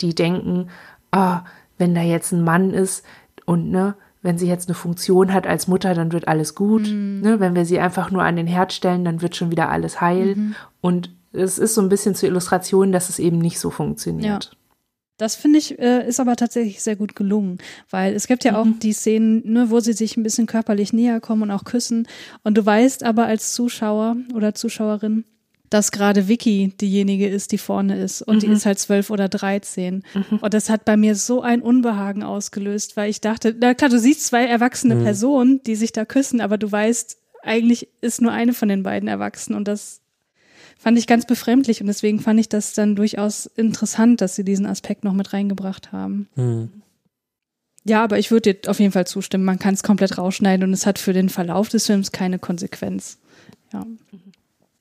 die denken, ah, wenn da jetzt ein Mann ist und ne, wenn sie jetzt eine Funktion hat als Mutter, dann wird alles gut. Ne, wenn wir sie einfach nur an den Herd stellen, dann wird schon wieder alles heil. Und es ist so ein bisschen zur Illustration, dass es eben nicht so funktioniert. Das finde ich, äh, ist aber tatsächlich sehr gut gelungen, weil es gibt ja auch mhm. die Szenen, ne, wo sie sich ein bisschen körperlich näher kommen und auch küssen. Und du weißt aber als Zuschauer oder Zuschauerin, dass gerade Vicky diejenige ist, die vorne ist. Und mhm. die ist halt zwölf oder dreizehn. Mhm. Und das hat bei mir so ein Unbehagen ausgelöst, weil ich dachte, na klar, du siehst zwei erwachsene mhm. Personen, die sich da küssen, aber du weißt, eigentlich ist nur eine von den beiden erwachsen. Und das fand ich ganz befremdlich und deswegen fand ich das dann durchaus interessant, dass sie diesen Aspekt noch mit reingebracht haben. Mhm. Ja, aber ich würde dir auf jeden Fall zustimmen. Man kann es komplett rausschneiden und es hat für den Verlauf des Films keine Konsequenz. Ja.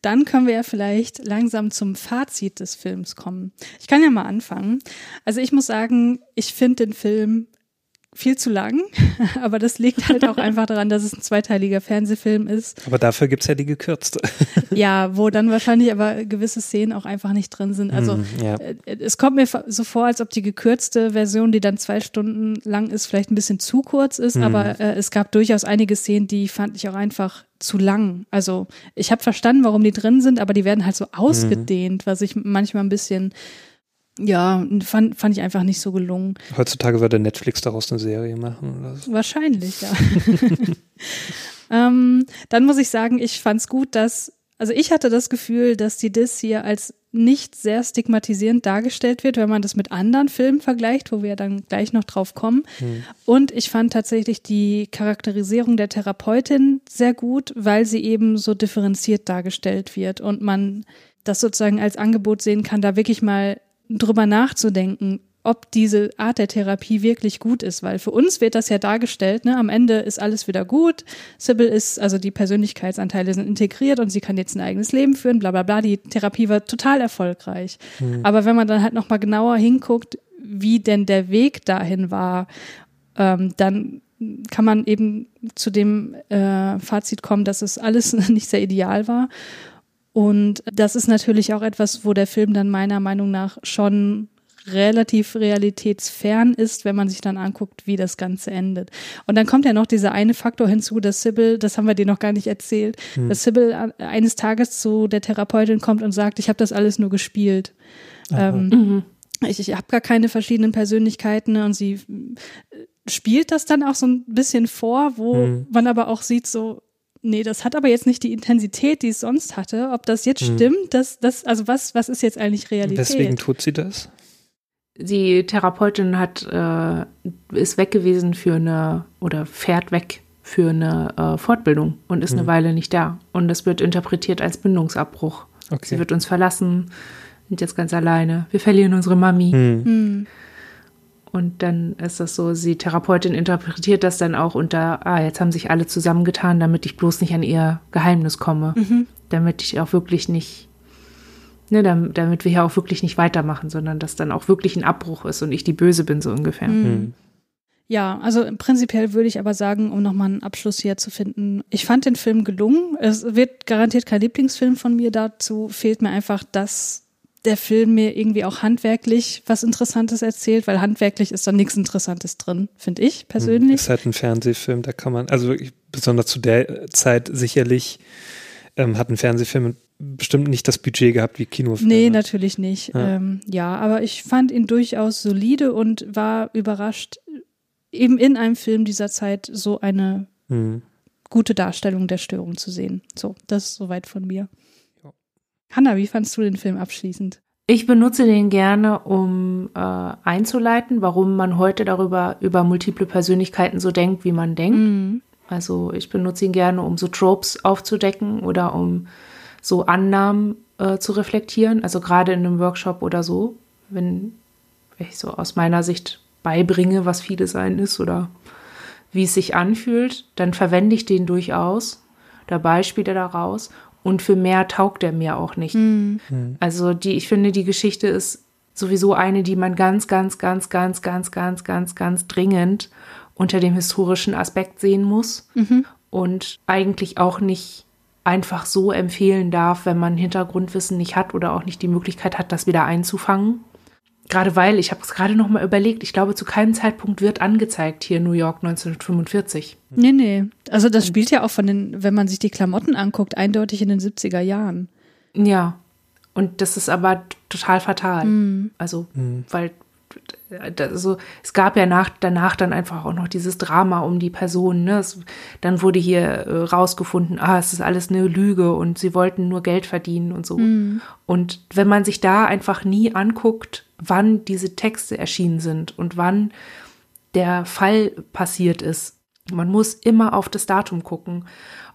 Dann können wir ja vielleicht langsam zum Fazit des Films kommen. Ich kann ja mal anfangen. Also ich muss sagen, ich finde den Film viel zu lang, aber das liegt halt auch einfach daran, dass es ein zweiteiliger Fernsehfilm ist. Aber dafür gibt's ja die gekürzte. ja, wo dann wahrscheinlich aber gewisse Szenen auch einfach nicht drin sind. Also mm, ja. Äh, es kommt mir so vor, als ob die gekürzte Version, die dann zwei Stunden lang ist, vielleicht ein bisschen zu kurz ist, mm. aber äh, es gab durchaus einige Szenen, die fand ich auch einfach zu lang. Also ich habe verstanden, warum die drin sind, aber die werden halt so ausgedehnt, mm. was ich manchmal ein bisschen ja, fand, fand ich einfach nicht so gelungen. Heutzutage würde Netflix daraus eine Serie machen oder so. Wahrscheinlich, ja. ähm, dann muss ich sagen, ich fand es gut, dass, also ich hatte das Gefühl, dass die Dis hier als nicht sehr stigmatisierend dargestellt wird, wenn man das mit anderen Filmen vergleicht, wo wir dann gleich noch drauf kommen. Hm. Und ich fand tatsächlich die Charakterisierung der Therapeutin sehr gut, weil sie eben so differenziert dargestellt wird und man das sozusagen als Angebot sehen kann, da wirklich mal drüber nachzudenken, ob diese Art der Therapie wirklich gut ist, weil für uns wird das ja dargestellt, ne, am Ende ist alles wieder gut, Sybil ist, also die Persönlichkeitsanteile sind integriert und sie kann jetzt ein eigenes Leben führen, bla bla bla, die Therapie war total erfolgreich. Mhm. Aber wenn man dann halt nochmal genauer hinguckt, wie denn der Weg dahin war, ähm, dann kann man eben zu dem äh, Fazit kommen, dass es alles nicht sehr ideal war. Und das ist natürlich auch etwas, wo der Film dann meiner Meinung nach schon relativ realitätsfern ist, wenn man sich dann anguckt, wie das Ganze endet. Und dann kommt ja noch dieser eine Faktor hinzu, dass Sybil, das haben wir dir noch gar nicht erzählt, hm. dass Sybil eines Tages zu der Therapeutin kommt und sagt, ich habe das alles nur gespielt. Ähm, mhm. Ich, ich habe gar keine verschiedenen Persönlichkeiten und sie äh, spielt das dann auch so ein bisschen vor, wo mhm. man aber auch sieht, so, nee, das hat aber jetzt nicht die Intensität, die es sonst hatte. Ob das jetzt hm. stimmt, das, das, also was, was ist jetzt eigentlich Realität? Weswegen tut sie das? Die Therapeutin hat, äh, ist weg gewesen für eine, oder fährt weg für eine äh, Fortbildung und ist hm. eine Weile nicht da. Und das wird interpretiert als Bindungsabbruch. Okay. Sie wird uns verlassen, sind jetzt ganz alleine. Wir verlieren unsere Mami. Hm. Und dann ist das so, die Therapeutin interpretiert das dann auch unter, ah, jetzt haben sich alle zusammengetan, damit ich bloß nicht an ihr Geheimnis komme. Mhm. Damit ich auch wirklich nicht, ne, damit, damit wir hier auch wirklich nicht weitermachen, sondern dass dann auch wirklich ein Abbruch ist und ich die Böse bin, so ungefähr. Mhm. mhm. Ja, also prinzipiell würde ich aber sagen, um nochmal einen Abschluss hier zu finden, ich fand den Film gelungen. Es wird garantiert kein Lieblingsfilm von mir. Dazu fehlt mir einfach das der Film mir irgendwie auch handwerklich was Interessantes erzählt, weil handwerklich ist da nichts Interessantes drin, finde ich persönlich. Es ist halt ein Fernsehfilm, da kann man, also besonders zu der Zeit sicherlich ähm, hat ein Fernsehfilm bestimmt nicht das Budget gehabt wie Kinofilme. Nee, natürlich nicht. Ja. Ähm, ja, aber ich fand ihn durchaus solide und war überrascht, eben in einem Film dieser Zeit so eine hm. gute Darstellung der Störung zu sehen. So, das ist soweit von mir. Hanna, wie fandst du den Film abschließend? Ich benutze den gerne, um äh, einzuleiten, warum man heute darüber über multiple Persönlichkeiten so denkt, wie man denkt. Mhm. Also ich benutze ihn gerne, um so Tropes aufzudecken oder um so Annahmen äh, zu reflektieren. Also gerade in einem Workshop oder so, wenn ich so aus meiner Sicht beibringe, was viele sein ist oder wie es sich anfühlt, dann verwende ich den durchaus oder Beispiele daraus und für mehr taugt er mir auch nicht. Mhm. Also die, ich finde, die Geschichte ist sowieso eine, die man ganz, ganz, ganz, ganz, ganz, ganz, ganz, ganz dringend unter dem historischen Aspekt sehen muss mhm. und eigentlich auch nicht einfach so empfehlen darf, wenn man Hintergrundwissen nicht hat oder auch nicht die Möglichkeit hat, das wieder einzufangen. Gerade weil, ich habe es gerade noch mal überlegt, ich glaube, zu keinem Zeitpunkt wird angezeigt hier in New York 1945. Nee, nee. Also das spielt ja auch von den, wenn man sich die Klamotten anguckt, eindeutig in den 70er Jahren. Ja. Und das ist aber total fatal. Mhm. Also, mhm. weil also es gab ja nach, danach dann einfach auch noch dieses Drama um die Person. Ne? Es, dann wurde hier äh, rausgefunden, ah, es ist alles eine Lüge und sie wollten nur Geld verdienen und so. Mhm. Und wenn man sich da einfach nie anguckt, wann diese Texte erschienen sind und wann der Fall passiert ist, man muss immer auf das Datum gucken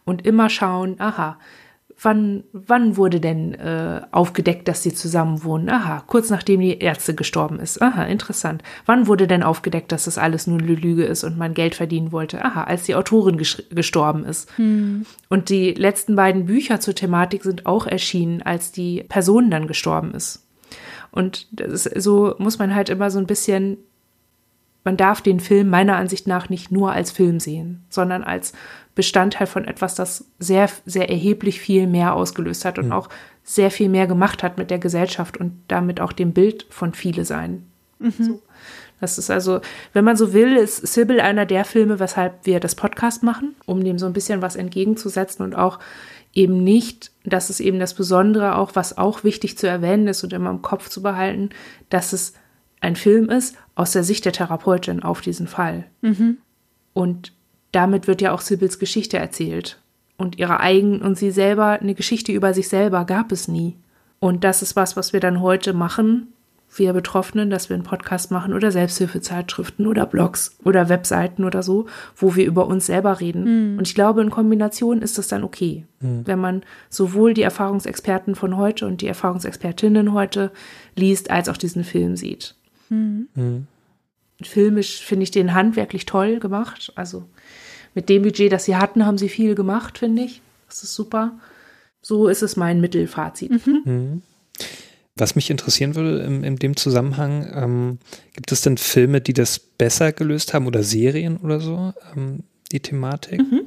und immer schauen, aha, wann, wann wurde denn äh, aufgedeckt, dass sie zusammen wohnen? Aha, kurz nachdem die Ärzte gestorben ist. Aha, interessant. Wann wurde denn aufgedeckt, dass das alles nur eine Lüge ist und man Geld verdienen wollte? Aha, als die Autorin gestorben ist. Hm. Und die letzten beiden Bücher zur Thematik sind auch erschienen, als die Person dann gestorben ist. Und ist, so muss man halt immer so ein bisschen man darf den Film meiner Ansicht nach nicht nur als Film sehen, sondern als Bestandteil von etwas, das sehr, sehr erheblich viel mehr ausgelöst hat und mhm. auch sehr viel mehr gemacht hat mit der Gesellschaft und damit auch dem Bild von viele sein. Mhm. So. Das ist also, wenn man so will, ist Sybil einer der Filme, weshalb wir das Podcast machen, um dem so ein bisschen was entgegenzusetzen und auch eben nicht, das ist eben das Besondere auch, was auch wichtig zu erwähnen ist und immer im Kopf zu behalten, dass es ein Film ist aus der Sicht der Therapeutin auf diesen Fall. Mhm. Und damit wird ja auch Sibyls Geschichte erzählt. Und ihre eigenen und sie selber, eine Geschichte über sich selber gab es nie. Und das ist was, was wir dann heute machen, wir Betroffenen, dass wir einen Podcast machen oder Selbsthilfezeitschriften oder Blogs oder Webseiten oder so, wo wir über uns selber reden. Mhm. Und ich glaube, in Kombination ist das dann okay, mhm. wenn man sowohl die Erfahrungsexperten von heute und die Erfahrungsexpertinnen heute liest, als auch diesen Film sieht. Mhm. mhm. Filmisch finde ich den handwerklich toll gemacht. Also mit dem Budget, das sie hatten, haben sie viel gemacht, finde ich. Das ist super. So ist es mein Mittelfazit. Mhm. mhm. Was mich interessieren würde in, in dem Zusammenhang, ähm, gibt es denn Filme, die das besser gelöst haben oder Serien oder so, ähm, die Thematik? Mhm.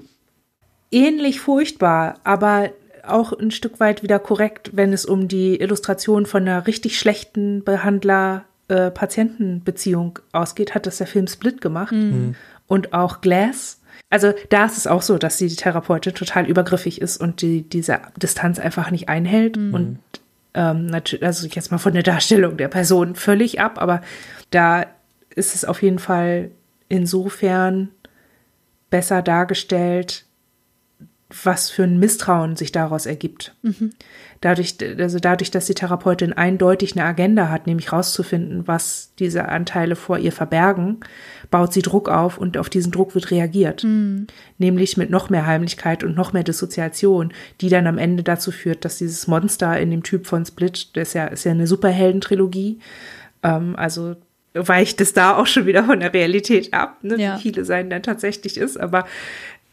Ähnlich furchtbar, aber auch ein Stück weit wieder korrekt, wenn es um die Illustration von einer richtig schlechten Behandler-Patienten-Beziehung äh, ausgeht, hat das der Film Split gemacht. Mhm. Und auch Glass also da ist es auch so, dass die Therapeutin total übergriffig ist und die diese Distanz einfach nicht einhält. Mhm. Und ähm, also jetzt mal von der Darstellung der Person völlig ab, aber da ist es auf jeden Fall insofern besser dargestellt, was für ein Misstrauen sich daraus ergibt. Mhm. Dadurch, also dadurch, dass die Therapeutin eindeutig eine Agenda hat, nämlich rauszufinden, was diese Anteile vor ihr verbergen, baut sie Druck auf und auf diesen Druck wird reagiert. Mhm. Nämlich mit noch mehr Heimlichkeit und noch mehr Dissoziation, die dann am Ende dazu führt, dass dieses Monster in dem Typ von Split, das ist ja, ist ja eine Superheldentrilogie, ähm, also weicht es da auch schon wieder von der Realität ab, ne, ja. wie viele sein dann tatsächlich ist, aber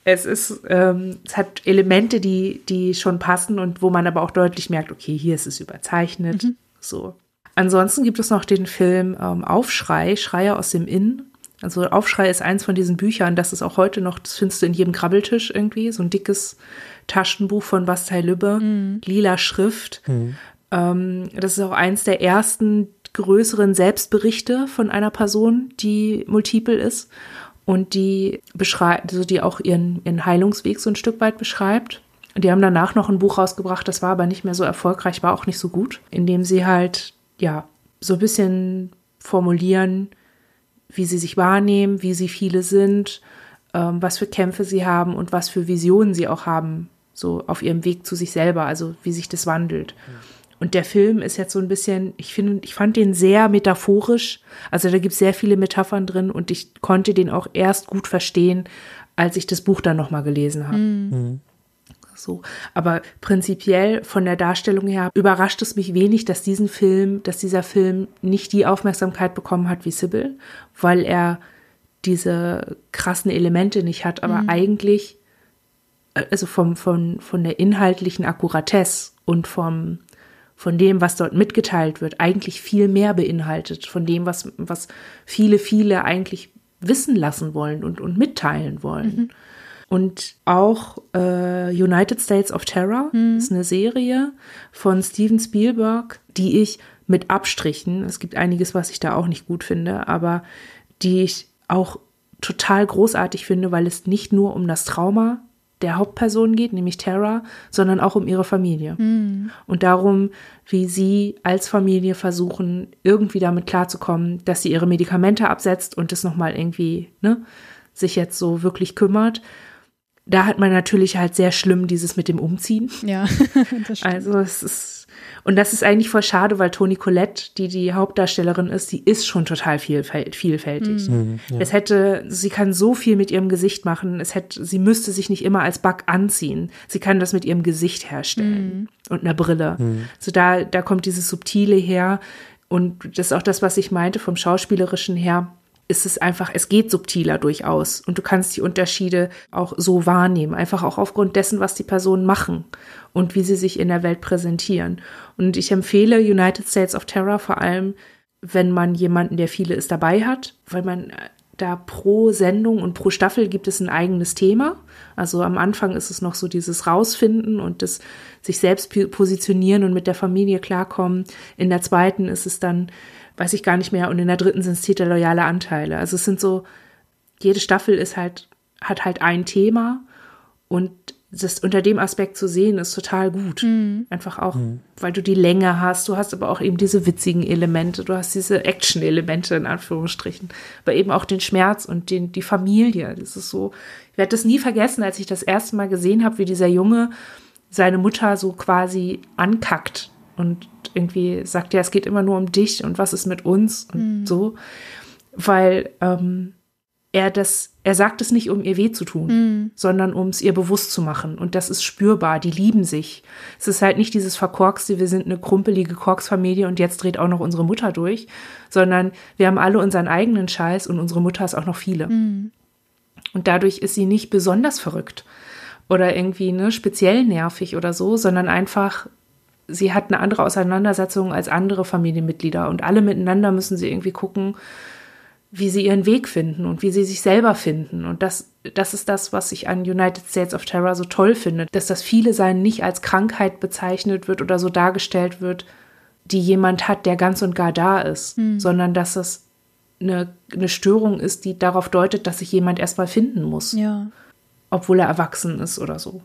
es ist, ähm, es hat Elemente, die, die schon passen und wo man aber auch deutlich merkt, okay, hier ist es überzeichnet. Mhm. So. Ansonsten gibt es noch den Film ähm, Aufschrei, Schreie aus dem Inn. Also Aufschrei ist eins von diesen Büchern, das ist auch heute noch, das findest du in jedem Krabbeltisch irgendwie, so ein dickes Taschenbuch von Bastei Lübbe, mhm. lila Schrift. Mhm. Ähm, das ist auch eins der ersten größeren Selbstberichte von einer Person, die multiple ist und die beschreibt, also die auch ihren, ihren Heilungsweg so ein Stück weit beschreibt. Die haben danach noch ein Buch rausgebracht, das war aber nicht mehr so erfolgreich, war auch nicht so gut, indem sie halt, ja, so ein bisschen formulieren, wie sie sich wahrnehmen, wie sie viele sind, ähm, was für Kämpfe sie haben und was für Visionen sie auch haben, so auf ihrem Weg zu sich selber, also wie sich das wandelt. Mhm. Und der Film ist jetzt so ein bisschen, ich finde, ich fand den sehr metaphorisch. Also da gibt es sehr viele Metaphern drin und ich konnte den auch erst gut verstehen, als ich das Buch dann nochmal gelesen habe. Mhm. So. Aber prinzipiell von der Darstellung her überrascht es mich wenig, dass diesen Film, dass dieser Film nicht die Aufmerksamkeit bekommen hat wie Sybil, weil er diese krassen Elemente nicht hat, aber mhm. eigentlich, äh, also vom, von, von der inhaltlichen Akkuratesse und vom, von dem, was dort mitgeteilt wird, eigentlich viel mehr beinhaltet, von dem, was, was viele, viele eigentlich wissen lassen wollen und, und mitteilen wollen. Mhm. Und auch äh, United States of Terror mhm. ist eine Serie von Steven Spielberg, die ich mit Abstrichen, es gibt einiges, was ich da auch nicht gut finde, aber die ich auch total großartig finde, weil es nicht nur um das Trauma der Hauptperson geht, nämlich Tara, sondern auch um ihre Familie. Mhm. Und darum, wie sie als Familie versuchen, irgendwie damit klarzukommen, dass sie ihre Medikamente absetzt und das nochmal irgendwie, ne, sich jetzt so wirklich kümmert. Da hat man natürlich halt sehr schlimm dieses mit dem Umziehen. Ja, das stimmt. Also es ist und das ist eigentlich voll schade, weil Toni Collette, die die Hauptdarstellerin ist, die ist schon total vielfältig. Mhm, ja. Es hätte, sie kann so viel mit ihrem Gesicht machen. Es hätte, sie müsste sich nicht immer als Bug anziehen. Sie kann das mit ihrem Gesicht herstellen mhm. und einer Brille. Mhm. So da, da kommt dieses Subtile her. Und das ist auch das, was ich meinte vom Schauspielerischen her ist es einfach, es geht subtiler durchaus und du kannst die Unterschiede auch so wahrnehmen, einfach auch aufgrund dessen, was die Personen machen und wie sie sich in der Welt präsentieren. Und ich empfehle United States of Terror vor allem, wenn man jemanden, der viele ist, dabei hat, weil man da pro Sendung und pro Staffel gibt es ein eigenes Thema. Also am Anfang ist es noch so dieses Rausfinden und das sich selbst positionieren und mit der Familie klarkommen. In der zweiten ist es dann weiß ich gar nicht mehr. Und in der dritten sind es titelloyale Anteile. Also es sind so, jede Staffel ist halt, hat halt ein Thema und das unter dem Aspekt zu sehen, ist total gut. Mhm. Einfach auch, mhm. weil du die Länge hast. Du hast aber auch eben diese witzigen Elemente. Du hast diese Action-Elemente in Anführungsstrichen. Aber eben auch den Schmerz und den, die Familie. Das ist so, ich werde das nie vergessen, als ich das erste Mal gesehen habe, wie dieser Junge seine Mutter so quasi ankackt und irgendwie sagt, ja, es geht immer nur um dich und was ist mit uns und mhm. so, weil ähm, er das, er sagt es nicht, um ihr weh zu tun, mhm. sondern um es ihr bewusst zu machen. Und das ist spürbar. Die lieben sich. Es ist halt nicht dieses Verkorkste, wir sind eine krumpelige Korksfamilie und jetzt dreht auch noch unsere Mutter durch, sondern wir haben alle unseren eigenen Scheiß und unsere Mutter ist auch noch viele. Mhm. Und dadurch ist sie nicht besonders verrückt oder irgendwie ne, speziell nervig oder so, sondern einfach sie hat eine andere Auseinandersetzung als andere Familienmitglieder und alle miteinander müssen sie irgendwie gucken, wie sie ihren Weg finden und wie sie sich selber finden. Und das, das ist das, was ich an United States of Terror so toll finde, dass das viele sein nicht als Krankheit bezeichnet wird oder so dargestellt wird, die jemand hat, der ganz und gar da ist, hm. sondern dass es eine, eine Störung ist, die darauf deutet, dass sich jemand erstmal finden muss. Ja. Obwohl er erwachsen ist oder so.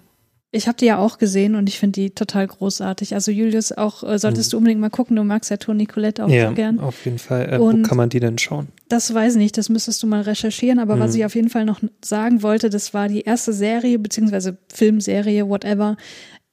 Ich habe die ja auch gesehen und ich finde die total großartig. Also Julius, auch äh, solltest mhm. du unbedingt mal gucken. Du magst ja Toni Colette auch ja, so gern. auf jeden Fall. Äh, wo kann man die denn schauen? Das weiß ich nicht, das müsstest du mal recherchieren. Aber mhm. was ich auf jeden Fall noch sagen wollte, das war die erste Serie, beziehungsweise Filmserie, whatever,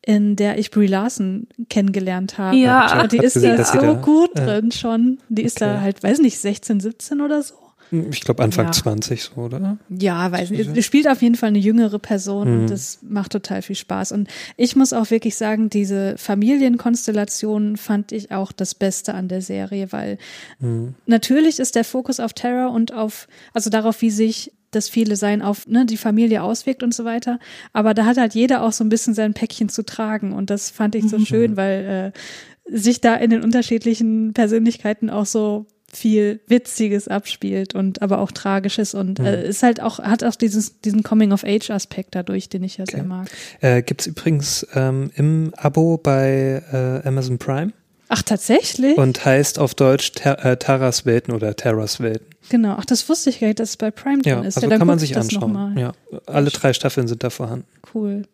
in der ich Brie Larson kennengelernt habe. Ja, die ist gesehen, da so da, gut äh, drin schon. Die ist okay. da halt, weiß nicht, 16, 17 oder so. Ich glaube Anfang ja. 20 so, oder? Ja, weiß nicht. Es spielt auf jeden Fall eine jüngere Person mhm. und das macht total viel Spaß. Und ich muss auch wirklich sagen, diese Familienkonstellation fand ich auch das Beste an der Serie, weil mhm. natürlich ist der Fokus auf Terror und auf, also darauf, wie sich das viele sein auf ne, die Familie auswirkt und so weiter. Aber da hat halt jeder auch so ein bisschen sein Päckchen zu tragen. Und das fand ich so mhm. schön, weil äh, sich da in den unterschiedlichen Persönlichkeiten auch so viel Witziges abspielt und aber auch Tragisches und mhm. äh, ist halt auch, hat auch dieses, diesen Coming-of-Age-Aspekt dadurch, den ich ja okay. sehr mag. Äh, Gibt es übrigens ähm, im Abo bei äh, Amazon Prime. Ach, tatsächlich? Und heißt auf Deutsch Ter äh, Taras Welten oder Terras Welten. Genau, ach, das wusste ich gar nicht, dass es bei Prime drin ja, ist. Also ja, dann kann man sich anschauen. Ja, alle drei Staffeln sind da vorhanden. Cool.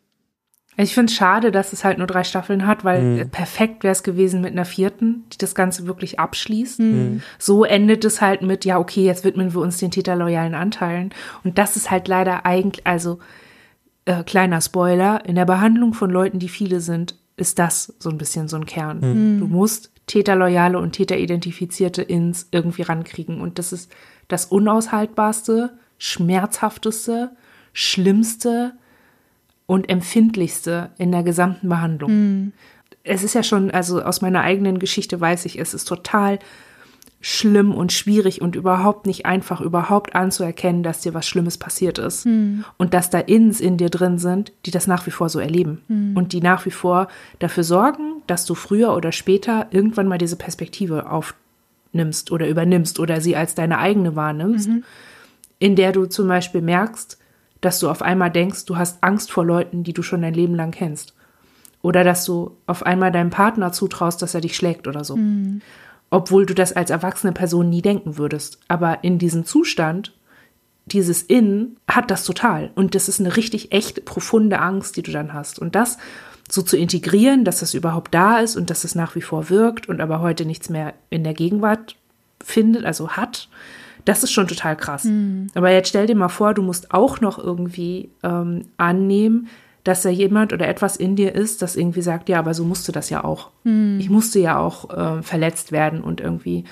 Ich finde es schade, dass es halt nur drei Staffeln hat, weil mhm. perfekt wäre es gewesen mit einer vierten, die das Ganze wirklich abschließt. Mhm. So endet es halt mit, ja, okay, jetzt widmen wir uns den täterloyalen Anteilen. Und das ist halt leider eigentlich, also äh, kleiner Spoiler, in der Behandlung von Leuten, die viele sind, ist das so ein bisschen so ein Kern. Mhm. Du musst Täterloyale und Täteridentifizierte ins irgendwie rankriegen. Und das ist das unaushaltbarste, schmerzhafteste, schlimmste, und empfindlichste in der gesamten Behandlung. Mhm. Es ist ja schon, also aus meiner eigenen Geschichte weiß ich, es ist total schlimm und schwierig und überhaupt nicht einfach, überhaupt anzuerkennen, dass dir was Schlimmes passiert ist. Mhm. Und dass da Inns in dir drin sind, die das nach wie vor so erleben. Mhm. Und die nach wie vor dafür sorgen, dass du früher oder später irgendwann mal diese Perspektive aufnimmst oder übernimmst oder sie als deine eigene wahrnimmst, mhm. in der du zum Beispiel merkst, dass du auf einmal denkst, du hast Angst vor Leuten, die du schon dein Leben lang kennst. Oder dass du auf einmal deinem Partner zutraust, dass er dich schlägt oder so. Mhm. Obwohl du das als erwachsene Person nie denken würdest. Aber in diesem Zustand dieses In hat das total. Und das ist eine richtig echt profunde Angst, die du dann hast. Und das so zu integrieren, dass das überhaupt da ist und dass es nach wie vor wirkt und aber heute nichts mehr in der Gegenwart findet, also hat, das ist schon total krass. Mhm. Aber jetzt stell dir mal vor, du musst auch noch irgendwie ähm, annehmen, dass da jemand oder etwas in dir ist, das irgendwie sagt, ja, aber so musste das ja auch. Mhm. Ich musste ja auch äh, verletzt werden und irgendwie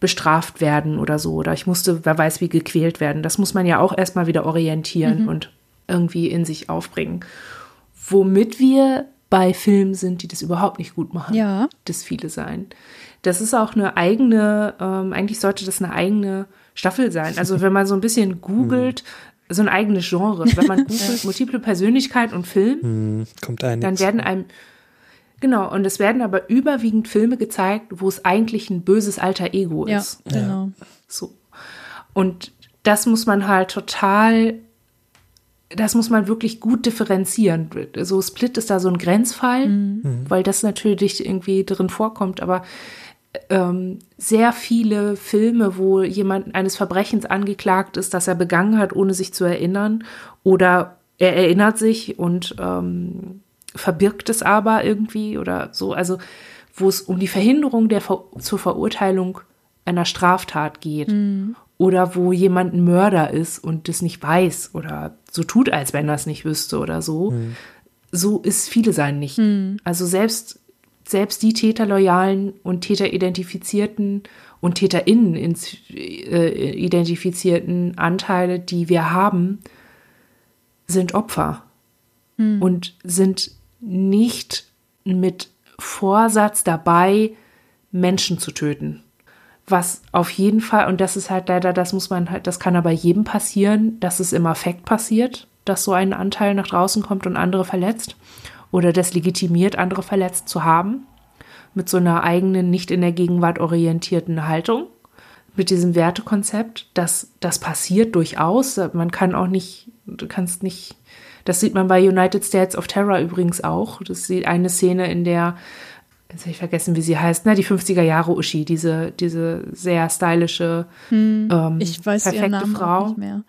bestraft werden oder so. Oder ich musste, wer weiß wie, gequält werden. Das muss man ja auch erstmal wieder orientieren mhm. und irgendwie in sich aufbringen. Womit wir bei Filmen sind, die das überhaupt nicht gut machen. Ja. Das viele sein. Das ist auch eine eigene, ähm, eigentlich sollte das eine eigene Staffel sein. Also wenn man so ein bisschen googelt, so ein eigenes Genre. Wenn man googelt, multiple Persönlichkeit und Film, hm, kommt ein dann werden einem, genau, und es werden aber überwiegend Filme gezeigt, wo es eigentlich ein böses alter Ego ist. Ja, genau. So. Und das muss man halt total, das muss man wirklich gut differenzieren. So Split ist da so ein Grenzfall, mhm. weil das natürlich irgendwie drin vorkommt, aber ähm, sehr viele Filme, wo jemand eines Verbrechens angeklagt ist, das er begangen hat, ohne sich zu erinnern, oder er erinnert sich und ähm, verbirgt es aber irgendwie oder so. Also wo es um die Verhinderung der Ver zur Verurteilung einer Straftat geht. Mhm. Oder wo jemand ein Mörder ist und das nicht weiß oder so tut, als wenn er es nicht wüsste oder so. Mhm. So ist viele sein nicht. Mhm. Also selbst selbst die täterloyalen und täteridentifizierten und TäterInnen äh, identifizierten Anteile, die wir haben, sind Opfer hm. und sind nicht mit Vorsatz dabei, Menschen zu töten. Was auf jeden Fall, und das ist halt leider, das muss man halt, das kann aber jedem passieren, dass es im Affekt passiert, dass so ein Anteil nach draußen kommt und andere verletzt oder das legitimiert, andere verletzt zu haben, mit so einer eigenen, nicht in der Gegenwart orientierten Haltung, mit diesem Wertekonzept. Das, das passiert durchaus. Man kann auch nicht, du kannst nicht, das sieht man bei United States of Terror übrigens auch. Das ist eine Szene, in der, jetzt habe ich vergessen, wie sie heißt, na, die 50er Jahre Uschi, diese, diese sehr stylische, hm, ähm, ich weiß perfekte Frau. nicht mehr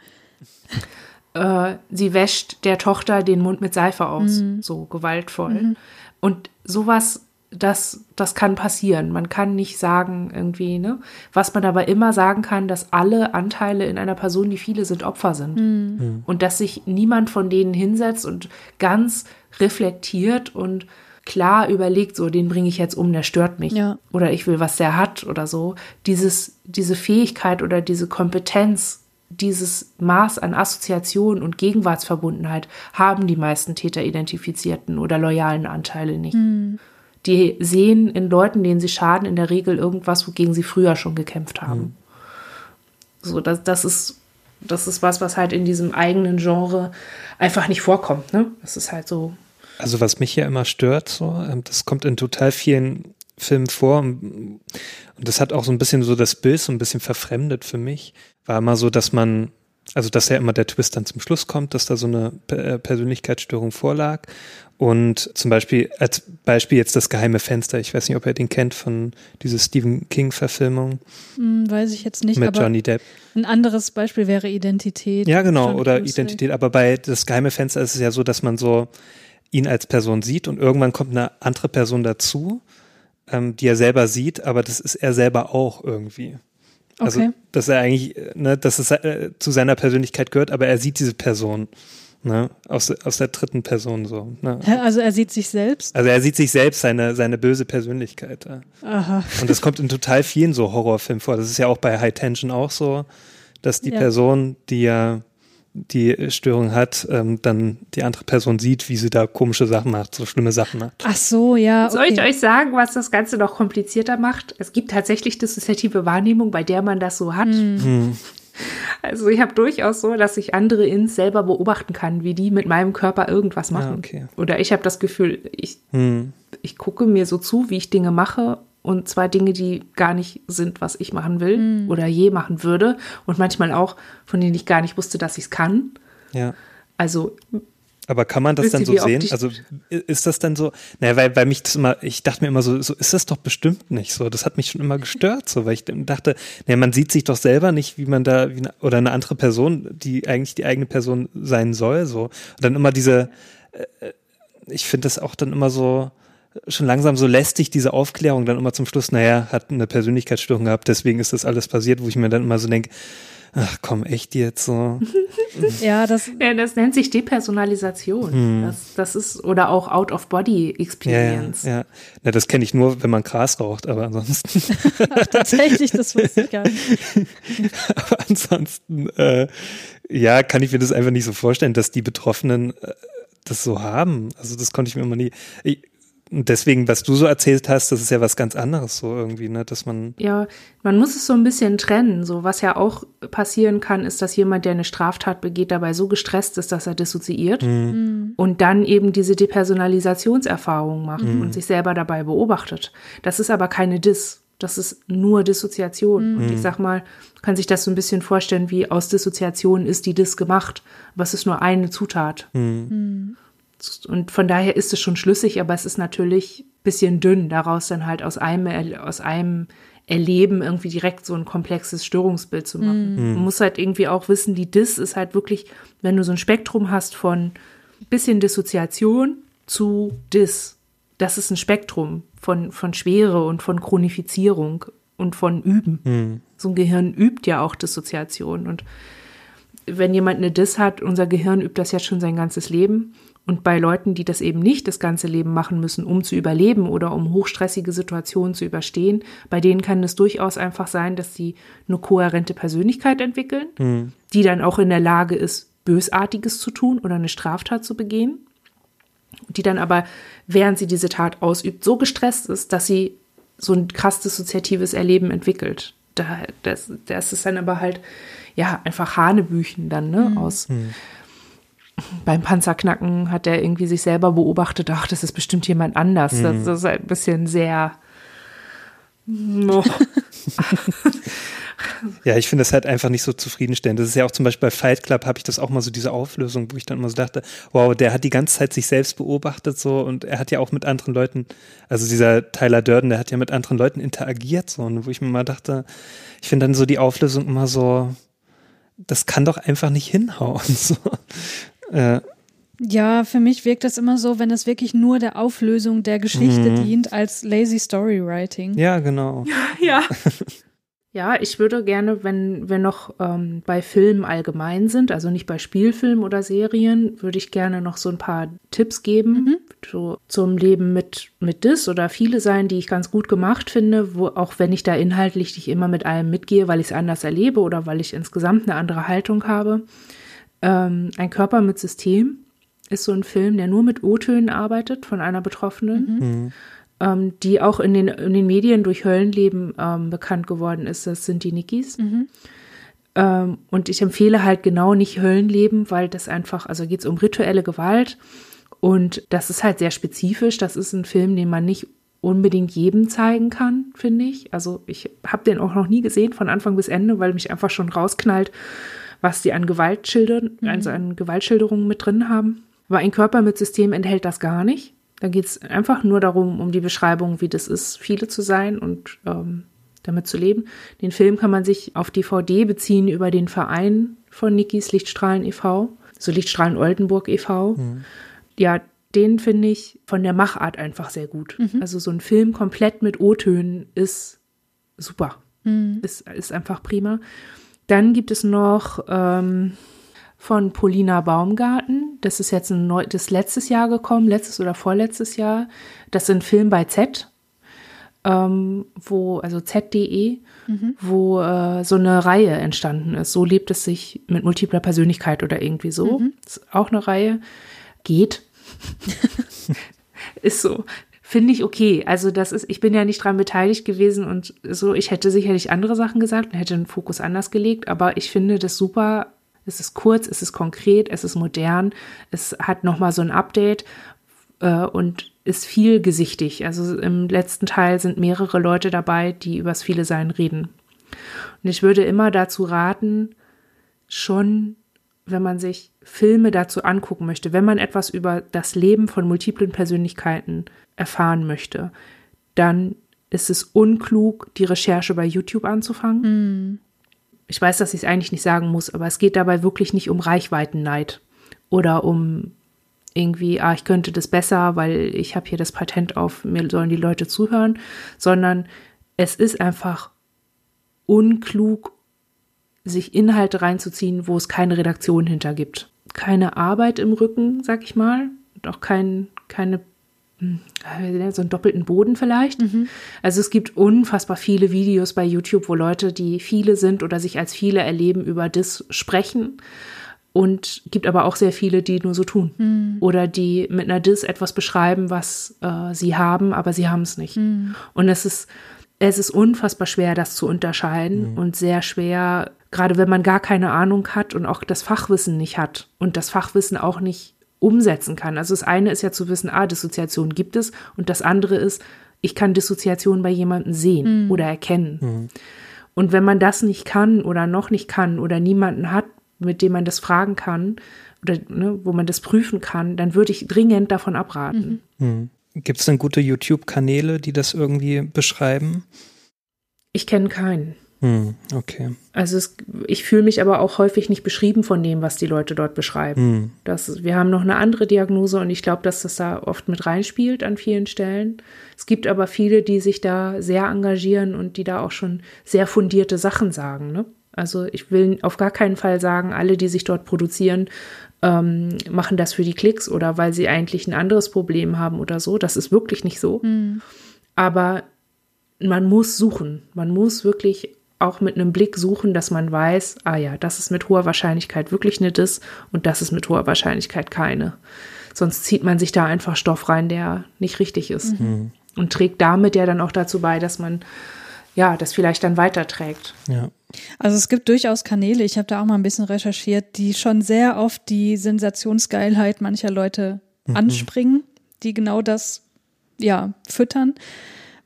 äh, sie wäscht der Tochter den Mund mit Seife aus, mhm. so gewaltvoll. Mhm. Und sowas, das, das kann passieren. Man kann nicht sagen, irgendwie, ne? Was man aber immer sagen kann, dass alle Anteile in einer Person, die viele sind, Opfer sind. Mhm. mhm. Und dass sich niemand von denen hinsetzt und ganz reflektiert und klar überlegt, so, den bringe ich jetzt um, der stört mich. Ja. Oder ich will, was der hat oder so. Dieses, diese Fähigkeit oder diese Kompetenz, dieses Maß an Assoziation und Gegenwartsverbundenheit haben die meisten Täteridentifizierten oder loyalen Anteile nicht. Mhm. Die sehen in Leuten, denen sie schaden, in der Regel irgendwas, wogegen sie früher schon gekämpft haben. Mhm. So, das, das ist, das ist was, was halt in diesem eigenen Genre einfach nicht vorkommt. Ne? Das ist halt so. Also was mich ja immer stört, so, ähm, das kommt in total vielen Filmen vor und das hat auch so ein bisschen so das Bild so ein bisschen verfremdet für mich war immer so, dass man, also dass ja immer der Twist dann zum Schluss kommt, dass da so eine äh, Persönlichkeitsstörung vorlag. Und zum Beispiel, als Beispiel jetzt das geheime Fenster, ich weiß nicht, ob ihr den kennt von dieser Stephen King-Verfilmung. Hm, weiß ich jetzt nicht. Mit Johnny Depp. Ein anderes Beispiel wäre Identität. Ja, genau, oder Identität. Aber bei das geheime Fenster ist es ja so, dass man so ihn als Person sieht und irgendwann kommt eine andere Person dazu, ähm, die er selber sieht, aber das ist er selber auch irgendwie. Also, okay. dass er eigentlich, ne, dass es äh, zu seiner Persönlichkeit gehört, aber er sieht diese Person. Ne, aus, aus der dritten Person so. Ne? Also er sieht sich selbst? Also er sieht sich selbst, seine, seine böse Persönlichkeit. Ja. Aha. Und das kommt in total vielen so Horrorfilmen vor. Das ist ja auch bei High Tension auch so, dass die ja. Person, die ja die Störung hat, ähm, dann die andere Person sieht, wie sie da komische Sachen macht, so schlimme Sachen macht. Ach so, ja. Okay. Soll ich euch sagen, was das Ganze noch komplizierter macht? Es gibt tatsächlich dissoziative Wahrnehmung, bei der man das so hat. Mhm. Also ich habe durchaus so, dass ich andere ins selber beobachten kann, wie die mit meinem Körper irgendwas machen. Ja, okay. Oder ich habe das Gefühl, ich, hm. ich gucke mir so zu, wie ich Dinge mache und zwar Dinge, die gar nicht sind, was ich machen will mhm. oder je machen würde und manchmal auch, von denen ich gar nicht wusste, dass ich es kann. Ja. Also Aber kann man das dann so sehen? Also ist das dann so? Naja, weil, weil mich das immer, ich dachte mir immer so, so ist das doch bestimmt nicht so. Das hat mich schon immer gestört, so, weil ich dachte, naja, man sieht sich doch selber nicht, wie man da, wie eine, oder eine andere Person, die eigentlich die eigene Person sein soll, so. Und dann immer diese, äh, ich finde das auch dann immer so, schon langsam so lästig, diese Aufklärung dann immer zum Schluss, naja, hat eine Persönlichkeitsstörung gehabt, deswegen ist das alles passiert, wo ich mir dann immer so denke, ach komm, echt jetzt so. Ja, das, Ja, das nennt sich Depersonalisation. Das, das ist, oder auch Ja, ja, Out-of-Body-Experience. ja. Na, das kenne ich nur, wenn man Gras raucht, aber ansonsten, tatsächlich, das wusste ich gar nicht. aber ansonsten, äh, ja, kann ich mir das einfach nicht so vorstellen, dass die Betroffenen äh, das so haben. Also das konnte ich mir immer nie. Ich, deswegen, was du so erzählt hast, das ist ja was ganz anderes so irgendwie, ne, dass man, Ja, man muss es so ein bisschen trennen. So, was ja auch passieren kann, ist, dass jemand, der eine Straftat begeht, dabei so gestresst ist, dass er dissoziiert und dann eben diese Depersonalisationserfahrung macht und sich selber dabei beobachtet. Das ist aber keine Dis. Das ist nur Dissoziation. Und ich sag mal, man kann sich das so ein bisschen vorstellen, wie aus Dissoziation ist die Dis gemacht. Aber es ist nur eine Zutat. Und von daher ist es schon schlüssig, aber es ist natürlich ein bisschen dünn, daraus dann halt aus einem, aus einem Erleben irgendwie direkt so ein komplexes Störungsbild zu machen. Man muss halt irgendwie auch wissen, die Dis ist halt wirklich, wenn du so ein Spektrum hast von bisschen Dissoziation zu Dis. Das ist ein Spektrum von, von Schwere und von Chronifizierung und von Üben. So ein Gehirn übt ja auch Dissoziation und wenn jemand eine Dis hat, unser Gehirn übt das ja schon sein ganzes Leben. Und bei Leuten, die das eben nicht das ganze Leben machen müssen, um zu überleben oder um hochstressige Situationen zu überstehen, bei denen kann es durchaus einfach sein, dass sie eine kohärente Persönlichkeit entwickeln, die dann auch in der Lage ist, Bösartiges zu tun oder eine Straftat zu begehen, die dann aber, während sie diese Tat ausübt, so gestresst ist, dass sie so ein krass dissoziatives Erleben entwickelt. Da, das, das ist dann aber halt, ja, einfach Hanebüchen dann, ne, aus. Beim Panzerknacken hat er irgendwie sich selber beobachtet, ach, das ist bestimmt jemand anders. Das, das ist ein bisschen sehr. Oh. ja, ich finde das halt einfach nicht so zufriedenstellend. Das ist ja auch zum Beispiel bei Fight Club habe ich das auch mal so diese Auflösung, wo ich dann immer so dachte, wow, der hat die ganze Zeit sich selbst beobachtet so und er hat ja auch mit anderen Leuten, also dieser Tyler Durden, der hat ja mit anderen Leuten interagiert so und wo ich mir mal dachte, ich finde dann so die Auflösung immer so, das kann doch einfach nicht hinhauen. So. Äh, Ja, für mich wirkt das immer so, wenn es wirklich nur der Auflösung der Geschichte dient, als lazy Storywriting. ja, genau. Ja. Ja, ich würde gerne, wenn wir noch ähm, bei Filmen allgemein sind, also nicht bei Spielfilmen oder Serien, würde ich gerne noch so ein paar Tipps geben so, zum Leben mit, mit Dis oder viele sein, die ich ganz gut gemacht finde, wo auch wenn ich da inhaltlich nicht immer mit allem mitgehe, weil ich es anders erlebe oder weil ich insgesamt eine andere Haltung habe. Ähm, ein Körper mit System ist so ein Film, der nur mit O-Tönen arbeitet von einer Betroffenen ähm, die auch in den, in den Medien durch Höllenleben ähm, bekannt geworden ist. Das sind die Nikis. Ähm, und ich empfehle halt genau nicht Höllenleben, weil das einfach, also geht es um rituelle Gewalt und das ist halt sehr spezifisch. Das ist ein Film, den man nicht unbedingt jedem zeigen kann, finde ich. Also ich habe den auch noch nie gesehen von Anfang bis Ende, weil mich einfach schon rausknallt, was die an Gewaltschildern, also an Gewaltschilderungen mit drin haben. Aber ein Körper mit System enthält das gar nicht. Da geht es einfach nur darum, um die Beschreibung, wie das ist, viele zu sein und ähm, damit zu leben. Den Film kann man sich auf DVD beziehen über den Verein von Nikis Lichtstrahlen e.V., so Lichtstrahlen Oldenburg e.V. Ja, den finde ich von der Machart einfach sehr gut. Also so ein Film komplett mit O-Tönen ist super. Ist, ist einfach prima. Dann gibt es noch ähm, von Polina Baumgarten. Das ist jetzt ein neu, das letztes Jahr gekommen, letztes oder vorletztes Jahr. Das ist ein Film bei Z, ähm, wo, also Z.de, wo äh, so eine Reihe entstanden ist. So lebt es sich mit multipler Persönlichkeit oder irgendwie so. Ist auch eine Reihe. Geht. ist so. Finde ich okay. Also das ist, ich bin ja nicht dran beteiligt gewesen und so, ich hätte sicherlich andere Sachen gesagt und hätte den Fokus anders gelegt, aber ich finde das super. Es ist kurz, es ist konkret, es ist modern, es hat nochmal so ein Update äh, und ist vielgesichtig. Also im letzten Teil sind mehrere Leute dabei, die übers viele Sein reden. Und ich würde immer dazu raten, schon wenn man sich Filme dazu angucken möchte, wenn man etwas über das Leben von multiplen Persönlichkeiten erfahren möchte, dann ist es unklug, die Recherche bei YouTube anzufangen. Mhm. Ich weiß, dass ich es eigentlich nicht sagen muss, aber es geht dabei wirklich nicht um Reichweitenneid oder um irgendwie, ah, ich könnte das besser, weil ich habe hier das Patent auf, mir sollen die Leute zuhören, sondern es ist einfach unklug, sich Inhalte reinzuziehen, wo es keine Redaktion hinter gibt. Keine Arbeit im Rücken, sag ich mal, und auch kein, keine hm, so einen doppelten Boden vielleicht. Mhm. Also es gibt unfassbar viele Videos bei YouTube, wo Leute, die viele sind oder sich als viele erleben, über das sprechen. Und gibt aber auch sehr viele, die nur so tun. Mhm. Oder die mit einer Diss etwas beschreiben, was äh, sie haben, aber sie haben es nicht. Mhm. Und es ist, es ist unfassbar schwer, das zu unterscheiden und sehr schwer, gerade wenn man gar keine Ahnung hat und auch das Fachwissen nicht hat und das Fachwissen auch nicht umsetzen kann. Also das eine ist ja zu wissen, ah, Dissoziation gibt es und das andere ist, ich kann Dissoziation bei jemandem sehen oder erkennen. Und wenn man das nicht kann oder noch nicht kann oder niemanden hat, mit dem man das fragen kann oder ne, wo man das prüfen kann, dann würde ich dringend davon abraten. Gibt es denn gute YouTube-Kanäle, die das irgendwie beschreiben? Ich kenne keinen. Hm, okay. Also es, ich fühle mich aber auch häufig nicht beschrieben von dem, was die Leute dort beschreiben. Hm. Das, wir haben noch eine andere Diagnose und ich glaube, dass das da oft mit reinspielt an vielen Stellen. Es gibt aber viele, die sich da sehr engagieren und die da auch schon sehr fundierte Sachen sagen. Ne? Also ich will auf gar keinen Fall sagen, alle, die sich dort produzieren, ähm, machen das für die Klicks oder weil sie eigentlich ein anderes Problem haben oder so. Das ist wirklich nicht so. Aber man muss suchen. Man muss wirklich auch mit einem Blick suchen, dass man weiß, ah ja, das ist mit hoher Wahrscheinlichkeit wirklich eine Dis und das ist mit hoher Wahrscheinlichkeit keine. Sonst zieht man sich da einfach Stoff rein, der nicht richtig ist. Und trägt damit ja dann auch dazu bei, dass man ja das vielleicht dann weiterträgt. Ja. Also es gibt durchaus Kanäle, ich habe da auch mal ein bisschen recherchiert, die schon sehr auf die Sensationsgeilheit mancher Leute anspringen, die genau das ja füttern.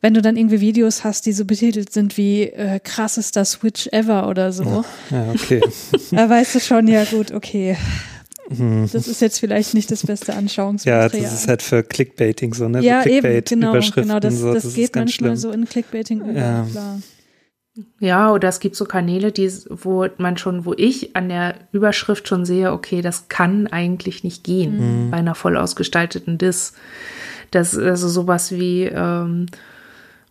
Wenn du dann irgendwie Videos hast, die so betitelt sind wie äh, krassester Switch ever oder so, Ja, okay. da weißt du schon, ja gut, okay. Das ist jetzt vielleicht nicht das beste Mhm. ja, Anschauungsmaterial. das ist halt für Clickbaiting so, ne? ja, so eben, Clickbait, genau, genau, das, so, das, ist geht manchmal schlimm. so in Clickbaiting über, Ja. klar. Ja, oder es gibt so Kanäle, die, wo man schon, wo ich an der Überschrift schon sehe, okay, das kann eigentlich nicht gehen bei einer voll ausgestalteten Dis. Das ist also sowas wie ähm,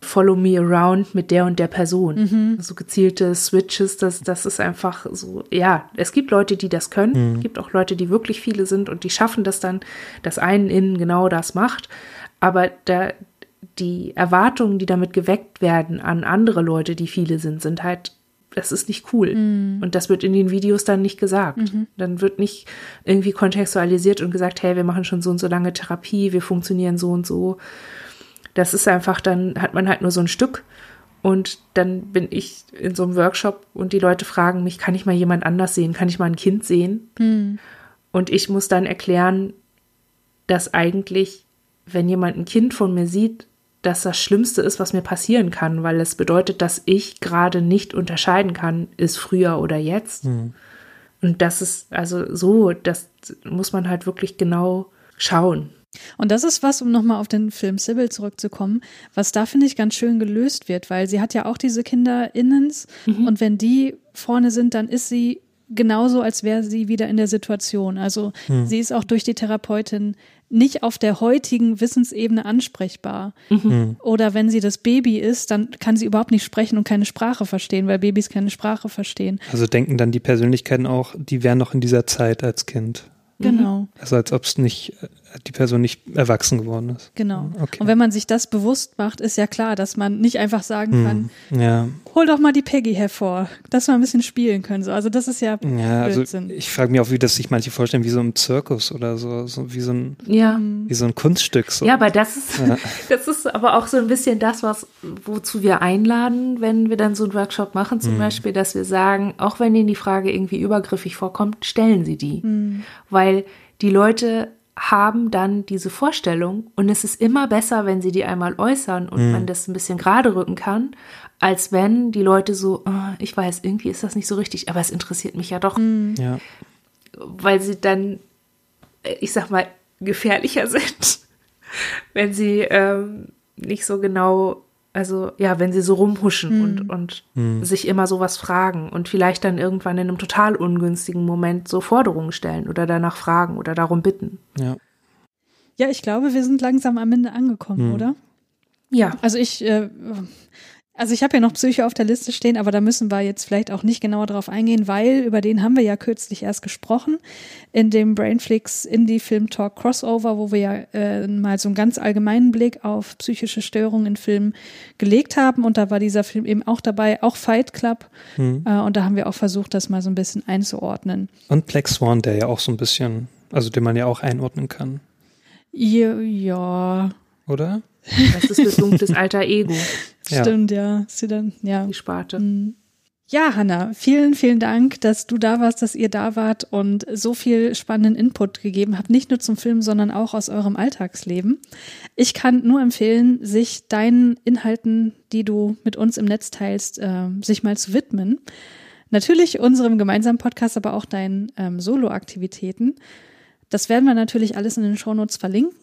Follow me around mit der und der Person. So gezielte Switches, das, das ist einfach so, ja, es gibt Leute, die das können, es gibt auch Leute, die wirklich viele sind und die schaffen das dann, dass einen innen genau das macht. Aber da, die Erwartungen, die damit geweckt werden an andere Leute, die viele sind, sind halt, das ist nicht cool. Und das wird in den Videos dann nicht gesagt. Dann wird nicht irgendwie kontextualisiert und gesagt, hey, wir machen schon so und so lange Therapie, wir funktionieren so und so. Das ist einfach, dann hat man halt nur so ein Stück. Und dann bin ich in so einem Workshop und die Leute fragen mich, kann ich mal jemand anders sehen? Kann ich mal ein Kind sehen? Und ich muss dann erklären, dass eigentlich, wenn jemand ein Kind von mir sieht, dass das Schlimmste ist, was mir passieren kann, weil es bedeutet, dass ich gerade nicht unterscheiden kann, ist früher oder jetzt. Und das ist also so, das muss man halt wirklich genau schauen. Und das ist was, um nochmal auf den Film Sybil zurückzukommen, was da finde ich ganz schön gelöst wird, weil sie hat ja auch diese KinderInnens und wenn die vorne sind, dann ist sie genauso, als wäre sie wieder in der Situation. Also sie ist auch durch die Therapeutin nicht auf der heutigen Wissensebene ansprechbar. Oder wenn sie das Baby ist, dann kann sie überhaupt nicht sprechen und keine Sprache verstehen, weil Babys keine Sprache verstehen. Also denken dann die Persönlichkeiten auch, die wären noch in dieser Zeit als Kind. Genau. Also als ob es nicht, die Person nicht erwachsen geworden ist. Genau. Okay. Und wenn man sich das bewusst macht, ist ja klar, dass man nicht einfach sagen kann, Ja, hol doch mal die Peggy hervor, dass wir ein bisschen spielen können. So. Also das ist ja, ja also Blödsinn. ich frage mich auch, wie das sich manche vorstellen, wie so im Zirkus oder so, so wie so ein, Ja. wie so ein Kunststück. So. Ja, aber das ist, das ist aber auch so ein bisschen das, was, wozu wir einladen, wenn wir dann so einen Workshop machen, zum Beispiel, dass wir sagen, auch wenn Ihnen die Frage irgendwie übergriffig vorkommt, stellen Sie die. Weil die Leute haben dann diese Vorstellung und es ist immer besser, wenn sie die einmal äußern und man das ein bisschen gerade rücken kann, als wenn die Leute so, "Ah, ich weiß, irgendwie ist das nicht so richtig, aber es interessiert mich ja doch. ja. weil sie dann, äh, ich sag mal, gefährlicher sind, wenn sie ähm, nicht so genau, also ja, wenn sie so rumhuschen Mhm. und, und Hm. sich immer sowas fragen und vielleicht dann irgendwann in einem total ungünstigen Moment so Forderungen stellen oder danach fragen oder darum bitten. Ja. Ja, ich glaube, wir sind langsam am Ende angekommen, Hm. oder? Ja, Also ich, äh, also ich habe ja noch Psycho auf der Liste stehen, aber da müssen wir jetzt vielleicht auch nicht genauer drauf eingehen, weil über den haben wir ja kürzlich erst gesprochen in dem Brainflix Indie Film Talk Crossover, wo wir ja äh, mal so einen ganz allgemeinen Blick auf psychische Störungen in Filmen gelegt haben und da war dieser Film eben auch dabei, auch Fight Club Hm. äh, und da haben wir auch versucht, das mal so ein bisschen einzuordnen. Und Black Swan, der ja auch so ein bisschen, also den man ja auch einordnen kann, Ja, ja oder? Das ist das dunkles alter Ego, Ja. stimmt, ja. Ist sie dann, ja. die Sparte. Mm. Ja, Hanna, vielen, vielen Dank, dass du da warst, dass ihr da wart und so viel spannenden Input gegeben habt, nicht nur zum Film, sondern auch aus eurem Alltagsleben. Ich kann nur empfehlen, sich deinen Inhalten, die du mit uns im Netz teilst, äh, sich mal zu widmen. Natürlich unserem gemeinsamen Podcast, aber auch deinen ähm, Solo-Aktivitäten. Das werden wir natürlich alles in den Shownotes verlinken.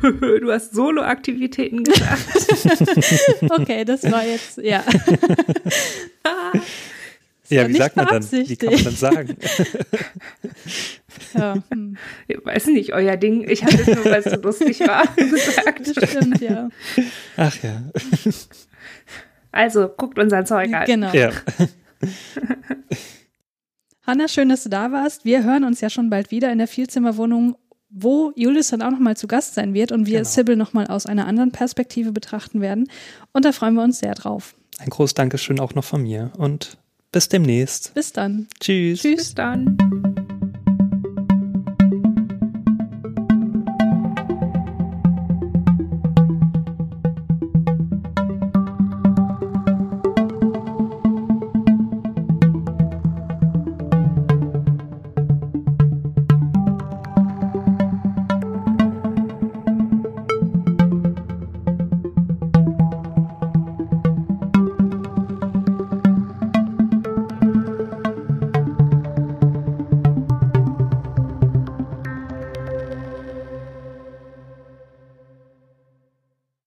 Du hast Solo-Aktivitäten gesagt. Okay, das war jetzt, ja. Ja, war wie sagt man dann? Wie kann man dann sagen? ja hm. Ich weiß nicht, euer Ding. Ich hatte es nur, weil es so lustig war, gesagt. Das stimmt, ja. Ach ja. Also, guckt unser Zeug an. Genau. Ja. Hanna, schön, dass du da warst. Wir hören uns ja schon bald wieder in der Vielzimmerwohnung, wo Julius dann auch nochmal zu Gast sein wird und wir Genau. Sybil nochmal aus einer anderen Perspektive betrachten werden. Und da freuen wir uns sehr drauf. Ein großes Dankeschön auch noch von mir und bis demnächst. Bis dann. Tschüss. Tschüss. Bis dann.